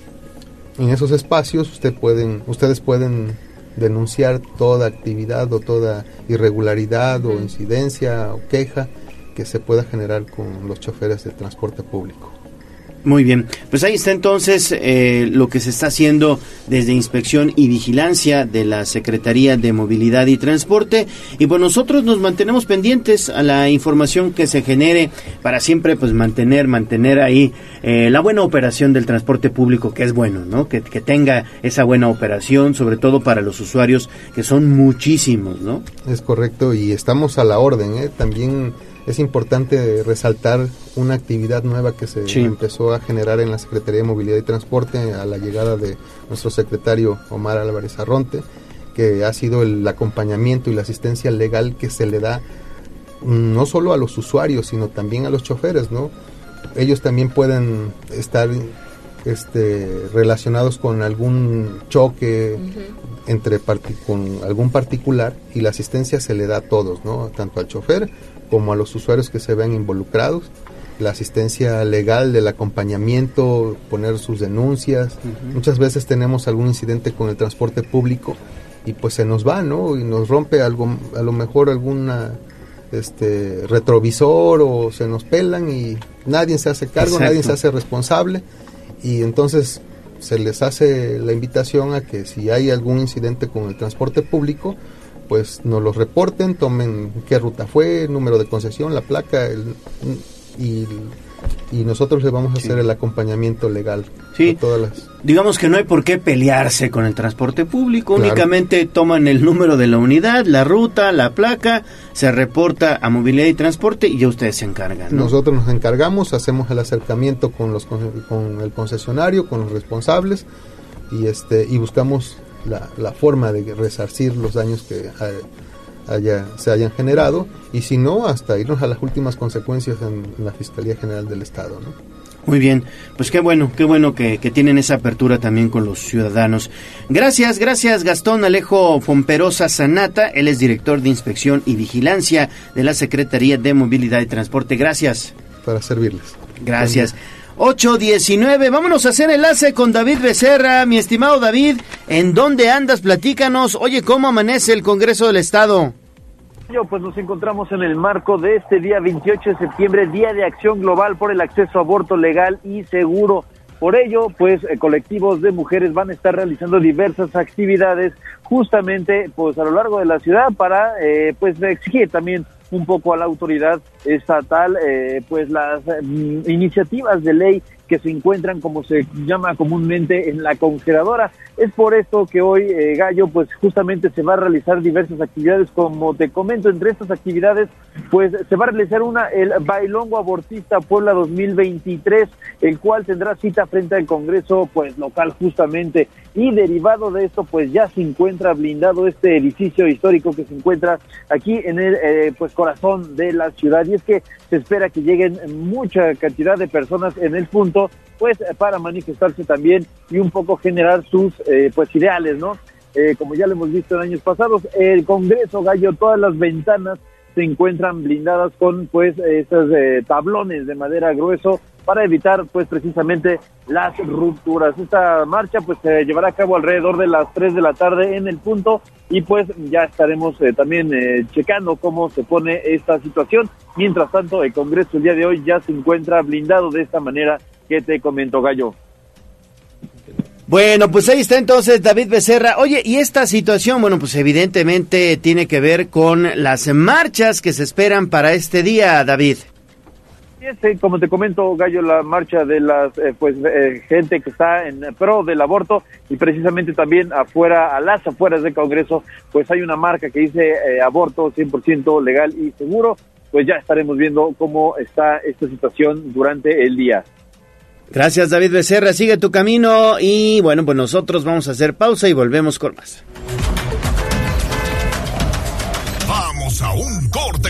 en esos espacios usted pueden, ustedes pueden denunciar toda actividad o toda irregularidad o incidencia o queja que se pueda generar con los choferes de transporte público. Muy bien, pues ahí está entonces eh, lo que se está haciendo desde inspección y vigilancia de la Secretaría de Movilidad y Transporte y pues nosotros nos mantenemos pendientes a la información que se genere para siempre pues mantener mantener ahí eh, la buena operación del transporte público que es bueno, ¿no? Que, que tenga esa buena operación sobre todo para los usuarios que son muchísimos, ¿no? Es correcto y estamos a la orden, ¿eh? También es importante resaltar una actividad nueva que se empezó a generar en la Secretaría de Movilidad y Transporte a la llegada de nuestro secretario Omar Álvarez Arronte, que ha sido el acompañamiento y la asistencia legal que se le da mm, no solo a los usuarios, sino también a los choferes, ¿no? Ellos también pueden estar este, relacionados con algún choque entre con algún particular y la asistencia se le da a todos, ¿no? Tanto al chofer como a los usuarios que se vean involucrados, la asistencia legal del acompañamiento, poner sus denuncias. Muchas veces tenemos algún incidente con el transporte público y pues se nos va, ¿no? Y nos rompe algo, a lo mejor alguna este retrovisor o se nos pelan y nadie se hace cargo, nadie se hace responsable y entonces se les hace la invitación a que si hay algún incidente con el transporte público, pues nos los reporten, tomen qué ruta fue, número de concesión, la placa y, nosotros le vamos a hacer el acompañamiento legal. Sí, todas las... digamos que no hay por qué pelearse con el transporte público, únicamente toman el número de la unidad, la ruta, la placa, se reporta a movilidad y transporte y ya ustedes se encargan. Nosotros nos encargamos, hacemos el acercamiento con, los, con el concesionario, con los responsables y, este, y buscamos la, forma de resarcir los daños que haya, se hayan generado y si no, hasta irnos a las últimas consecuencias en la Fiscalía General del Estado. Muy bien, pues qué bueno, qué bueno que, tienen esa apertura también con los ciudadanos. Gracias, gracias Gastón Alejo Fomperosa Sanata, él es director de Inspección y Vigilancia de la Secretaría de Movilidad y Transporte. Gracias. Para servirles. Gracias. 819. Vámonos a hacer enlace con David Becerra. Mi estimado David, ¿en dónde andas? Platícanos. Oye, ¿cómo amanece el Congreso del Estado? Pues nos encontramos en el marco de este día 28 de septiembre, Día de Acción Global por el Acceso a Aborto Legal y Seguro. Por ello, pues eh, colectivos de mujeres van a estar realizando diversas actividades justamente pues a lo largo de la ciudad para eh, pues exigir también un poco a la autoridad estatal eh, pues las mm, iniciativas de ley que se encuentran, como se llama comúnmente, en la congeladora. Es por esto que hoy, eh, Gallo, pues justamente se va a realizar diversas actividades, como te comento, entre estas actividades, pues se va a realizar una, el Bailongo Abortista Puebla 2023, el cual tendrá cita frente al Congreso, pues local justamente, y derivado de esto, pues ya se encuentra blindado este edificio histórico que se encuentra aquí en el, eh, pues corazón de la ciudad, es que se espera que lleguen mucha cantidad de personas en el punto pues para manifestarse también y un poco generar sus eh, pues ideales, ¿no? Eh, como ya lo hemos visto en años pasados, el Congreso Gallo, todas las ventanas se encuentran blindadas con pues estos eh, tablones de madera grueso para evitar pues precisamente las rupturas. Esta marcha pues se llevará a cabo alrededor de las 3 de la tarde en el punto y pues ya estaremos también checando cómo se pone esta situación. Mientras tanto, el Congreso el día de hoy ya se encuentra blindado de esta manera ¿Qué te comento, Gallo? Bueno, pues ahí está entonces David Becerra. Oye, y esta situación, bueno, pues evidentemente tiene que ver con las marchas que se esperan para este día, David. Sí, como te comento, Gallo, la marcha de las eh, pues eh, gente que está en pro del aborto y precisamente también afuera, a las afueras del Congreso, pues hay una marca que dice eh, aborto 100% legal y seguro. Pues ya estaremos viendo cómo está esta situación durante el día. Gracias David Becerra, sigue tu camino y bueno, pues nosotros vamos a hacer pausa y volvemos con más.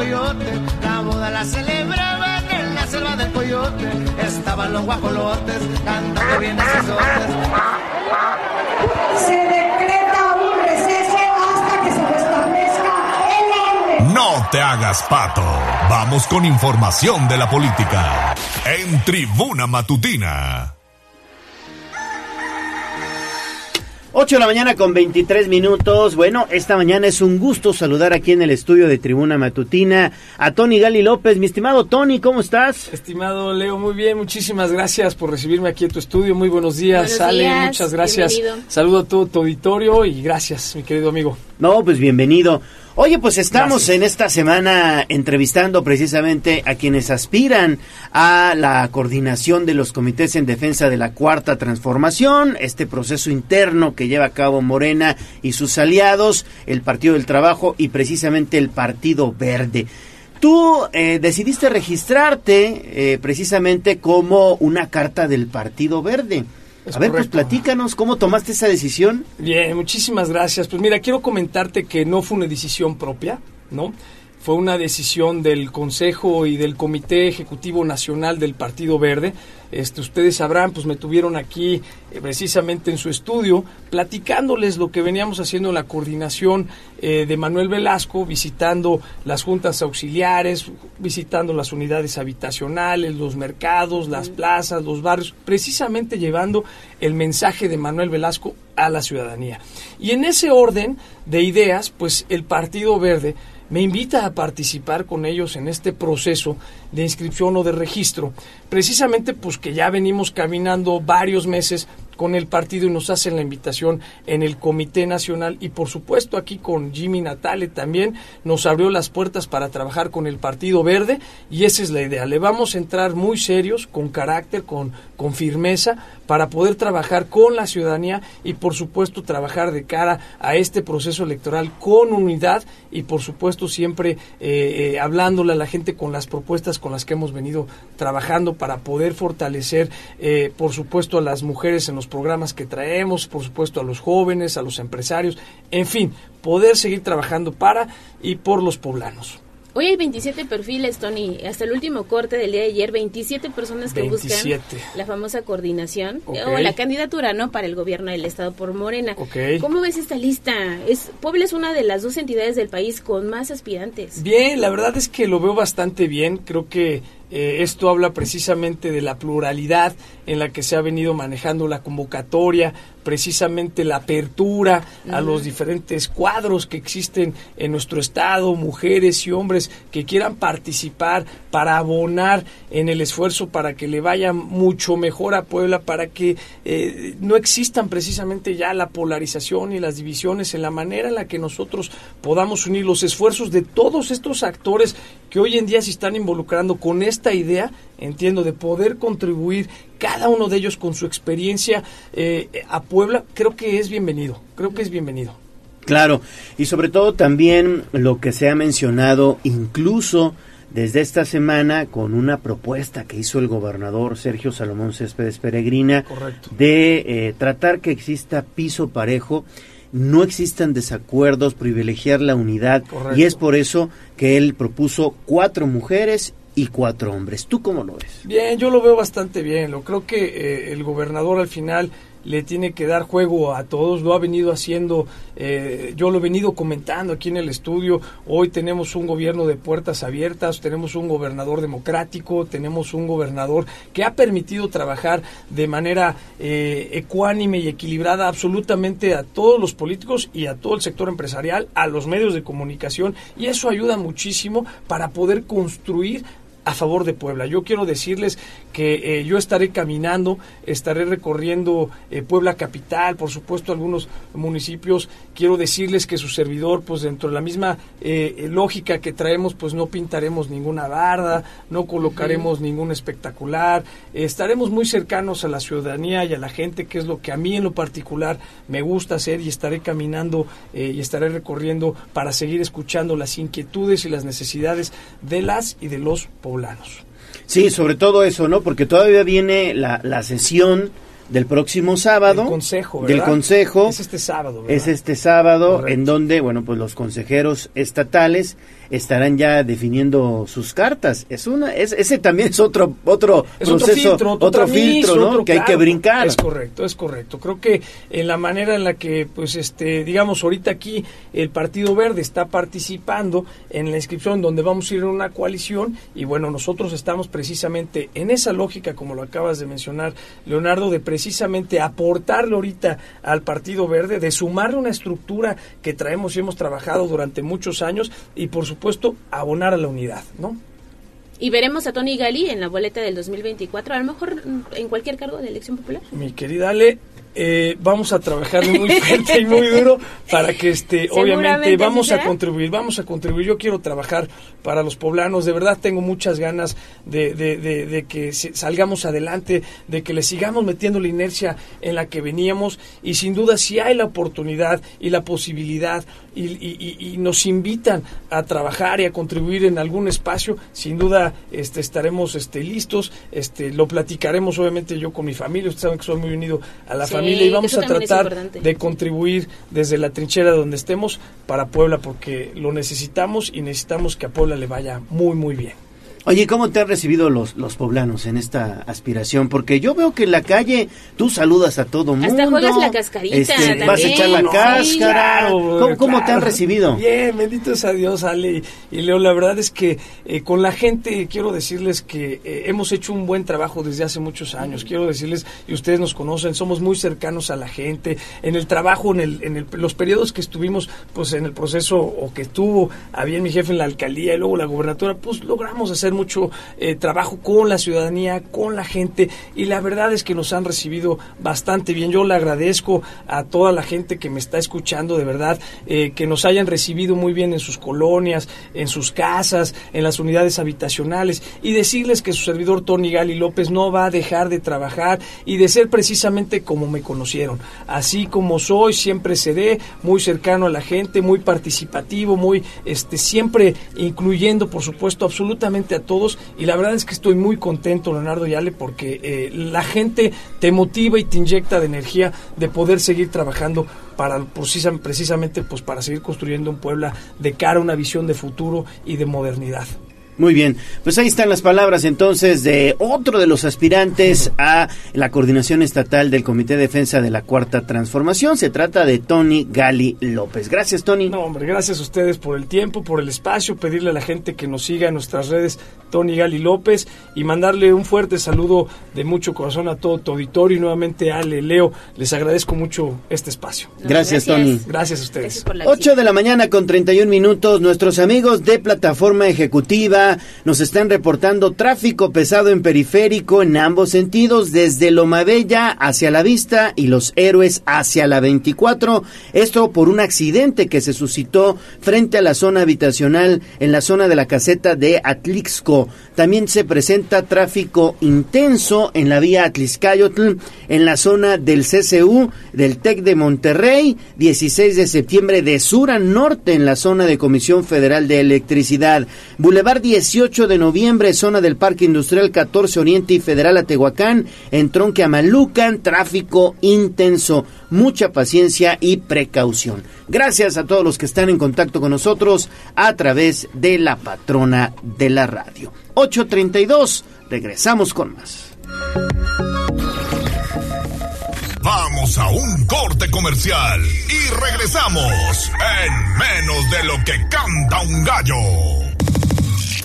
coyote. La boda la celebraban en la selva del coyote. Estaban los guajolotes cantando bien esos Se decreta un receso hasta que se restablezca el orden. No te hagas pato. Vamos con información de la política. En Tribuna Matutina. 8 de la mañana con 23 minutos. Bueno, esta mañana es un gusto saludar aquí en el estudio de Tribuna Matutina a Tony Gali López. Mi estimado Tony, ¿cómo estás? Estimado Leo, muy bien, muchísimas gracias por recibirme aquí en tu estudio. Muy buenos días, Buenos Ale, días, muchas gracias. bienvenido. Saludo a todo tu auditorio y gracias, mi querido amigo. No, pues bienvenido. Oye, pues estamos en esta semana entrevistando precisamente a quienes aspiran a la coordinación de los comités en defensa de la cuarta transformación, este proceso interno que lleva a cabo Morena y sus aliados, el Partido del Trabajo y precisamente el Partido Verde. Tú eh, decidiste registrarte eh, precisamente como una carta del Partido Verde. Es a ver, correcto. pues platícanos, ¿cómo tomaste esa decisión? Bien, muchísimas gracias. Pues mira, quiero comentarte que no fue una decisión propia, ¿no? Fue una decisión del Consejo y del Comité Ejecutivo Nacional del Partido Verde. Este, ustedes sabrán, pues me tuvieron aquí eh, precisamente en su estudio platicándoles lo que veníamos haciendo en la coordinación eh, de Manuel Velasco, visitando las juntas auxiliares, visitando las unidades habitacionales, los mercados, las plazas, los barrios, precisamente llevando el mensaje de Manuel Velasco a la ciudadanía. Y en ese orden de ideas, pues el Partido Verde me invita a participar con ellos en este proceso de inscripción o de registro, precisamente pues que ya venimos caminando varios meses con el partido y nos hacen la invitación en el Comité Nacional y por supuesto aquí con Jimmy Natale también nos abrió las puertas para trabajar con el Partido Verde y esa es la idea. Le vamos a entrar muy serios, con carácter, con, con firmeza para poder trabajar con la ciudadanía y por supuesto trabajar de cara a este proceso electoral con unidad y por supuesto siempre eh, eh, hablándole a la gente con las propuestas con las que hemos venido trabajando para poder fortalecer eh, por supuesto a las mujeres en los programas que traemos, por supuesto a los jóvenes, a los empresarios, en fin, poder seguir trabajando para y por los poblanos. Hoy hay 27 perfiles, Tony. Hasta el último corte del día de ayer, 27 personas que 27. buscan la famosa coordinación Ok. o la candidatura, ¿no? Para el gobierno del Estado por Morena. ¿Cómo ves esta lista? Es, Puebla es una de las dos entidades del país con más aspirantes. Bien, la verdad es que lo veo bastante bien. Creo que eh, esto habla precisamente de la pluralidad en la que se ha venido manejando la convocatoria, precisamente la apertura a los diferentes cuadros que existen en nuestro estado, mujeres y hombres que quieran participar para abonar en el esfuerzo para que le vaya mucho mejor a Puebla, para que eh, no existan precisamente ya la polarización y las divisiones en la manera en la que nosotros podamos unir los esfuerzos de todos estos actores que hoy en día se están involucrando con esta idea, entiendo, de poder contribuir cada uno de ellos con su experiencia eh, a Puebla, creo que es bienvenido, creo que es bienvenido. Claro, y sobre todo también lo que se ha mencionado incluso desde esta semana con una propuesta que hizo el gobernador Sergio Salomón Céspedes Peregrina Correcto. de eh, tratar que exista piso parejo, no existan desacuerdos, privilegiar la unidad Correcto. y es por eso que él propuso cuatro mujeres y cuatro hombres. ¿Tú cómo lo ves? Bien, yo lo veo bastante bien. Lo creo que eh, el gobernador al final le tiene que dar juego a todos, lo ha venido haciendo, eh, yo lo he venido comentando aquí en el estudio, hoy tenemos un gobierno de puertas abiertas, tenemos un gobernador democrático, tenemos un gobernador que ha permitido trabajar de manera eh, ecuánime y equilibrada absolutamente a todos los políticos y a todo el sector empresarial, a los medios de comunicación, y eso ayuda muchísimo para poder construir a favor de Puebla. Yo quiero decirles que eh, yo estaré caminando, estaré recorriendo eh, Puebla capital, por supuesto algunos municipios. Quiero decirles que su servidor, pues dentro de la misma eh, lógica que traemos, pues no pintaremos ninguna barda, no colocaremos ningún espectacular, estaremos muy cercanos a la ciudadanía y a la gente, que es lo que a mí en lo particular me gusta hacer y estaré caminando y estaré recorriendo para seguir escuchando las inquietudes y las necesidades de las y de los Sí, sobre todo eso, ¿no? Porque todavía viene la, la sesión del próximo sábado. Del consejo, Del consejo. Es este sábado, ¿verdad? Es este sábado en donde, bueno, pues los consejeros estatales estarán ya definiendo sus cartas. Es una, es, ese también es otro, otro Es otro proceso, filtro, otro, otro filtro, ¿no? otro- que hay que brincar. Es correcto, es correcto. Creo que en la manera en la que, pues, este, digamos, ahorita aquí el Partido Verde está participando en la inscripción donde vamos a ir en una coalición y bueno, nosotros estamos precisamente en esa lógica, como lo acabas de mencionar, Leonardo, de precisamente aportarle ahorita al Partido Verde, de sumarle una estructura que traemos y hemos trabajado durante muchos años y por supuesto abonar a la unidad, ¿no? Y veremos a Tony Gali en la boleta del 2024, a lo mejor mm, en cualquier cargo de elección popular. Mi querida Ale, eh, vamos a trabajar muy fuerte y muy duro para que este obviamente vamos a contribuir vamos a contribuir yo quiero trabajar para los poblanos de verdad tengo muchas ganas de, de- de- de que salgamos adelante de que le sigamos metiendo la inercia en la que veníamos y sin duda si hay la oportunidad y la posibilidad y, y- y- nos invitan a trabajar y a contribuir en algún espacio sin duda este estaremos este listos este lo platicaremos obviamente yo con mi familia ustedes saben que soy muy unido a la Sí, familia y vamos a tratar de contribuir desde la trinchera donde estemos para Puebla porque lo necesitamos y necesitamos que a Puebla le vaya muy muy bien. Oye, ¿cómo te han recibido los, los poblanos en esta aspiración? Porque yo veo que en la calle tú saludas a todo mundo. Hasta juegas la cascarita este, Vas a echar la No, cáscara. sí, claro, ¿Cómo, cómo te han recibido? Bien, bendito sea Dios, Ale y, y Leo. La verdad es que eh, con la gente quiero decirles que eh, hemos hecho un buen trabajo desde hace muchos años. Quiero decirles, y ustedes nos conocen, somos muy cercanos a la gente. En el trabajo, en, el, en el- los periodos que estuvimos pues en el proceso o que estuvo, había mi jefe en la alcaldía y luego la gobernatura, pues logramos hacer mucho eh, trabajo con la ciudadanía, con la gente. Y la verdad es que nos han recibido bastante bien. Yo le agradezco a toda la gente que me está escuchando, de verdad, eh, que nos hayan recibido muy bien en sus colonias, en sus casas, en las unidades habitacionales y decirles que su servidor Tony Gali López no va a dejar de trabajar y de ser precisamente como me conocieron. Así como soy, siempre seré muy cercano a la gente, muy participativo, muy este siempre incluyendo, por supuesto, absolutamente a todos y la verdad es que estoy muy contento, Leonardo Yale, porque eh, la gente te motiva y te inyecta de energía de poder seguir trabajando para precisa- precisamente pues para seguir construyendo un Puebla de cara a una visión de futuro y de modernidad. Muy bien, pues ahí están las palabras entonces de otro de los aspirantes a la coordinación estatal del Comité de Defensa de la Cuarta Transformación. Se trata de Tony Gali López. Gracias, Tony. No, hombre, gracias a ustedes por el tiempo, por el espacio, pedirle a la gente que nos siga en nuestras redes Tony Gali López y mandarle un fuerte saludo de mucho corazón a todo tu auditorio y nuevamente a Ale, Leo, les agradezco mucho este espacio. Gracias, Tony. Gracias a ustedes. 8 de la mañana con 31 minutos. Nuestros amigos de Plataforma Ejecutiva nos están reportando tráfico pesado en periférico en ambos sentidos, desde Loma Bella hacia la vista y los héroes hacia la 24. Esto por un accidente que se suscitó frente a la zona habitacional en la zona de la caseta de Atlixco. También se presenta tráfico intenso en la vía Atliscayotl, en la zona del CCU, del TEC de Monterrey, 16 de septiembre de sur a norte en la zona de Comisión Federal de Electricidad. Boulevard 18 de noviembre, zona del Parque Industrial 14 Oriente y Federal a Tehuacán, en Tronque a Malucan, tráfico intenso. Mucha paciencia y precaución. Gracias a todos los que están en contacto con nosotros a través de la patrona de la radio. 832, regresamos con más. Vamos Un corte comercial y regresamos en menos de lo que canta un gallo.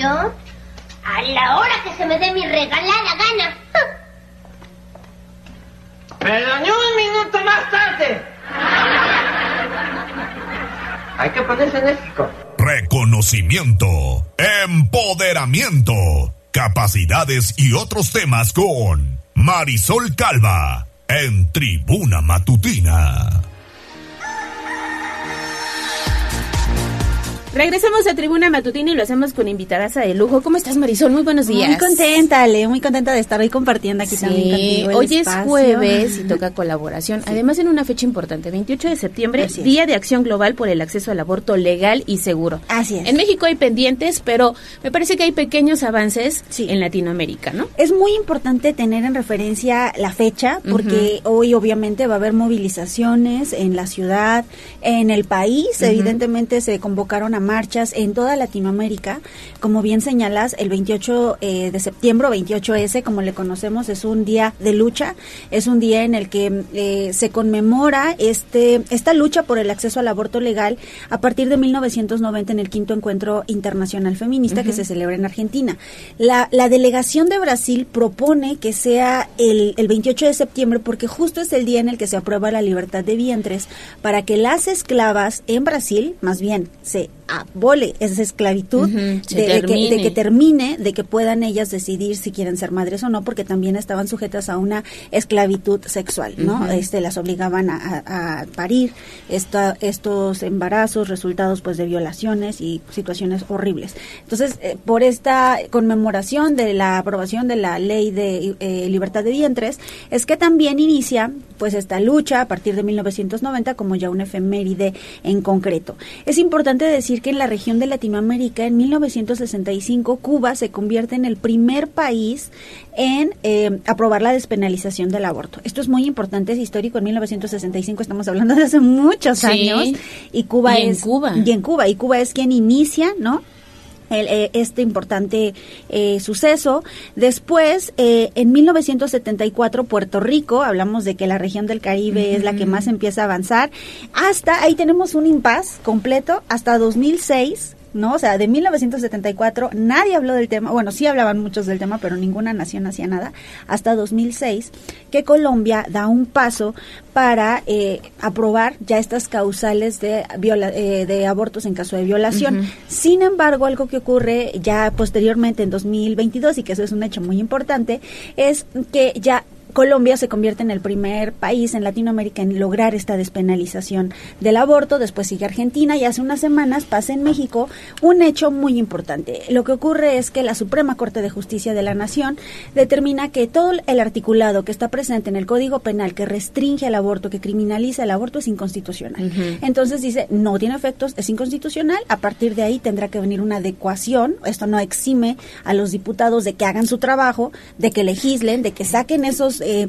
¿Yo? A la hora que se me dé mi regalada gana. Pero ni un minuto más tarde. Hay que ponerse enérgico. Reconocimiento, empoderamiento, capacidades y otros temas con Marisol Calva en Tribuna Matutina. Regresamos a Tribuna Matutina y lo hacemos con invitadas de lujo. ¿Cómo estás, Marisol? Muy buenos días. Muy contenta, Ale, muy contenta de estar hoy compartiendo aquí también contigo. el hoy es jueves y toca colaboración. Además, en una fecha importante, 28 de septiembre. Día de Acción Global por el Acceso al Aborto Legal y Seguro. Así es. En México hay pendientes, pero me parece que hay pequeños avances en Latinoamérica, ¿no? Es muy importante tener en referencia la fecha porque hoy obviamente va a haber movilizaciones en la ciudad, en el país, evidentemente se convocaron a marchas en toda Latinoamérica. Como bien señalas, el 28 eh, de septiembre, o 28S, como le conocemos, es un día de lucha, es un día en el que eh, se conmemora este esta lucha por el acceso al aborto legal a partir de 1990 en el quinto encuentro internacional feminista que se celebra en Argentina. La, la delegación de Brasil propone que sea el, el 28 de septiembre porque justo es el día en el que se aprueba la libertad de vientres para que las esclavas en Brasil, más bien, se abole esa esclavitud, de, que, de termine. que termine, de que puedan ellas decidir si quieren ser madres o no, porque también estaban sujetas a una esclavitud sexual, ¿no? Este las obligaban a, a- a parir esta, estos embarazos, resultados pues de violaciones y situaciones horribles. Entonces, eh, por esta conmemoración de la aprobación de la ley de eh, libertad de vientres, es que también inicia pues esta lucha a partir de 1990 como ya una efeméride en concreto. Es importante decir que en la región de Latinoamérica, en 1965, Cuba se convierte en el primer país en eh, aprobar la despenalización del aborto. Esto es muy importante, es histórico. En 1965 estamos hablando de hace muchos Sí. años y Cuba Y en es Cuba. y en Cuba y Cuba es quien inicia, ¿no? El, eh, este importante eh, suceso. Después, eh, en 1974, Puerto Rico, hablamos de que la región del Caribe es la que más empieza a avanzar, hasta ahí tenemos un impas completo, hasta 2006. ¿No? O sea, de 1974 nadie habló del tema, bueno, sí hablaban muchos del tema, pero ninguna nación hacía nada, hasta 2006, que Colombia da un paso para eh, aprobar ya estas causales de, viola- eh, de abortos en caso de violación. Sin embargo, algo que ocurre ya posteriormente en 2022, y que eso es un hecho muy importante, es que ya Colombia se convierte en el primer país en Latinoamérica en lograr esta despenalización del aborto, después sigue Argentina y hace unas semanas pasa en México un hecho muy importante. Lo que ocurre es que la Suprema Corte de Justicia de la Nación determina que todo el articulado que está presente en el Código Penal que restringe el aborto, que criminaliza el aborto es inconstitucional. Entonces dice, no tiene efectos, es inconstitucional, a partir de ahí tendrá que venir una adecuación, esto no exime a los diputados de que hagan su trabajo, de que legislen, de que saquen esos eh,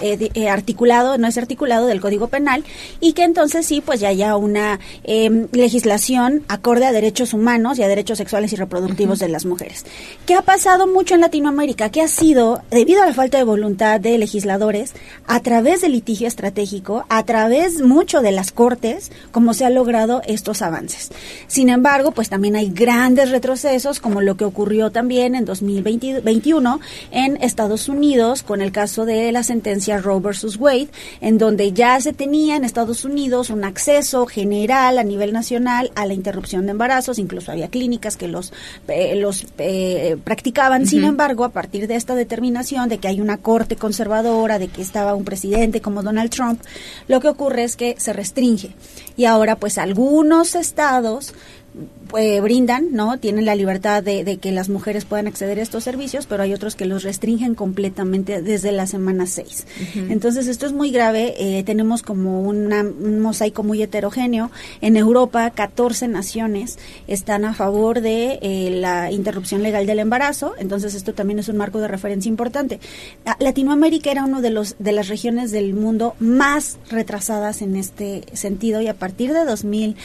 eh, eh, articulado, no es articulado del Código Penal, y que entonces sí, pues ya haya una eh, legislación acorde a derechos humanos y a derechos sexuales y reproductivos de las mujeres. ¿Qué ha pasado mucho en Latinoamérica? Que ha sido, debido a la falta de voluntad de legisladores, a través del litigio estratégico, a través mucho de las cortes, como se ha logrado estos avances. Sin embargo, pues también hay grandes retrocesos, como lo que ocurrió también en 2021 en Estados Unidos con el caso de la sentencia Roe versus Wade, en donde ya se tenía en Estados Unidos un acceso general a nivel nacional a la interrupción de embarazos, incluso había clínicas que los, eh, los eh, practicaban. Sin embargo, a partir de esta determinación de que hay una corte conservadora, de que estaba un presidente como Donald Trump, lo que ocurre es que se restringe. Y ahora, pues, algunos estados eh, brindan, ¿no? Tienen la libertad de, de, que las mujeres puedan acceder a estos servicios, pero hay otros que los restringen completamente desde la semana 6. Entonces, esto es muy grave. Eh, tenemos como una, un mosaico muy heterogéneo. En Europa, 14 naciones están a favor de eh, la interrupción legal del embarazo. Entonces, esto también es un marco de referencia importante. Latinoamérica era uno de los de las regiones del mundo más retrasadas en este sentido y a partir de 2000,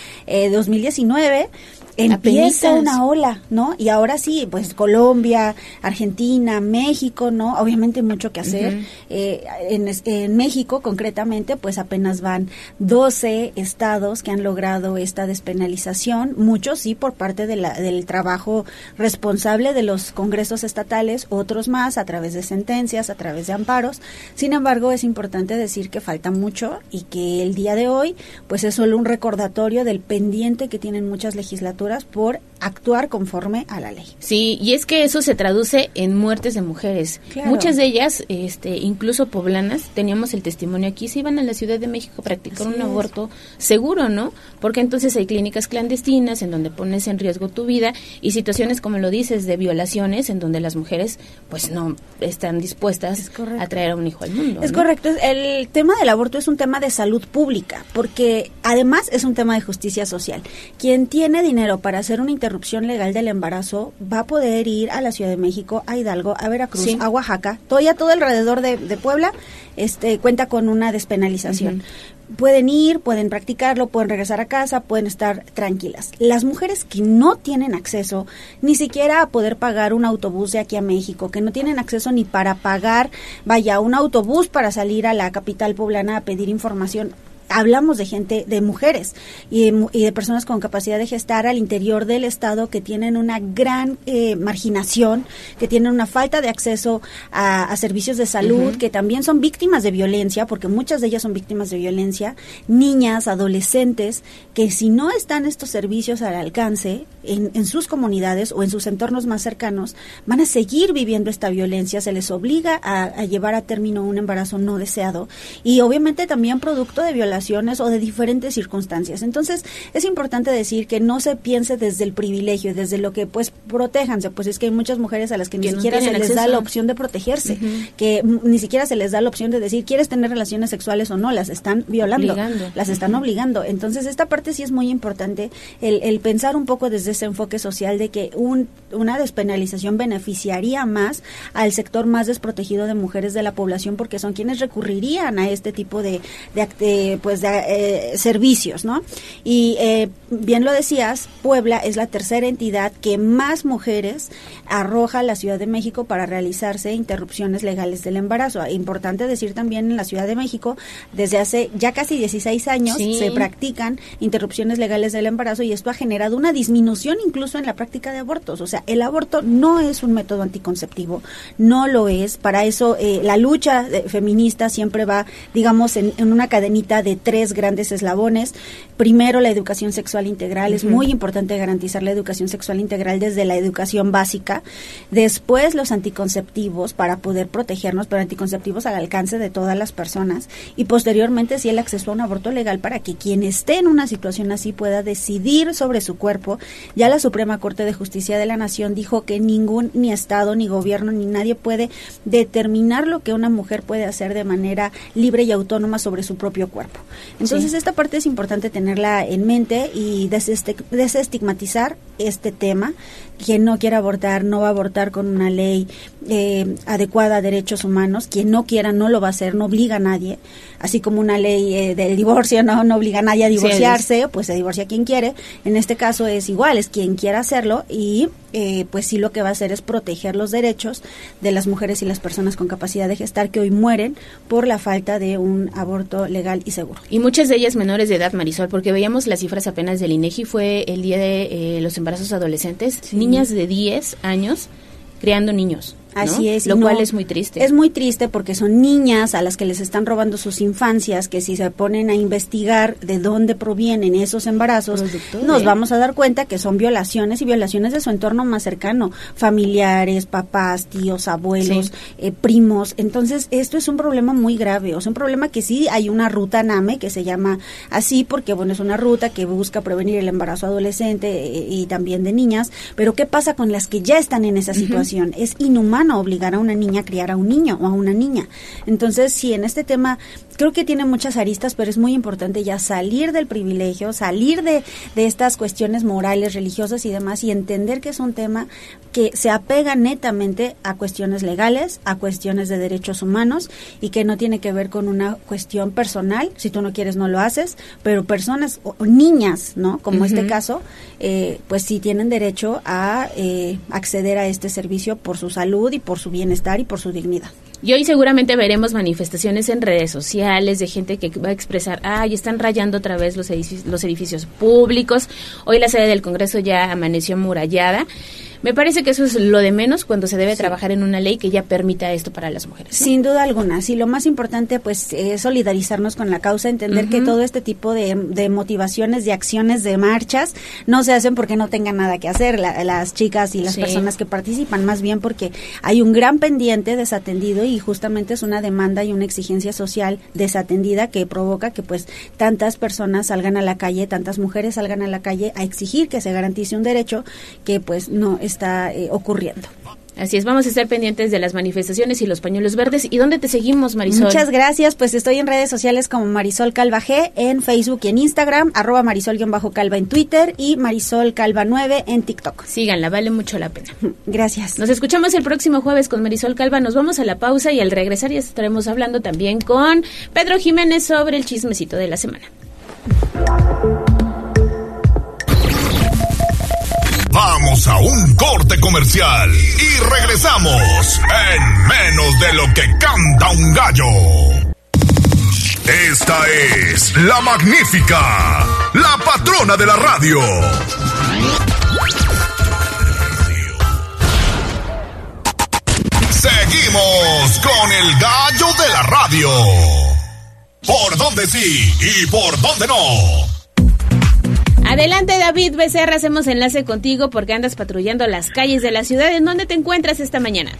2019 empieza una ola, ¿no? Y ahora sí, pues Colombia, Argentina, México, ¿no? Obviamente mucho que hacer. eh, en, en, México, concretamente, pues apenas van 12 estados que han logrado esta despenalización, muchos sí por parte de la, del trabajo responsable de los congresos estatales, otros más a través de sentencias, a través de amparos. Sin embargo, es importante decir que falta mucho y que el día de hoy, pues es solo un recordatorio del pendiente que tienen muchas legislaturas por actuar conforme a la ley. Sí, y es que eso se traduce en muertes de mujeres. Claro. Muchas de ellas, este, incluso poblanas, teníamos el testimonio aquí, se iban a la Ciudad de México a practicar Así un es. aborto seguro, ¿no? Porque entonces hay clínicas clandestinas en donde pones en riesgo tu vida y situaciones, como lo dices, de violaciones en donde las mujeres pues no están dispuestas a traer a un hijo al mundo. Es ¿no? correcto. El tema del aborto es un tema de salud pública, porque además es un tema de justicia social. Quien tiene dinero para hacer una interrupción legal del embarazo va a poder ir a la Ciudad de México, a Hidalgo, a Veracruz, sí. a Oaxaca, todo ya todo alrededor de, de, Puebla este cuenta con una despenalización. Uh -huh. Pueden ir, pueden practicarlo, pueden regresar a casa, pueden estar tranquilas. Las mujeres que no tienen acceso ni siquiera a poder pagar un autobús de aquí a México, que no tienen acceso ni para pagar, vaya, un autobús para salir a la capital poblana a pedir información, hablamos de gente, de mujeres y, y, de personas con capacidad de gestar al interior del Estado que tienen una gran eh, marginación, que tienen una falta de acceso a, a servicios de salud, uh -huh. que también son víctimas de violencia, porque muchas de ellas son víctimas de violencia, niñas, adolescentes, que si no están estos servicios al alcance en, en sus comunidades o en sus entornos más cercanos, van a seguir viviendo esta violencia, se les obliga a, a llevar a término un embarazo no deseado y obviamente también producto de violación o de diferentes circunstancias. Entonces, es importante decir que no se piense desde el privilegio, desde lo que, pues, protéjanse, pues es que hay muchas mujeres a las que, que ni no siquiera se les acceso. da la opción de protegerse, uh -huh. que ni siquiera se les da la opción de decir, ¿quieres tener relaciones sexuales o no? Las están violando, obligando. las están uh -huh. obligando. Entonces, esta parte sí es muy importante, el, el pensar un poco desde ese enfoque social de que un, una despenalización beneficiaría más al sector más desprotegido de mujeres de la población, porque son quienes recurrirían a este tipo de, de, de pues de eh, servicios, ¿no? Y eh, bien lo decías, Puebla es la tercera entidad que más mujeres arroja a la Ciudad de México para realizarse interrupciones legales del embarazo. Importante decir también en la Ciudad de México, desde hace ya casi 16 años sí. se practican interrupciones legales del embarazo y esto ha generado una disminución incluso en la práctica de abortos. O sea, el aborto no es un método anticonceptivo, no lo es. Para eso eh, la lucha feminista siempre va, digamos, en, en una cadenita de tres grandes eslabones. Primero, la educación sexual integral. Uh -huh. Es muy importante garantizar la educación sexual integral desde la educación básica. Después, los anticonceptivos para poder protegernos, pero anticonceptivos al alcance de todas las personas. Y posteriormente, sí, el acceso a un aborto legal para que quien esté en una situación así pueda decidir sobre su cuerpo. Ya la Suprema Corte de Justicia de la Nación dijo que ningún, ni Estado, ni gobierno, ni nadie puede determinar lo que una mujer puede hacer de manera libre y autónoma sobre su propio cuerpo. Entonces, sí. esta parte es importante tenerla en mente y desestigmatizar este tema. Quien no quiera abortar no va a abortar con una ley eh, adecuada a derechos humanos. Quien no quiera no lo va a hacer, no obliga a nadie. Así como una ley eh, del divorcio no, no obliga a nadie a divorciarse, sí, pues se divorcia quien quiere. En este caso es igual, es quien quiera hacerlo y eh, pues sí lo que va a hacer es proteger los derechos de las mujeres y las personas con capacidad de gestar que hoy mueren por la falta de un aborto legal y seguro. Y muchas de ellas menores de edad, Marisol, porque veíamos las cifras apenas del INEGI, fue el día de eh, los embarazos adolescentes, sí. niñas de 10 años creando niños. Así es. Lo no- cual es muy triste. Es muy triste porque son niñas a las que les están robando sus infancias, que si se ponen a investigar de dónde provienen esos embarazos, Producto nos de- vamos a dar cuenta que son violaciones y violaciones de su entorno más cercano, familiares, papás, tíos, abuelos, eh, primos. Entonces, esto es un problema muy grave, o sea, un problema que sí hay una ruta NAME que se llama así porque, bueno, es una ruta que busca prevenir el embarazo adolescente eh, y también de niñas, pero ¿qué pasa con las que ya están en esa situación? Es inhumano obligar a una niña a criar a un niño o a una niña. Entonces, sí, en este tema creo que tiene muchas aristas, pero es muy importante ya salir del privilegio, salir de, de estas cuestiones morales, religiosas y demás y entender que es un tema que se apega netamente a cuestiones legales, a cuestiones de derechos humanos y que no tiene que ver con una cuestión personal. Si tú no quieres, no lo haces, pero personas o, o niñas, ¿no? Como este caso, eh, pues sí tienen derecho a eh, acceder a este servicio por su salud y por su bienestar y por su dignidad. Y hoy seguramente veremos manifestaciones en redes sociales de gente que va a expresar, ay, están rayando otra vez los edificios, los edificios públicos. Hoy la sede del Congreso ya amaneció amurallada. Me parece que eso es lo de menos cuando se debe trabajar en una ley que ya permita esto para las mujeres. ¿no? Sin duda alguna, sí, lo más importante pues es solidarizarnos con la causa, entender que todo este tipo de, de motivaciones, de acciones, de marchas, no se hacen porque no tengan nada que hacer la- las chicas y las Sí. personas que participan, más bien porque hay un gran pendiente desatendido y justamente es una demanda y una exigencia social desatendida que provoca que pues tantas personas salgan a la calle, tantas mujeres salgan a la calle a exigir que se garantice un derecho que pues no está eh, ocurriendo. Así es, vamos a estar pendientes de las manifestaciones y los pañuelos verdes. ¿Y dónde te seguimos, Marisol? Muchas gracias, pues estoy en redes sociales como Marisol Calva G en Facebook y en Instagram, arroba Marisol-Calva en Twitter y Marisol Calva 9 en TikTok. Síganla, vale mucho la pena. Gracias. Nos escuchamos el próximo jueves con Marisol Calva. Nos vamos a la pausa y al regresar ya estaremos hablando también con Pedro Jiménez sobre el chismecito de la semana. Vamos a un corte comercial y regresamos en menos de lo que canta un gallo. Esta es la magnífica, la patrona de la radio. Seguimos con el gallo de la radio. ¿Por dónde sí y por dónde no? Adelante, David Becerra, hacemos enlace contigo porque andas patrullando las calles de la ciudad. ¿En dónde te encuentras esta mañana?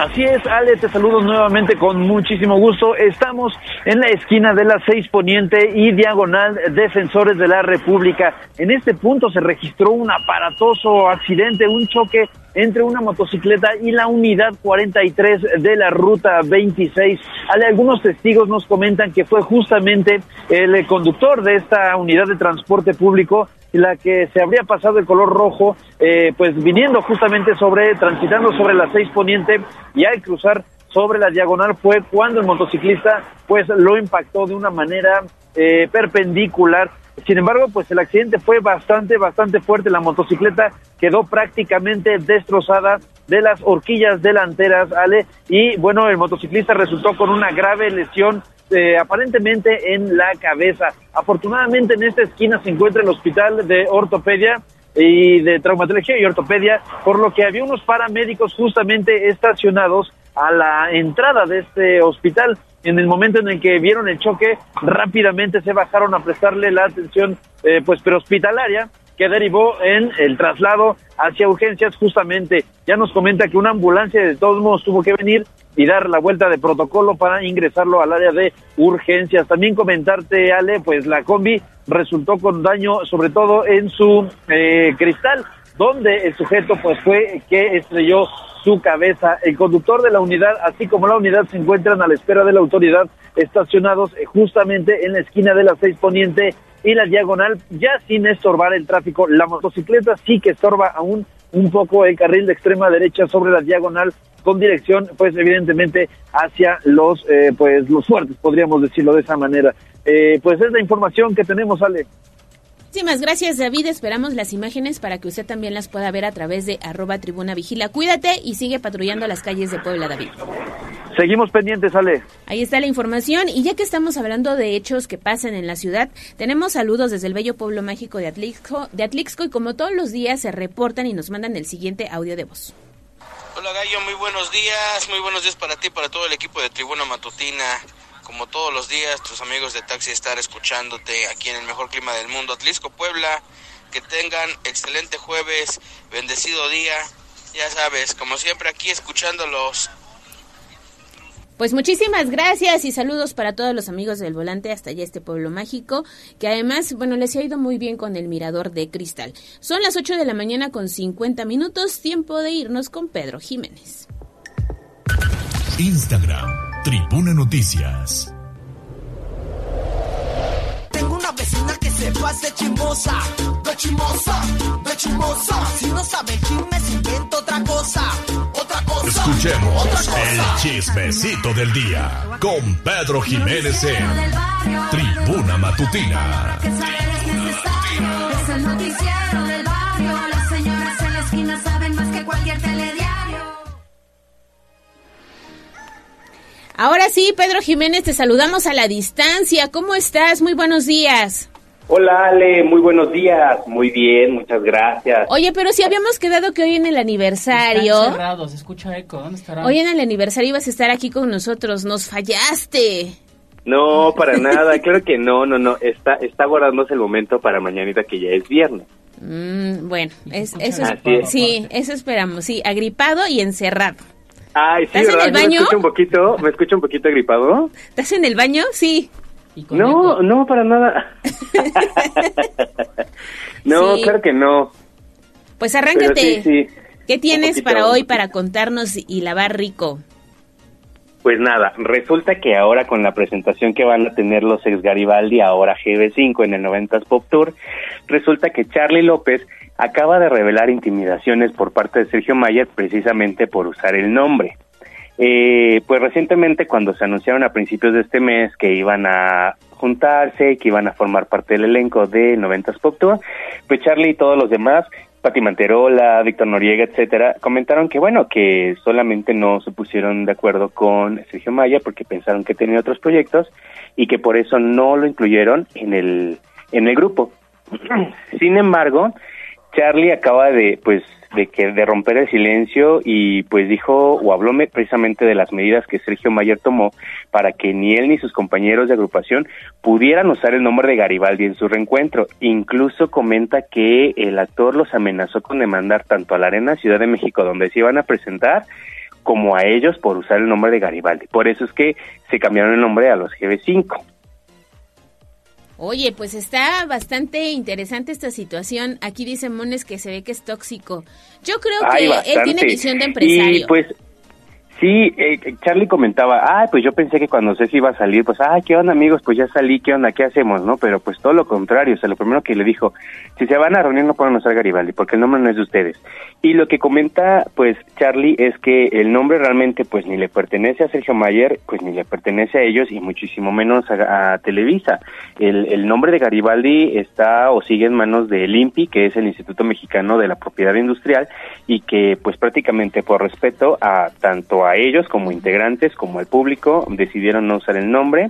Así es, Ale, te saludo nuevamente con muchísimo gusto. Estamos en la esquina de la 6 Poniente y Diagonal Defensores de la República. En este punto se registró un aparatoso accidente, un choque entre una motocicleta y la unidad 43 de la ruta 26. Ale, algunos testigos nos comentan que fue justamente el eh, conductor de esta unidad de transporte público la que se habría pasado el color rojo, eh, pues viniendo justamente sobre, transitando sobre la 6 Poniente y al cruzar sobre la diagonal fue cuando el motociclista pues lo impactó de una manera eh, perpendicular. Sin embargo, pues el accidente fue bastante, bastante fuerte. La motocicleta quedó prácticamente destrozada de las horquillas delanteras, Ale, y bueno, el motociclista resultó con una grave lesión eh, aparentemente en la cabeza. Afortunadamente en esta esquina se encuentra el hospital de ortopedia y de traumatología y ortopedia, por lo que había unos paramédicos justamente estacionados a la entrada de este hospital. En el momento en el que vieron el choque, rápidamente se bajaron a prestarle la atención eh, pues prehospitalaria que derivó en el traslado hacia urgencias justamente. Ya nos comenta que una ambulancia de todos modos tuvo que venir y dar la vuelta de protocolo para ingresarlo al área de urgencias. También comentarte, Ale, pues la combi resultó con daño sobre todo en su eh, cristal, donde el sujeto pues fue que estrelló su cabeza. El conductor de la unidad, así como la unidad, se encuentran a la espera de la autoridad estacionados eh, justamente en la esquina de la 6 Poniente y la diagonal, ya sin estorbar el tráfico. La motocicleta sí que estorba aún un poco el carril de extrema derecha sobre la diagonal con dirección, pues evidentemente hacia los, eh, pues los fuertes, podríamos decirlo de esa manera. Eh, pues es la información que tenemos, Ale. Muchísimas gracias, David. Esperamos las imágenes para que usted también las pueda ver a través de arroba tribuna vigila. Cuídate y sigue patrullando las calles de Puebla, David. Seguimos pendientes, Ale. Ahí está la información. Y ya que estamos hablando de hechos que pasan en la ciudad, tenemos saludos desde el bello pueblo mágico de Atlixco, de Atlixco y como todos los días se reportan y nos mandan el siguiente audio de voz. Hola Gallo, muy buenos días, muy buenos días para ti, para todo el equipo de Tribuna Matutina. Como todos los días, tus amigos de Taxi Star escuchándote aquí en el mejor clima del mundo, Atlisco, Puebla. Que tengan excelente jueves, bendecido día. Ya sabes, como siempre aquí escuchándolos. Pues muchísimas gracias y saludos para todos los amigos del volante hasta allá este pueblo mágico, que además, bueno, les ha ido muy bien con el mirador de cristal. Son las 8 de la mañana con 50 minutos, tiempo de irnos con Pedro Jiménez. Instagram, Tribuna Noticias. Tengo una vecina que se pase chimosa, de chimosa, de chimosa. Si no sabe chisme, se inventa otra cosa, otra cosa. Escuchemos otra cosa. el chismecito del día con Pedro Jiménez en Tribuna Matutina. Es el noticiero del barrio. Las señoras en la esquina saben más que cualquier telediario. Ahora sí, Pedro Jiménez, te saludamos a la distancia. ¿Cómo estás? Muy buenos días. Hola Ale, muy buenos días. Muy bien, muchas gracias. Oye, pero si habíamos quedado que hoy en el aniversario... Está encerrado, se escucha eco. ¿Dónde estará? Hoy en el aniversario ibas a estar aquí con nosotros. Nos fallaste. No, para nada, claro que no, no, no. Está, está guardándose el momento para mañanita que ya es viernes. Mm, bueno, es, eso es. sí, eso esperamos. Sí, agripado y encerrado. Ay, sí, ¿Estás en ¿verdad? el ¿Me baño? escucha un poquito? ¿Me escucha un poquito gripado? ¿Estás en el baño? Sí. No, no, para nada. no, Sí. claro que no. Pues arráncate. Sí, sí. ¿Qué tienes para hoy para contarnos y lavar rico? Pues nada, resulta que ahora con la presentación que van a tener los ex Garibaldi, ahora GB5 en el 90s Pop Tour, resulta que Charlie López acaba de revelar intimidaciones por parte de Sergio Mayer precisamente por usar el nombre. Eh, pues recientemente cuando se anunciaron a principios de este mes que iban a juntarse, que iban a formar parte del elenco de 90s Pop Tour, pues Charlie y todos los demás, Pati Manterola, Víctor Noriega, etcétera, comentaron que bueno, que solamente no se pusieron de acuerdo con Sergio Maya porque pensaron que tenía otros proyectos y que por eso no lo incluyeron en el en el grupo. Sin embargo, Charlie acaba de pues de que de romper el silencio y pues dijo o habló me- precisamente de las medidas que Sergio Mayer tomó para que ni él ni sus compañeros de agrupación pudieran usar el nombre de Garibaldi en su reencuentro. Incluso comenta que el actor los amenazó con demandar tanto a la Arena Ciudad de México donde se iban a presentar como a ellos por usar el nombre de Garibaldi. Por eso es que se cambiaron el nombre a los GB5. Oye, pues está bastante interesante esta situación. Aquí dice Mones que se ve que es tóxico. Yo creo que él tiene visión de empresario. Y pues, sí, eh, Charlie comentaba, ah, pues yo pensé que cuando Ceci iba a salir, pues, ah, ¿qué onda amigos? Pues ya salí, ¿qué onda? ¿Qué hacemos? ¿No? Pero pues todo lo contrario, o sea, lo primero que le dijo, si se van a reunir no pueden usar Garibaldi, porque el nombre no es de ustedes. Y lo que comenta, pues, Charlie, es que el nombre realmente, pues, ni le pertenece a Sergio Mayer, pues, ni le pertenece a ellos, y muchísimo menos a, Televisa. El, el nombre de Garibaldi está o sigue en manos de el INPI, que es el Instituto Mexicano de la Propiedad Industrial, y que, pues, prácticamente por respeto a tanto a ellos como integrantes, como al público, decidieron no usar el nombre,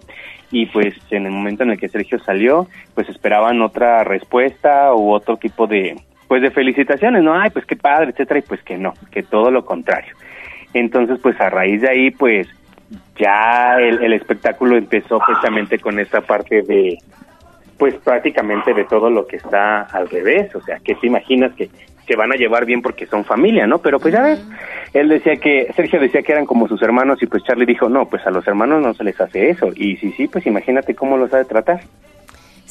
y pues en el momento en el que Sergio salió, pues esperaban otra respuesta u otro tipo de pues de felicitaciones, no, ay, pues qué padre, etcétera, y pues que no, que todo lo contrario. Entonces, pues a raíz de ahí, pues ya el, espectáculo empezó precisamente con esta parte de, pues prácticamente de todo lo que está al revés, o sea, que te imaginas que se van a llevar bien porque son familia, ¿no? Pero pues ya ves, él decía que, Sergio decía que eran como sus hermanos y pues Charlie dijo, no, pues a los hermanos no se les hace eso, y sí, sí, pues imagínate cómo los ha de tratar.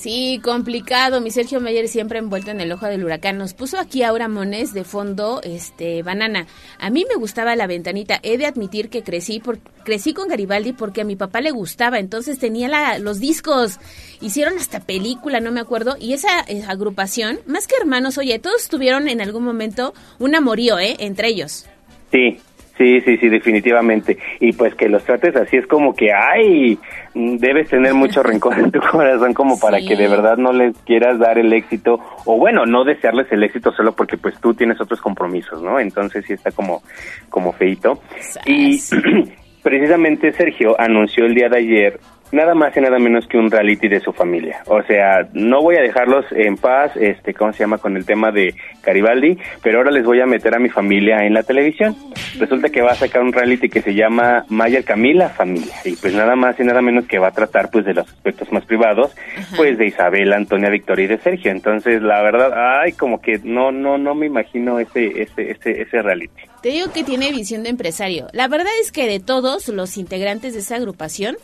Sí, complicado. Mi Sergio Mayer siempre envuelto en el ojo del huracán. Nos puso aquí Aura Mones de fondo, este, banana. A mí me gustaba la ventanita. He de admitir que crecí por, crecí con Garibaldi porque a mi papá le gustaba. Entonces tenía la, los discos. Hicieron hasta película, no me acuerdo. Y esa, eh, agrupación, más que hermanos, oye, todos tuvieron en algún momento un amorío, ¿eh? Entre ellos. Sí, sí, sí, sí, definitivamente. Y pues que los trates así es como que, ay, debes tener mucho rencor en tu corazón como para Sí. que de verdad no les quieras dar el éxito, o bueno, no desearles el éxito solo porque pues tú tienes otros compromisos, ¿no? Entonces sí está como, como feito. Y precisamente Sergio anunció el día de ayer nada más y nada menos que un reality de su familia. O sea, no voy a dejarlos en paz, este, ¿cómo se llama? Con el tema de Garibaldi, pero ahora les voy a meter a mi familia en la televisión. Resulta que va a sacar un reality que se llama Mayer Camila Familia, y pues nada más y nada menos que va a tratar pues de los aspectos más privados, pues de Isabel, Antonia, Victoria y de Sergio. Entonces, la verdad, ay, como que no, no, no me imagino ese, ese, ese, ese reality. Te digo que tiene visión de empresario. La verdad es que de todos los integrantes de esa agrupación,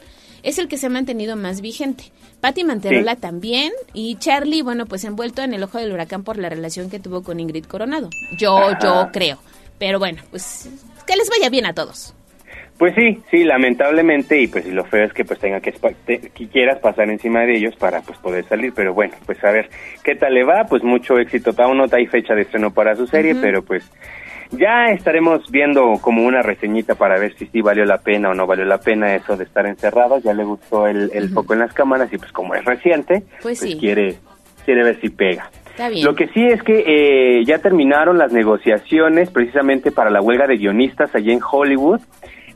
es el que se ha mantenido más vigente. Patti Manterola también y Charlie, bueno, pues envuelto en el ojo del huracán por la relación que tuvo con Ingrid Coronado. Yo, Ajá. yo creo. Pero bueno, pues que les vaya bien a todos. Pues sí, sí, lamentablemente, y pues y lo feo es que pues tenga que, te- que quieras pasar encima de ellos para pues poder salir, pero bueno, pues a ver, ¿qué tal le va? Pues mucho éxito, aún no hay fecha de estreno para su serie, pero pues ya estaremos viendo como una reseñita para ver si sí valió la pena o no valió la pena eso de estar encerrados, ya le gustó el, el foco en las cámaras y pues como es reciente, Pues sí. quiere, quiere ver si pega. Está bien. Lo que sí es que eh, ya terminaron las negociaciones precisamente para la huelga de guionistas allá en Hollywood.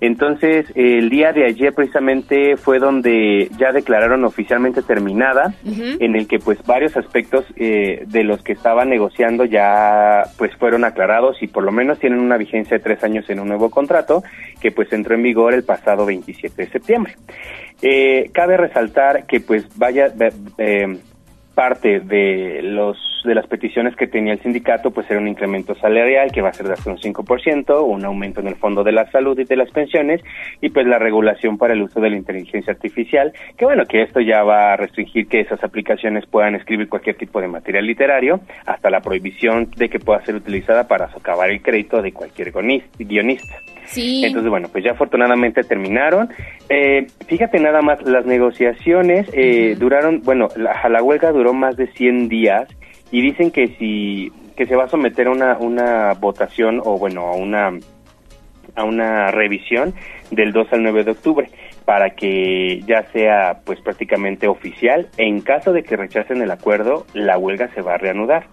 Entonces, el día de ayer precisamente fue donde ya declararon oficialmente terminada, en el que pues varios aspectos eh, de los que estaban negociando ya pues fueron aclarados y por lo menos tienen una vigencia de tres años en un nuevo contrato que pues entró en vigor el pasado 27 de septiembre. Eh, cabe resaltar que pues vaya eh, parte de los de las peticiones que tenía el sindicato pues era un incremento salarial que va a ser de hasta un 5%, un aumento en el fondo de la salud y de las pensiones y pues la regulación para el uso de la inteligencia artificial, que bueno, que esto ya va a restringir que esas aplicaciones puedan escribir cualquier tipo de material literario, hasta la prohibición de que pueda ser utilizada para socavar el crédito de cualquier guionis- guionista. Sí. Entonces, bueno, pues ya afortunadamente terminaron. Eh, fíjate nada más, las negociaciones eh, duraron, bueno, la, la huelga duró más de 100 días y dicen que si que se va a someter a una, una votación o bueno, a una a una revisión del 2 al 9 de octubre para que ya sea pues prácticamente oficial. En caso de que rechacen el acuerdo, la huelga se va a reanudar.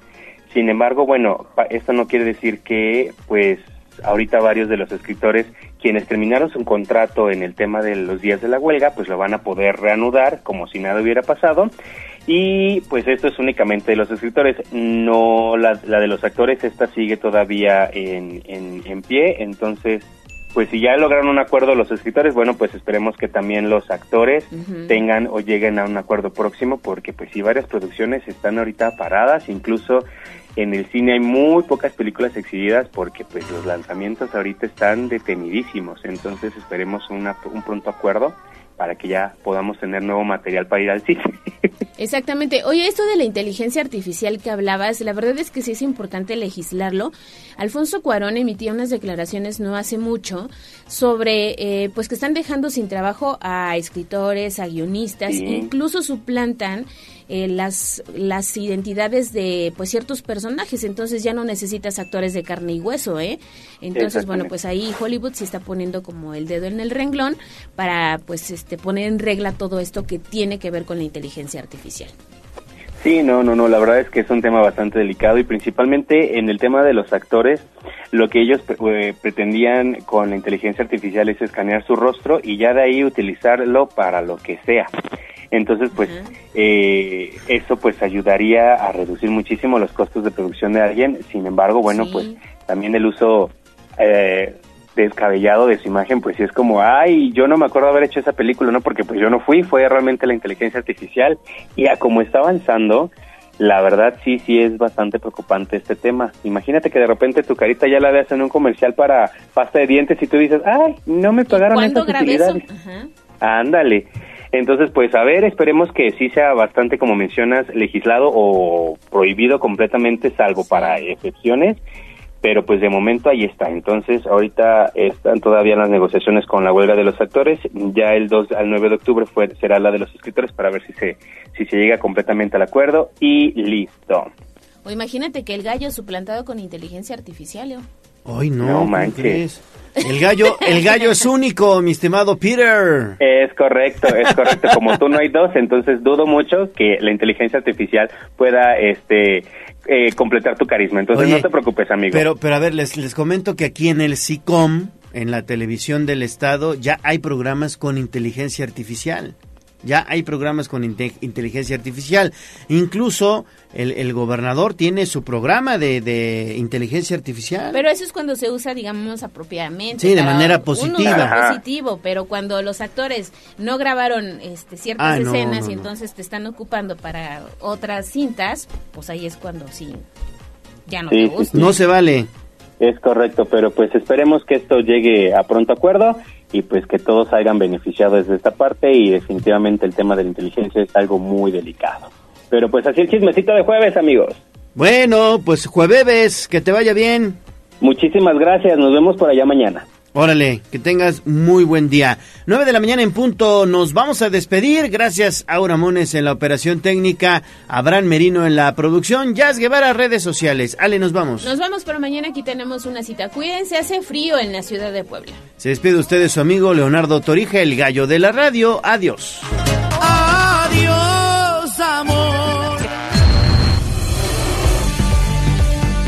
Sin embargo, bueno, esto no quiere decir que pues ahorita varios de los escritores quienes terminaron su contrato en el tema de los días de la huelga, pues lo van a poder reanudar como si nada hubiera pasado. Y pues esto es únicamente de los escritores, no la, la de los actores, esta sigue todavía en, en, en pie, entonces pues si ya lograron un acuerdo los escritores, bueno, pues esperemos que también los actores tengan o lleguen a un acuerdo próximo, porque pues sí, varias producciones están ahorita paradas, incluso en el cine hay muy pocas películas exhibidas porque pues los lanzamientos ahorita están detenidísimos, entonces esperemos una, un pronto acuerdo para que ya podamos tener nuevo material para ir al cine. Exactamente. Oye, esto de la inteligencia artificial que hablabas, la verdad es que sí es importante legislarlo. Alfonso Cuarón emitía unas declaraciones no hace mucho sobre, eh, pues que están dejando sin trabajo a escritores, a guionistas, Sí. incluso suplantan eh, las las identidades de pues ciertos personajes. Entonces ya no necesitas actores de carne y hueso, ¿eh? Entonces bueno, pues ahí Hollywood sí está poniendo como el dedo en el renglón para pues este poner en regla todo esto que tiene que ver con la inteligencia artificial. Sí, no, no, no, la verdad es que es un tema bastante delicado y principalmente en el tema de los actores, lo que ellos eh, pretendían con la inteligencia artificial es escanear su rostro y ya de ahí utilizarlo para lo que sea. Entonces, pues, eh, eso pues ayudaría a reducir muchísimo los costos de producción de alguien. Sin embargo, bueno, Sí. pues también el uso eh, descabellado de su imagen, pues sí es como, ay, yo no me acuerdo haber hecho esa película, ¿no? Porque pues yo no fui, fue realmente la inteligencia artificial. Y a como está avanzando, la verdad sí, sí es bastante preocupante este tema. Imagínate que de repente tu carita ya la veas en un comercial para pasta de dientes y tú dices, ay, no me pagaron ¿Cuándo estas grabé eso? utilidades. Ándale. Entonces, pues a ver, esperemos que sí sea bastante, como mencionas, legislado o prohibido completamente, salvo para excepciones. Pero pues de momento ahí está. Entonces, ahorita están todavía las negociaciones con la huelga de los actores. Ya el 2 al 9 de octubre fue, será la de los escritores para ver si se, si se llega completamente al acuerdo. Y listo. O imagínate que el gallo suplantado con inteligencia artificial, Leo. Ay, no, No ¿cómo manches. El gallo, el gallo es único, mi estimado Peter. Es correcto, es correcto. Como tú no hay dos, entonces dudo mucho que la inteligencia artificial pueda este eh, completar tu carisma. Entonces Oye, no te preocupes, amigo. Pero, pero a ver, les, les comento que aquí en el SICOM, en la televisión del Estado, ya hay programas con inteligencia artificial. Ya hay programas con inte- inteligencia artificial. Incluso el, el gobernador tiene su programa de, de inteligencia artificial. Pero eso es cuando se usa, digamos, apropiadamente. Sí, de manera un positiva. positivo, pero cuando los actores no grabaron este, ciertas Ah, no, escenas no, y no. entonces te están ocupando para otras cintas, pues ahí es cuando sí, ya no Sí, te sí, gusta. No se vale. Es correcto, pero pues esperemos que esto llegue a pronto acuerdo y pues que todos salgan beneficiados de esta parte y definitivamente el tema de la inteligencia es algo muy delicado. Pero pues así el chismecito de jueves, amigos. Bueno, pues jueves, que te vaya bien. Muchísimas gracias, nos vemos por allá mañana. Órale, que tengas muy buen día. 9 de la mañana en punto, nos vamos a despedir. Gracias a Aura Mones en la operación técnica, Abraham Merino en la producción, Jazz Guevara, redes sociales. Ale, nos vamos. Nos vamos, pero mañana aquí tenemos una cita. Cuídense, hace frío en la ciudad de Puebla. Se despide usted de su amigo Leonardo Torija, el gallo de la radio. Adiós. Adiós,